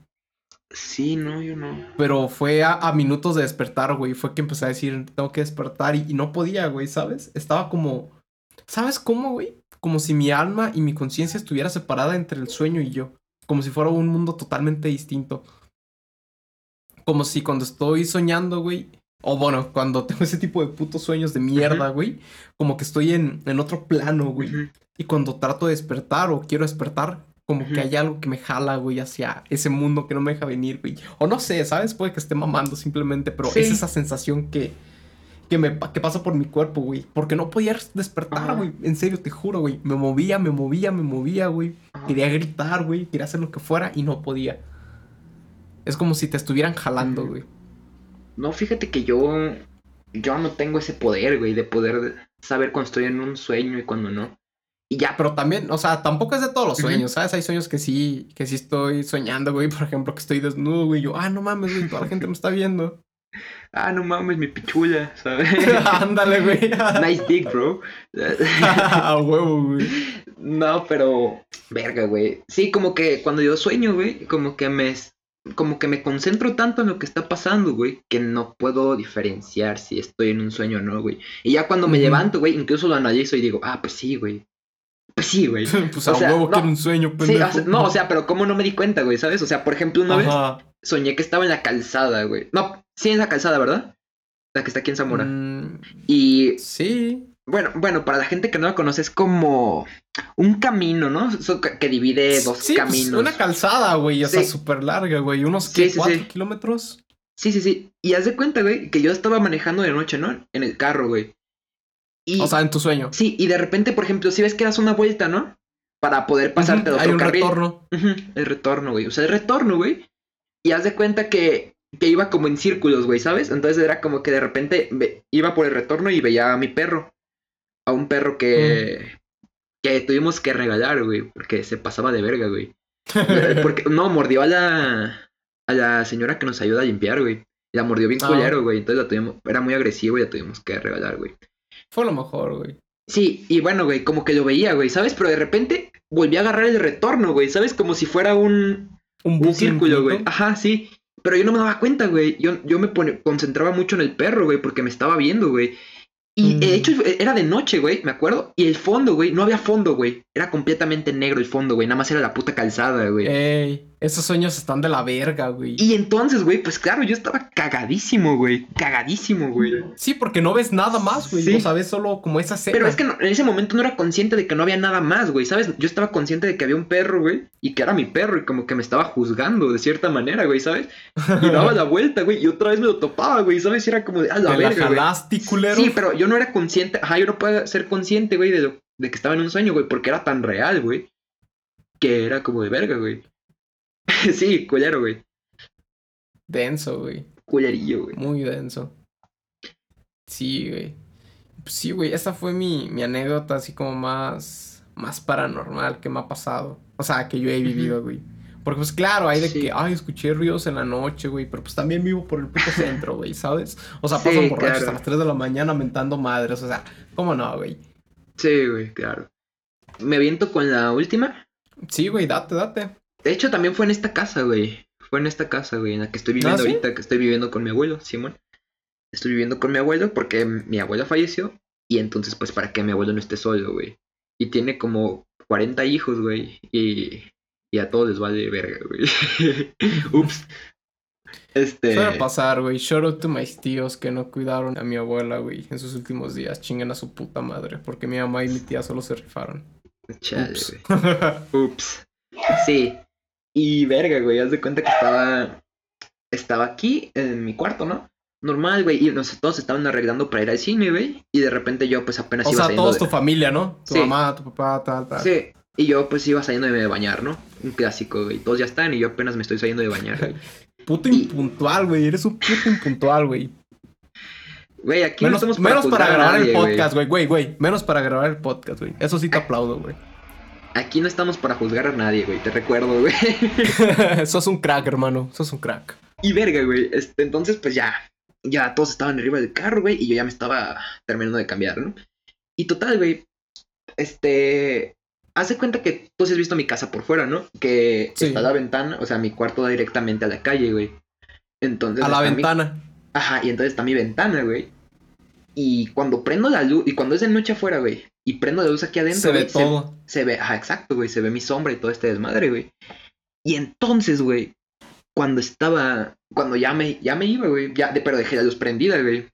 Speaker 1: Sí, no, yo no.
Speaker 2: Pero fue a, a minutos de despertar, güey. Fue que empecé a decir, tengo que despertar. Y, y no podía, güey, ¿sabes? Estaba como... ¿Sabes cómo, güey? Como si mi alma y mi conciencia estuviera separada entre el sueño y yo. Como si fuera un mundo totalmente distinto. Como si cuando estoy soñando, güey. O bueno, cuando [LAUGHS] tengo ese tipo de putos sueños de mierda, güey. Como que estoy en, en otro plano, güey. Y cuando trato de despertar o quiero despertar, como que hay algo que me jala, güey, hacia ese mundo que no me deja venir, güey. O no sé, ¿sabes? Puede que esté mamando simplemente, pero
Speaker 1: Sí.
Speaker 2: es esa sensación que, que, me, que pasa por mi cuerpo, güey. Porque no podía despertar,
Speaker 1: Ajá.
Speaker 2: güey. En serio, te juro, güey. Me movía, me movía, me movía, güey.
Speaker 1: Ajá.
Speaker 2: Quería gritar, güey. Quería hacer lo que fuera y no podía. Es como si te estuvieran jalando, güey.
Speaker 1: No, fíjate que yo. Yo no tengo ese poder, güey, de poder saber cuando estoy en un sueño y cuando no. Y ya,
Speaker 2: Pero también, o sea, tampoco es de todos los sueños, ¿sabes? Hay sueños que sí, que sí estoy soñando, güey. Por ejemplo, que estoy desnudo, güey. Yo, ah, no mames, güey, toda la gente me está viendo. [LAUGHS]
Speaker 1: ah, no mames, mi pichula, ¿sabes? [LAUGHS]
Speaker 2: Ándale, güey. [LAUGHS]
Speaker 1: nice dick, bro.
Speaker 2: A huevo, güey.
Speaker 1: no, pero. Verga, güey. Sí, como que cuando yo sueño, güey, como que me. Como que me concentro tanto en lo que está pasando, güey, que no puedo diferenciar si estoy en un sueño o no, güey. Y ya cuando me levanto, güey, incluso lo analizo y digo, ah, pues sí, güey. Pues [LAUGHS] sí, güey. [LAUGHS]
Speaker 2: Pues a
Speaker 1: O sea,
Speaker 2: huevo
Speaker 1: no.
Speaker 2: quiero un sueño,
Speaker 1: Sí,
Speaker 2: pendejo.
Speaker 1: o sea, no, o sea, pero ¿cómo no me di cuenta, güey? ¿Sabes? O sea, por ejemplo, una vez soñé que estaba en la calzada, güey. No, sí en la calzada, ¿verdad? La que está aquí en Zamora.
Speaker 2: Mm,
Speaker 1: Y
Speaker 2: sí.
Speaker 1: bueno, bueno, para la gente que no la conoce es como un camino, ¿no? Eso que, divide dos
Speaker 2: sí, pues,
Speaker 1: caminos.
Speaker 2: una calzada, güey. O sea,
Speaker 1: Sí.
Speaker 2: súper larga, güey. Unos,
Speaker 1: Sí,
Speaker 2: ¿qué?
Speaker 1: sí,
Speaker 2: ¿Cuatro
Speaker 1: sí.
Speaker 2: kilómetros?
Speaker 1: Sí, sí, sí. Y haz de cuenta, güey, que yo estaba manejando de noche, ¿no? En el carro, güey. Y
Speaker 2: O sea, en tu sueño.
Speaker 1: sí, y de repente, por ejemplo, si ves que das una vuelta, ¿no? Para poder pasarte
Speaker 2: Ujú,
Speaker 1: al
Speaker 2: Hay
Speaker 1: otro
Speaker 2: un
Speaker 1: carril.
Speaker 2: retorno.
Speaker 1: El retorno, güey. O sea, el retorno, güey. Y haz de cuenta que, que iba como en círculos, güey, ¿sabes? Entonces era como que de repente iba por el retorno y veía a mi perro. A un perro que, que tuvimos que regalar, güey, porque se pasaba de verga, güey. [LAUGHS] Porque, no, mordió a la, a la señora que nos ayuda a limpiar, güey. La mordió bien
Speaker 2: Ah.
Speaker 1: culero, güey. Entonces la tuvimos, era muy agresivo y la tuvimos que regalar, güey.
Speaker 2: Fue lo mejor, güey.
Speaker 1: Sí, y bueno, güey, como que lo veía, güey, ¿sabes? Pero de repente volví a agarrar el retorno, güey, ¿sabes? Como si fuera un,
Speaker 2: Un,
Speaker 1: un círculo, güey. Ajá, sí. Pero yo no me daba cuenta, güey. Yo, yo me pone- concentraba mucho en el perro, güey, porque me estaba viendo, güey. Y
Speaker 2: Mm.
Speaker 1: de hecho era de noche, güey, me acuerdo. Y el fondo, güey, no había fondo, güey. Era completamente negro el fondo, güey. Nada más era la puta calzada, güey.
Speaker 2: Ey, esos sueños están de la verga, güey.
Speaker 1: Y entonces, güey, pues claro, yo estaba cagadísimo, güey. Cagadísimo, güey.
Speaker 2: Sí, porque no ves nada más, güey.
Speaker 1: Sí.
Speaker 2: O sea, ves solo como esa escena.
Speaker 1: Pero es que no- en ese momento no era consciente de que no había nada más, güey, ¿sabes? Yo estaba consciente de que había un perro, güey, y que era mi perro, y como que me estaba juzgando de cierta manera, güey, ¿sabes? Y daba [LAUGHS] la vuelta, güey, y otra vez me lo topaba, güey, ¿sabes? Y era como de, a la
Speaker 2: Te la
Speaker 1: verga, güey.
Speaker 2: jalaste, culero.
Speaker 1: Sí, pero yo no era consciente, ajá, yo no puedo ser consciente, güey, de, lo, de que estaba en un sueño, güey, porque era tan real, güey, que era como de verga, güey. [LAUGHS] sí, culero, güey.
Speaker 2: Denso, güey.
Speaker 1: Culerillo, güey.
Speaker 2: Muy denso. Sí, güey. Pues sí, güey. Esa fue mi, mi anécdota así como más, más paranormal que me ha pasado. O sea, que yo he vivido, güey. Porque pues claro, hay de
Speaker 1: Sí.
Speaker 2: que, ay, escuché ruidos en la noche, güey. Pero pues también vivo por el puto centro, güey, ¿sabes? O sea,
Speaker 1: Sí,
Speaker 2: pasan borrachos
Speaker 1: claro.
Speaker 2: a las 3 de la mañana mentando madres. O sea, ¿cómo no, güey?
Speaker 1: Sí, güey, claro. Me aviento con la última.
Speaker 2: Sí, güey, date, date.
Speaker 1: De hecho, también fue en esta casa, güey. Fue en esta casa, güey, en la que estoy viviendo
Speaker 2: ¿Ah, sí?
Speaker 1: ahorita, que estoy viviendo con mi abuelo, Simón. Estoy viviendo con mi abuelo porque mi abuelo falleció. Y entonces, pues, para que mi abuelo no esté solo, güey. Y tiene como 40 hijos, güey. Y, y a todos les vale verga, güey. [LAUGHS] Ups. Este.
Speaker 2: Suele pasar, güey. Shout out to mis tíos que no cuidaron a mi abuela, güey, en sus últimos días. Chingan a su puta madre. Porque mi mamá y mi tía solo se rifaron.
Speaker 1: Chale,
Speaker 2: Ups.
Speaker 1: güey. Ups. Sí. Y verga, güey, haz de cuenta que estaba. Estaba aquí en mi cuarto, ¿no? Normal, güey. Y nos, todos estaban arreglando para ir al cine, güey. Y de repente yo, pues apenas
Speaker 2: o
Speaker 1: iba
Speaker 2: sea,
Speaker 1: saliendo.
Speaker 2: todos
Speaker 1: de-
Speaker 2: tu familia, ¿no? Tu
Speaker 1: Sí.
Speaker 2: mamá, tu papá, tal, tal.
Speaker 1: Sí. Y yo, pues iba saliendo de bañar, ¿no? Un clásico, güey. Todos ya están y yo apenas me estoy saliendo de bañar.
Speaker 2: Puto impuntual, güey. Eres un puto impuntual, güey.
Speaker 1: Güey, aquí no estamos para,
Speaker 2: menos para grabar
Speaker 1: nadie,
Speaker 2: el podcast, güey, güey, güey. Menos para grabar el podcast, güey. Eso sí te aplaudo, güey.
Speaker 1: Aquí no estamos para juzgar a nadie, güey. Te recuerdo, güey. [LAUGHS]
Speaker 2: Sos un crack, hermano. Sos un crack.
Speaker 1: Y verga, güey. Este, entonces, pues ya. Ya todos estaban arriba del carro, güey. Y yo ya me estaba terminando de cambiar, ¿no? Y total, güey. Este. Hace cuenta que tú sí has visto mi casa por fuera, ¿no? Que
Speaker 2: Sí.
Speaker 1: está la ventana, o sea, mi cuarto da directamente a la calle, güey. Entonces.
Speaker 2: A la
Speaker 1: mi-
Speaker 2: ventana.
Speaker 1: Ajá, y entonces está mi ventana, güey. Y cuando prendo la luz, y cuando es de noche afuera, güey, y prendo la luz aquí adentro,
Speaker 2: Se ve
Speaker 1: güey,
Speaker 2: todo.
Speaker 1: se ve, ajá, exacto, güey, se ve mi sombra y todo este desmadre, güey. Y entonces, güey, cuando estaba, cuando ya me, ya me iba, güey, ya, de- pero dejé la luz prendida, güey.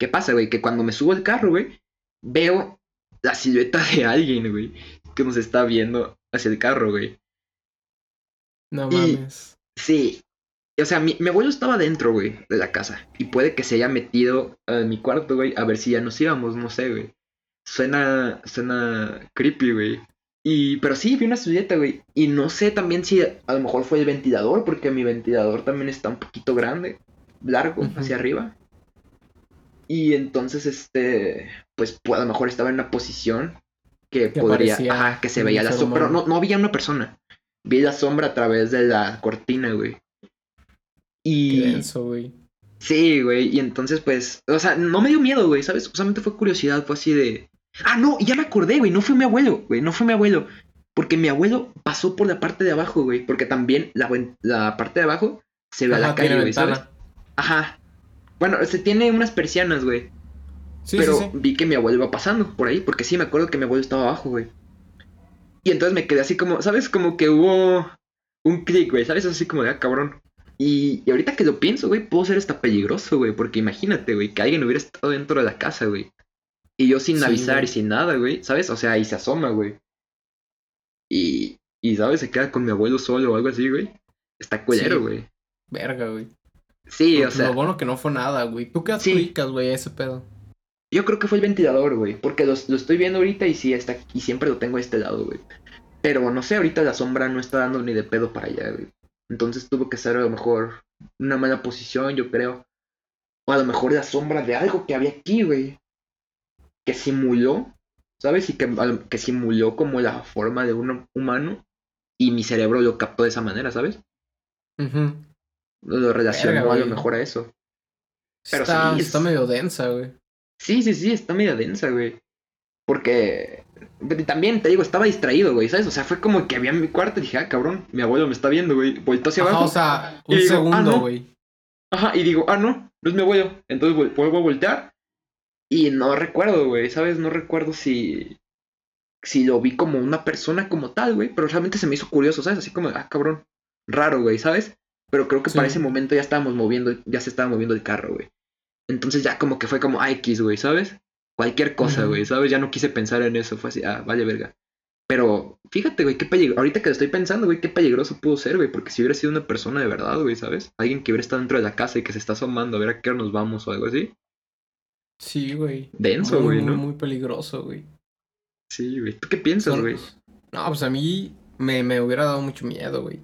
Speaker 1: ¿Qué pasa, güey? Que cuando me subo al carro, güey, veo la silueta de alguien, güey, que nos está viendo hacia el carro, güey.
Speaker 2: No
Speaker 1: Y-
Speaker 2: mames.
Speaker 1: Sí. O sea, mi, mi abuelo estaba dentro, güey, de la casa. Y puede que se haya metido a mi cuarto, güey, a ver si ya nos íbamos, no sé, güey. Suena, suena creepy, güey. Y, pero sí, vi una silueta, güey. Y no sé también si a lo mejor fue el ventilador, porque mi ventilador también está un poquito grande, largo, hacia arriba. Y entonces, este, pues, pues, a lo mejor estaba en una posición que,
Speaker 2: Que
Speaker 1: podría, ajá, que se veía la sombra. Pero no, no había una persona. Vi la sombra a través de la cortina, güey.
Speaker 2: Qué
Speaker 1: Y
Speaker 2: denso, güey.
Speaker 1: sí, güey. Y entonces, pues, o sea, no me dio miedo, güey, ¿sabes? Solamente fue curiosidad, fue así de. Ah, no, ya me acordé, güey. No fue mi abuelo, güey. No fue mi abuelo. Porque mi abuelo pasó por la parte de abajo, güey. Porque también la, la parte de abajo se ve a la calle, güey, ¿sabes? Ajá. Bueno, se tiene unas persianas, güey.
Speaker 2: Sí,
Speaker 1: pero
Speaker 2: sí, sí.
Speaker 1: vi que mi abuelo iba pasando por ahí, porque sí me acuerdo que mi abuelo estaba abajo, güey. Y entonces me quedé así como, ¿sabes? Como que hubo un clic, güey, ¿sabes? Así como de, ah, cabrón. Y, y ahorita que lo pienso, güey, puedo ser hasta peligroso, güey, porque imagínate, güey, que alguien hubiera estado dentro de la casa, güey. Y yo sin avisar
Speaker 2: güey.
Speaker 1: y sin nada, güey, ¿sabes? O sea, ahí se asoma, güey. Y, y, ¿sabes? Se queda con mi abuelo solo o algo así, güey. Está culero, güey.
Speaker 2: Verga, güey.
Speaker 1: Sí, o sea,
Speaker 2: Lo bueno que no fue nada, güey. ¿Tú qué adjudicas, güey, a ese pedo?
Speaker 1: Yo creo que fue el ventilador, güey. Porque los- lo estoy viendo ahorita y sí está y siempre lo tengo a este lado, güey. Pero no sé, ahorita la sombra no está dando ni de pedo para allá, güey. Entonces tuvo que ser a lo mejor una mala posición, yo creo. O a lo mejor la sombra de algo que había aquí, güey. Que simuló, ¿sabes? Y que, que simuló como la forma de un humano. Y mi cerebro lo captó de esa manera, ¿sabes?
Speaker 2: Ujú.
Speaker 1: Lo relacionó
Speaker 2: Verga,
Speaker 1: a lo mejor a eso. Pero
Speaker 2: está,
Speaker 1: sí, es-
Speaker 2: está medio densa, güey.
Speaker 1: Sí, sí, sí, está media densa, güey. Porque también te digo, estaba distraído, güey, ¿sabes? O sea, fue como que había en mi cuarto y dije, ah, cabrón, mi abuelo me está viendo, güey. Voltó hacia
Speaker 2: Ajá,
Speaker 1: abajo.
Speaker 2: o sea, un
Speaker 1: digo, ah,
Speaker 2: segundo,
Speaker 1: no.
Speaker 2: güey.
Speaker 1: Ajá, y digo, ah, no, no es mi abuelo. Entonces vuelvo a voltear y no recuerdo, güey, ¿sabes? No recuerdo si, si lo vi como una persona como tal, güey, pero realmente se me hizo curioso, ¿sabes? Así como, ah, cabrón, raro, güey, ¿sabes? Pero creo que para ese momento ya estábamos moviendo, ya se estaba moviendo el carro, güey. Entonces ya como que fue como, ah, X, güey, ¿sabes? Cualquier cosa, güey, ¿sabes? Ya no quise pensar en eso, fue así, ah, vale, verga. Pero fíjate, güey, qué peligro. Ahorita que lo estoy pensando, güey, qué peligroso pudo ser, güey. Porque si hubiera sido una persona de verdad, güey, ¿sabes? Alguien que hubiera estado dentro de la casa y que se está asomando a ver a qué hora nos vamos o algo así.
Speaker 2: Sí, güey.
Speaker 1: Denso, güey, ¿no?
Speaker 2: muy peligroso, güey.
Speaker 1: Sí, güey. ¿Tú qué piensas, güey?
Speaker 2: No, pues a mí me, me hubiera dado mucho miedo, güey.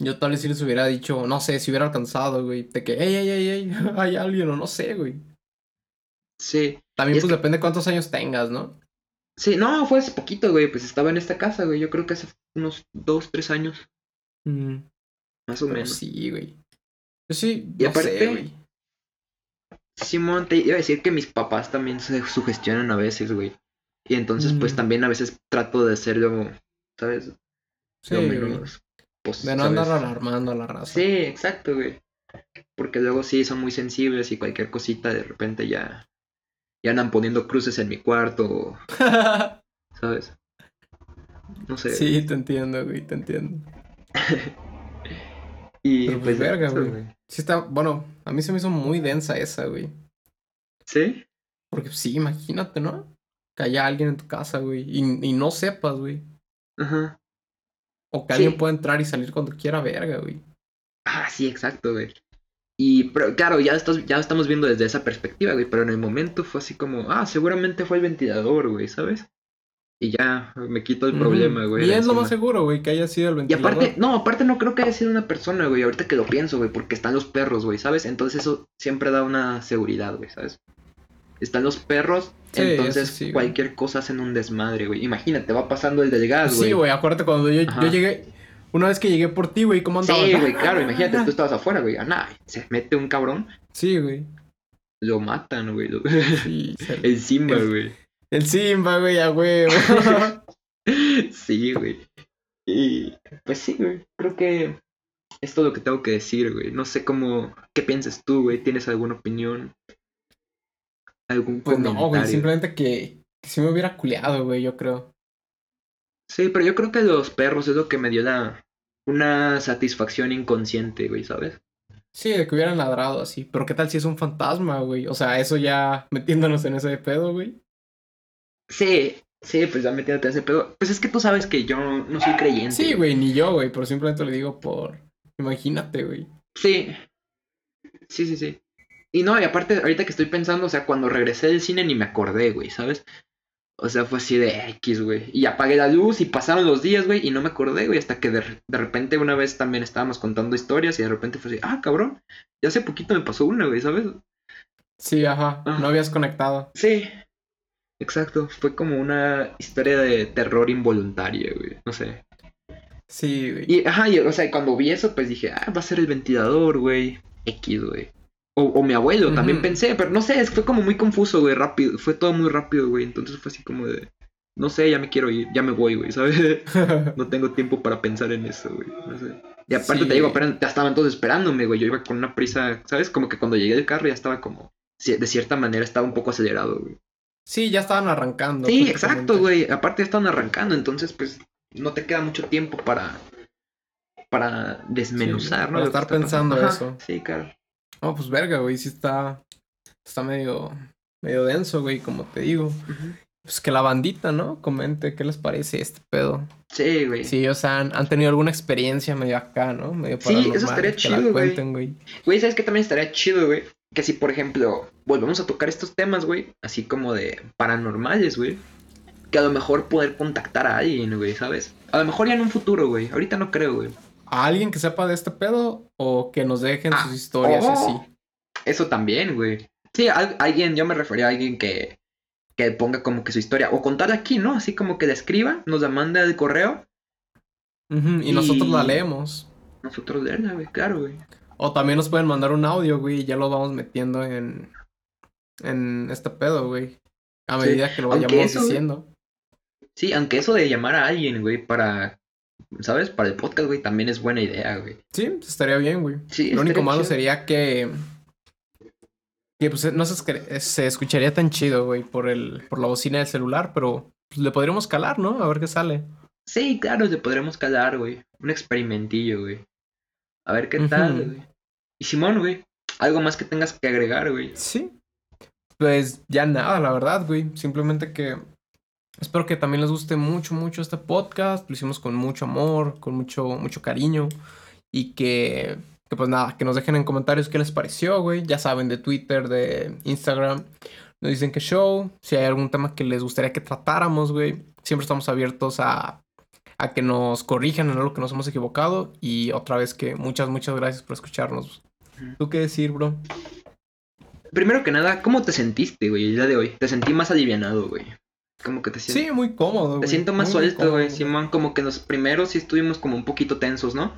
Speaker 2: Yo tal vez si les hubiera dicho, no sé, si hubiera alcanzado, güey, de que, ey, ey, ey, ey, [LAUGHS] hay alguien o no sé, güey.
Speaker 1: Sí.
Speaker 2: También pues
Speaker 1: que-
Speaker 2: depende cuántos años tengas, ¿no?
Speaker 1: Sí, no, fue hace poquito, güey. Pues estaba en esta casa, güey. Yo creo que hace unos dos, tres años,
Speaker 2: Mm,
Speaker 1: más o
Speaker 2: pero
Speaker 1: menos.
Speaker 2: sí, güey. Yo sí,
Speaker 1: Y
Speaker 2: no
Speaker 1: aparte-
Speaker 2: sé, güey.
Speaker 1: Simón, te iba a decir que mis papás también se sugestionan a veces, güey. Y entonces, pues también a veces trato de hacerlo, ¿sabes?
Speaker 2: Sí,
Speaker 1: Lo menos. Pues,
Speaker 2: De no
Speaker 1: ¿sabes?
Speaker 2: andar alarmando a la raza.
Speaker 1: Sí, exacto, güey. Porque luego sí son muy sensibles y cualquier cosita de repente ya, ya andan poniendo cruces en mi cuarto, [LAUGHS] ¿sabes? No sé.
Speaker 2: sí, te entiendo, güey, te entiendo. [LAUGHS]
Speaker 1: Y
Speaker 2: Pero, pues, verga,
Speaker 1: eso,
Speaker 2: güey. Sí está, bueno, a mí se me hizo muy densa esa, güey.
Speaker 1: ¿Sí?
Speaker 2: Porque sí, imagínate, ¿no? Que haya alguien en tu casa, güey, y, y no sepas, güey.
Speaker 1: Ajá.
Speaker 2: O que
Speaker 1: Sí.
Speaker 2: alguien pueda entrar y salir cuando quiera, verga, güey.
Speaker 1: Ah, sí, exacto, güey. Y pero, claro, ya, estás, ya estamos viendo desde esa perspectiva, güey. Pero en el momento fue así como, ah, seguramente fue el ventilador, güey, ¿sabes? Y ya me quito el problema, güey.
Speaker 2: Y es lo más seguro, güey, que haya sido el
Speaker 1: Y
Speaker 2: ventilador.
Speaker 1: aparte, no, aparte no creo que haya sido una persona, güey, ahorita que lo pienso, güey, porque están los perros, güey, ¿sabes? Entonces eso siempre da una seguridad, güey, ¿sabes? Están los perros,
Speaker 2: Sí,
Speaker 1: entonces
Speaker 2: sí,
Speaker 1: cualquier cosa hacen un desmadre, güey. Imagínate, va pasando el del gas, güey.
Speaker 2: Sí, güey, acuérdate cuando yo, llegué, una vez que llegué por ti, güey, ¿cómo andabas?
Speaker 1: Sí, güey, claro, imagínate, tú estabas afuera, güey. Ah, nah, se mete un cabrón,
Speaker 2: Sí, güey.
Speaker 1: lo matan, güey. lo-
Speaker 2: Sí, [LAUGHS]
Speaker 1: El Simba, güey.
Speaker 2: El Simba, güey, a huevo. [LAUGHS]
Speaker 1: Sí, güey. Y pues sí, güey. Creo que es todo lo que tengo que decir, güey. No sé cómo, ¿qué piensas tú, güey? ¿Tienes alguna opinión? ¿Algún
Speaker 2: Pues no,
Speaker 1: comentario?
Speaker 2: güey, simplemente que, que sí me hubiera culeado, güey, yo creo.
Speaker 1: Sí, pero yo creo que los perros es lo que me dio la una satisfacción inconsciente, güey, ¿sabes?
Speaker 2: Sí, de que hubieran ladrado así. Pero ¿qué tal si es un fantasma, güey? O sea, eso ya metiéndonos en ese pedo, güey.
Speaker 1: Sí, sí, pues ya metiéndote en ese pedo. Pues es que tú sabes que yo no soy creyente.
Speaker 2: Sí, güey, ni yo, güey, pero simplemente lo digo por... Imagínate, güey.
Speaker 1: Sí. Sí, sí, sí. Y no, y aparte, ahorita que estoy pensando, o sea, cuando regresé del cine ni me acordé, güey, ¿sabes? O sea, fue así de X, güey. Y apagué la luz y pasaron los días, güey, y no me acordé, güey, hasta que de, de repente una vez también estábamos contando historias y de repente fue así, ah, cabrón, ya hace poquito me pasó una, güey, ¿sabes?
Speaker 2: Sí, ajá,
Speaker 1: Ah.
Speaker 2: no habías conectado.
Speaker 1: Sí. Exacto, fue como una historia de terror involuntaria, güey, no sé.
Speaker 2: Sí, güey.
Speaker 1: Y, ajá, y, o sea, cuando vi eso, pues dije, ah, va a ser el ventilador, güey. X, güey. O, o mi abuelo, también pensé, pero no sé, fue como muy confuso, güey, rápido. Fue todo muy rápido, güey. Entonces fue así como de, no sé, ya me quiero ir, ya me voy, güey, ¿sabes? [LAUGHS] No tengo tiempo para pensar en eso, güey. No sé. Y aparte
Speaker 2: Sí,
Speaker 1: te digo, apenas- ya estaban todos esperándome, güey. Yo iba con una prisa, ¿sabes? Como que cuando llegué del carro ya estaba como, de cierta manera estaba un poco acelerado, güey.
Speaker 2: Sí, ya estaban arrancando.
Speaker 1: Sí, exacto, güey. Aparte están arrancando, entonces pues no te queda mucho tiempo para para desmenuzar,
Speaker 2: Sí,
Speaker 1: ¿no?
Speaker 2: para estar pensando
Speaker 1: Ajá,
Speaker 2: eso.
Speaker 1: Sí, claro.
Speaker 2: No, pues verga, güey, sí está... Está medio... Medio denso, güey, como te digo. Pues que la bandita, ¿no? Comente qué les parece este pedo.
Speaker 1: Sí, güey.
Speaker 2: Si ellos han, han tenido alguna experiencia medio acá, ¿no? Medio
Speaker 1: Sí, eso estaría chido, güey.
Speaker 2: cuenten, güey.
Speaker 1: Güey, ¿sabes qué también estaría chido, güey? Que si, por ejemplo, volvemos a tocar estos temas, güey, así como de paranormales, güey. que a lo mejor poder contactar a alguien, güey, ¿sabes? A lo mejor ya en un futuro, güey. Ahorita no creo, güey.
Speaker 2: ¿A alguien que sepa de este pedo o que nos dejen
Speaker 1: Ah,
Speaker 2: sus historias y
Speaker 1: oh.
Speaker 2: así?
Speaker 1: Eso también, güey. Sí, al- alguien, yo me refería a alguien que, que ponga como que su historia. O contar aquí, ¿no? Así como que la escriba, nos la manda el correo.
Speaker 2: Y nosotros la leemos.
Speaker 1: Nosotros leerla, güey, claro, güey.
Speaker 2: O también nos pueden mandar un audio, güey, y ya lo vamos metiendo en, en este pedo, güey. A
Speaker 1: Sí,
Speaker 2: medida que lo vayamos
Speaker 1: eso,
Speaker 2: diciendo.
Speaker 1: Sí, aunque eso de llamar a alguien, güey, para, ¿sabes? Para el podcast, güey, también es buena idea, güey.
Speaker 2: Sí, estaría bien, güey.
Speaker 1: Sí,
Speaker 2: Lo único malo
Speaker 1: chido.
Speaker 2: sería que. Que pues no se, se escucharía tan chido, güey, por el, por la bocina del celular, pero pues, le podríamos calar, ¿no? A ver qué sale.
Speaker 1: Sí, claro, le podremos calar, güey. Un experimentillo, güey. A ver qué tal, güey. Y Simón, güey, algo más que tengas que agregar, güey.
Speaker 2: Sí. Pues ya nada, la verdad, güey. Simplemente que espero que también les guste mucho, mucho este podcast. Lo hicimos con mucho amor, con mucho, mucho cariño. Y que, que pues nada, que nos dejen en comentarios qué les pareció, güey. Ya saben, de Twitter, de Instagram. Nos dicen que show. Si hay algún tema que les gustaría que tratáramos, güey. Siempre estamos abiertos a, a que nos corrijan en algo que nos hemos equivocado. Y otra vez que muchas, muchas gracias por escucharnos. ¿Tú qué decir, bro?
Speaker 1: Primero que nada, ¿cómo te sentiste, güey, el día de hoy? Te sentí más alivianado, güey. Como que te siento...
Speaker 2: Sí, muy cómodo,
Speaker 1: Te
Speaker 2: güey.
Speaker 1: siento más
Speaker 2: Muy,
Speaker 1: suelto, güey. Simón. Como que los primeros sí estuvimos como un poquito tensos, ¿no?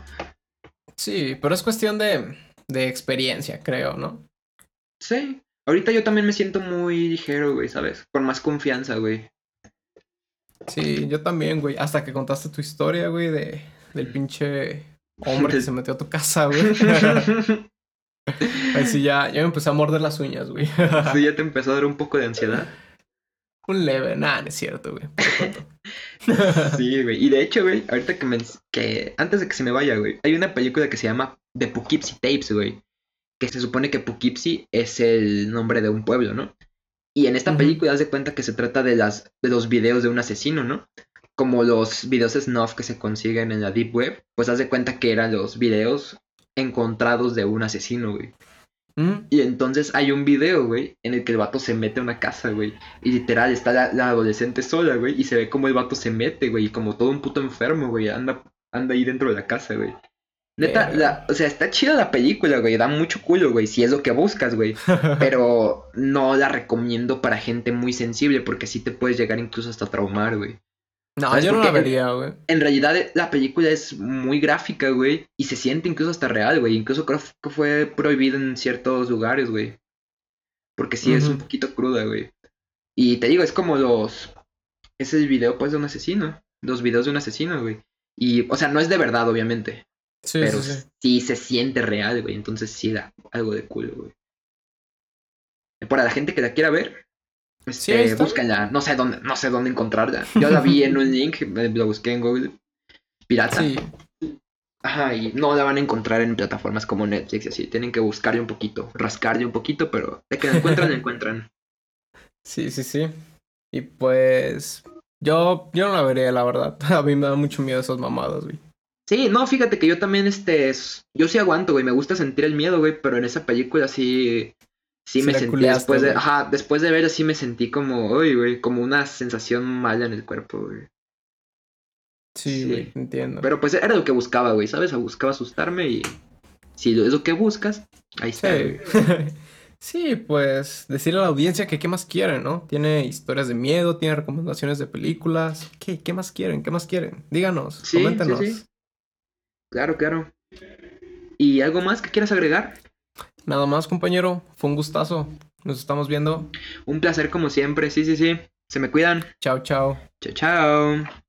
Speaker 2: Sí, pero es cuestión de, de experiencia, creo, ¿no?
Speaker 1: Sí. Ahorita yo también me siento muy ligero, güey, ¿sabes? Con más confianza, güey.
Speaker 2: Sí, yo también, güey. Hasta que contaste tu historia, güey, de, del pinche hombre que [LAUGHS] se metió a tu casa, güey. [LAUGHS] Ahí sí, ya, ya me empecé a morder las uñas, güey.
Speaker 1: sí, ya te empezó a dar un poco de ansiedad.
Speaker 2: Un leve, nada, no es cierto, güey. [LAUGHS]
Speaker 1: Sí, güey. Y de hecho, güey, ahorita que me... que antes de que se me vaya, güey, hay una película que se llama The Poughkeepsie Tapes, güey. Que se supone que Poughkeepsie es el nombre de un pueblo, ¿no? Y en esta película haz de cuenta que se trata de las de los videos de un asesino, ¿no? Como los videos snuff que se consiguen en la deep web, pues haz de cuenta que eran los videos encontrados de un asesino, güey.
Speaker 2: Mm,
Speaker 1: Y entonces hay un video, güey, en el que el vato se mete a una casa, güey. Y literal está la, la adolescente sola, güey. Y se ve como el vato se mete, güey. Y como todo un puto enfermo, güey. Anda, anda ahí dentro de la casa, güey. Neta, la, o sea, está chida la película, güey. Da mucho culo, güey. Si es lo que buscas, güey. [LAUGHS] Pero no la recomiendo para gente muy sensible. Porque sí te puedes llegar incluso hasta traumar, güey.
Speaker 2: No,
Speaker 1: ¿Sabes
Speaker 2: yo no
Speaker 1: por
Speaker 2: la vería, güey.
Speaker 1: En realidad eh, la película es muy gráfica, güey, y se siente incluso hasta real, güey. Incluso creo que fue prohibido en ciertos lugares, güey. Porque sí es un poquito cruda, güey. Y te digo, es como los... Es el video, pues, de un asesino. Los videos de un asesino, güey. Y, o sea, no es de verdad, obviamente.
Speaker 2: Sí,
Speaker 1: pero
Speaker 2: sí, sí.
Speaker 1: sí se siente real, güey. Entonces sí da algo de culo, güey. Para la gente que la quiera ver, este,
Speaker 2: está.
Speaker 1: búscanla. No sé dónde, no sé dónde encontrarla. Yo la vi en un [LAUGHS] link, eh, lo busqué en Google. Pirata.
Speaker 2: Sí,
Speaker 1: Ajá, y no la van a encontrar en plataformas como Netflix y así. Tienen que buscarle un poquito, rascarle un poquito, pero de que la encuentran, la encuentran. [LAUGHS]
Speaker 2: sí, sí, sí. Y pues. Yo, yo no la vería, la verdad. [LAUGHS] A mí me da mucho miedo esas mamadas, güey.
Speaker 1: Sí, no, fíjate que yo también, este, es- yo sí aguanto, güey, me gusta sentir el miedo, güey, pero en esa película sí, sí, me sentí después de, ajá, después de ver sí me sentí como, uy, güey, como una sensación mala en el cuerpo, güey.
Speaker 2: Sí,
Speaker 1: Sí.
Speaker 2: güey, entiendo.
Speaker 1: Pero pues era lo que buscaba, güey, ¿sabes? Buscaba asustarme y si es lo que buscas, ahí está, [LAUGHS]
Speaker 2: Sí. pues decirle a la audiencia que qué más quieren, ¿no? Tiene historias de miedo, tiene recomendaciones de películas. ¿Qué, qué más quieren? ¿Qué más quieren? Díganos,
Speaker 1: Sí,
Speaker 2: coméntenos.
Speaker 1: sí, sí. Claro, claro. ¿Y algo más que quieras agregar?
Speaker 2: Nada más, compañero. Fue un gustazo. Nos estamos viendo.
Speaker 1: Un placer como siempre, sí, sí, sí. Se me cuidan.
Speaker 2: Chao, chao.
Speaker 1: Chao, chao.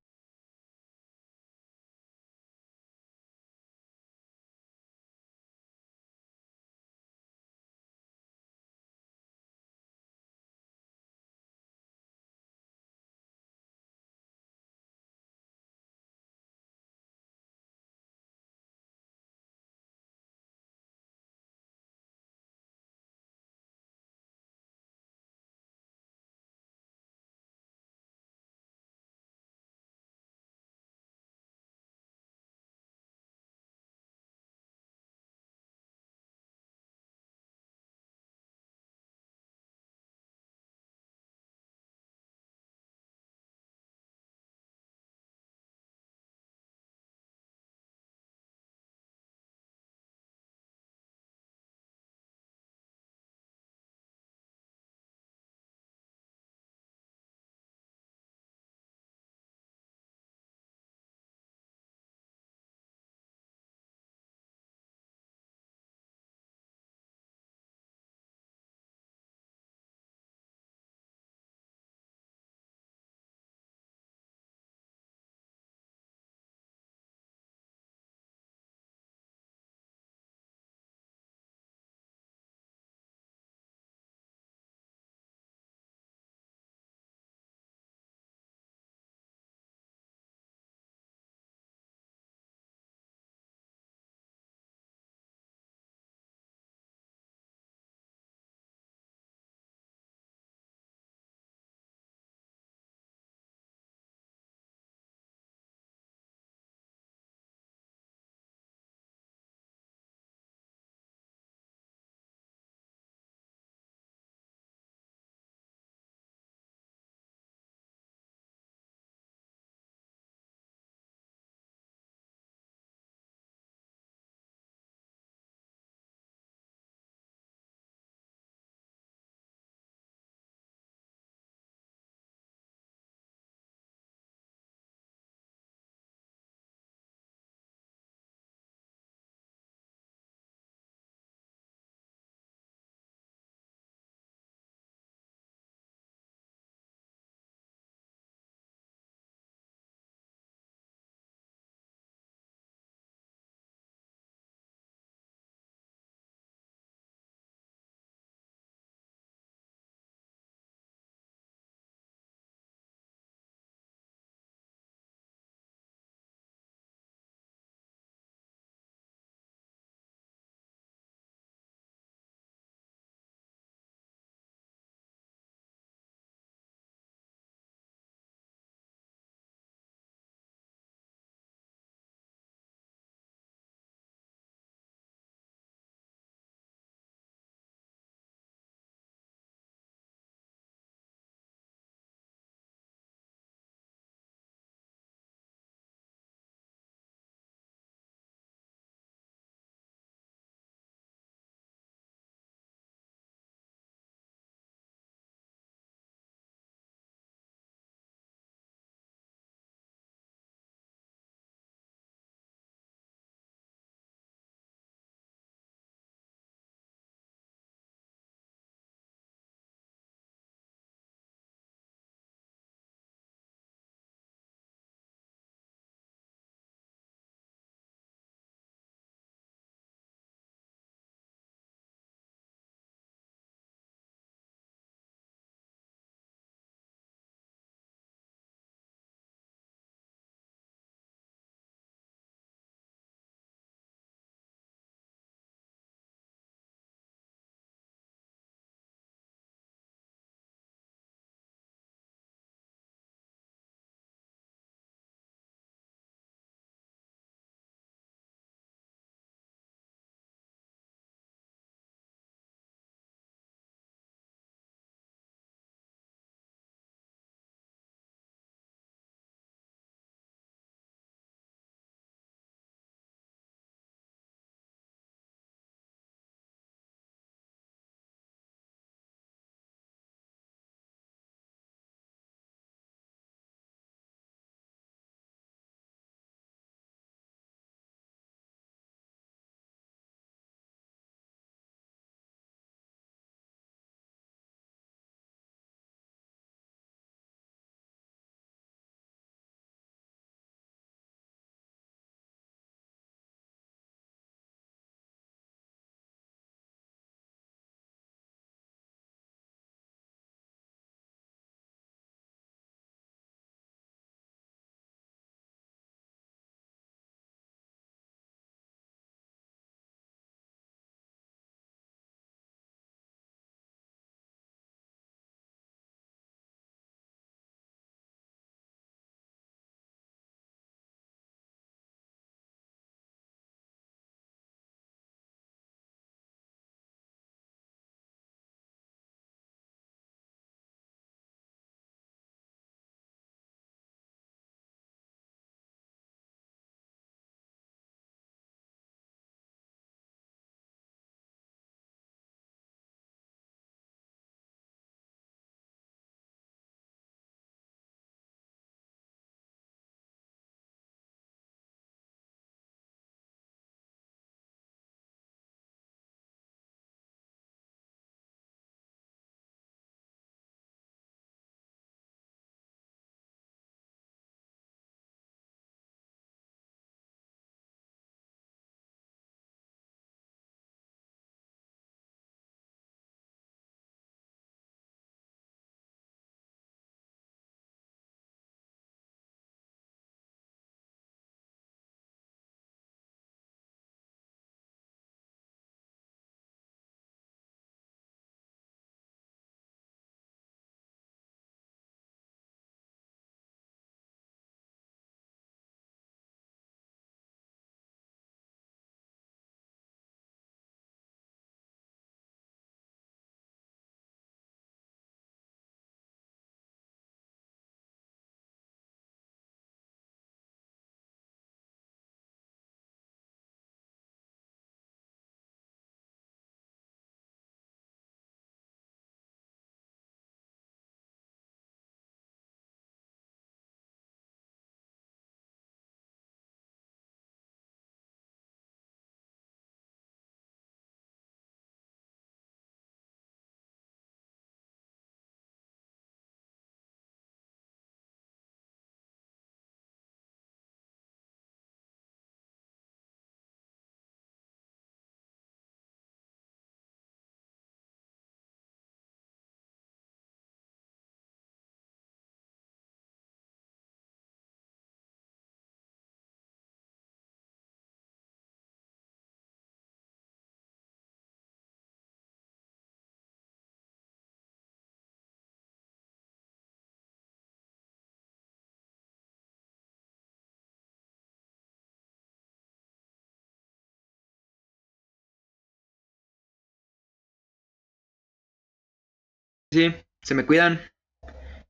Speaker 1: Sí, se me cuidan.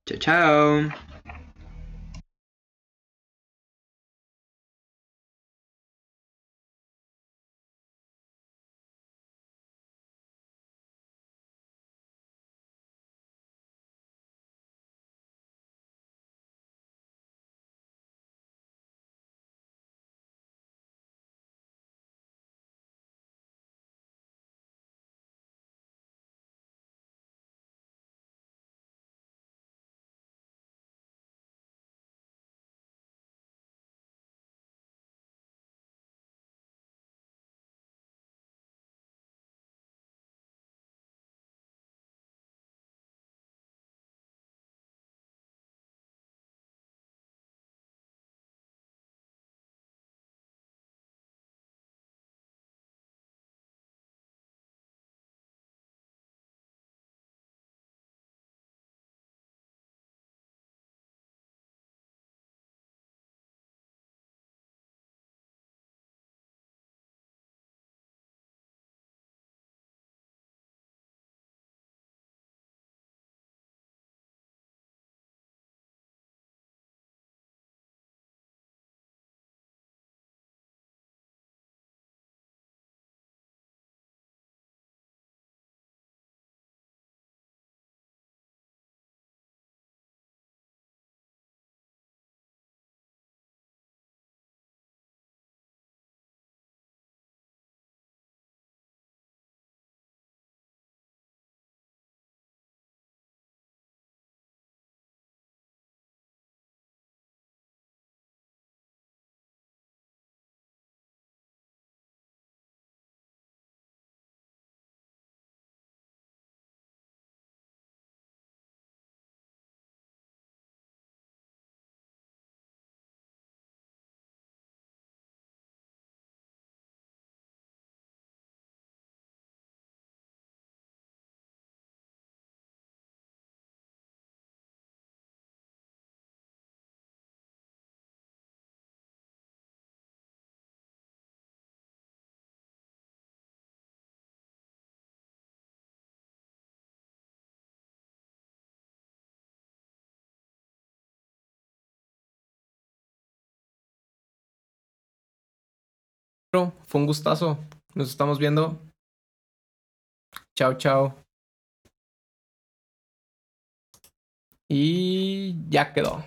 Speaker 1: Chao, chao.
Speaker 2: Fue un gustazo. Nos estamos viendo. Chao, chao. Y ya quedó.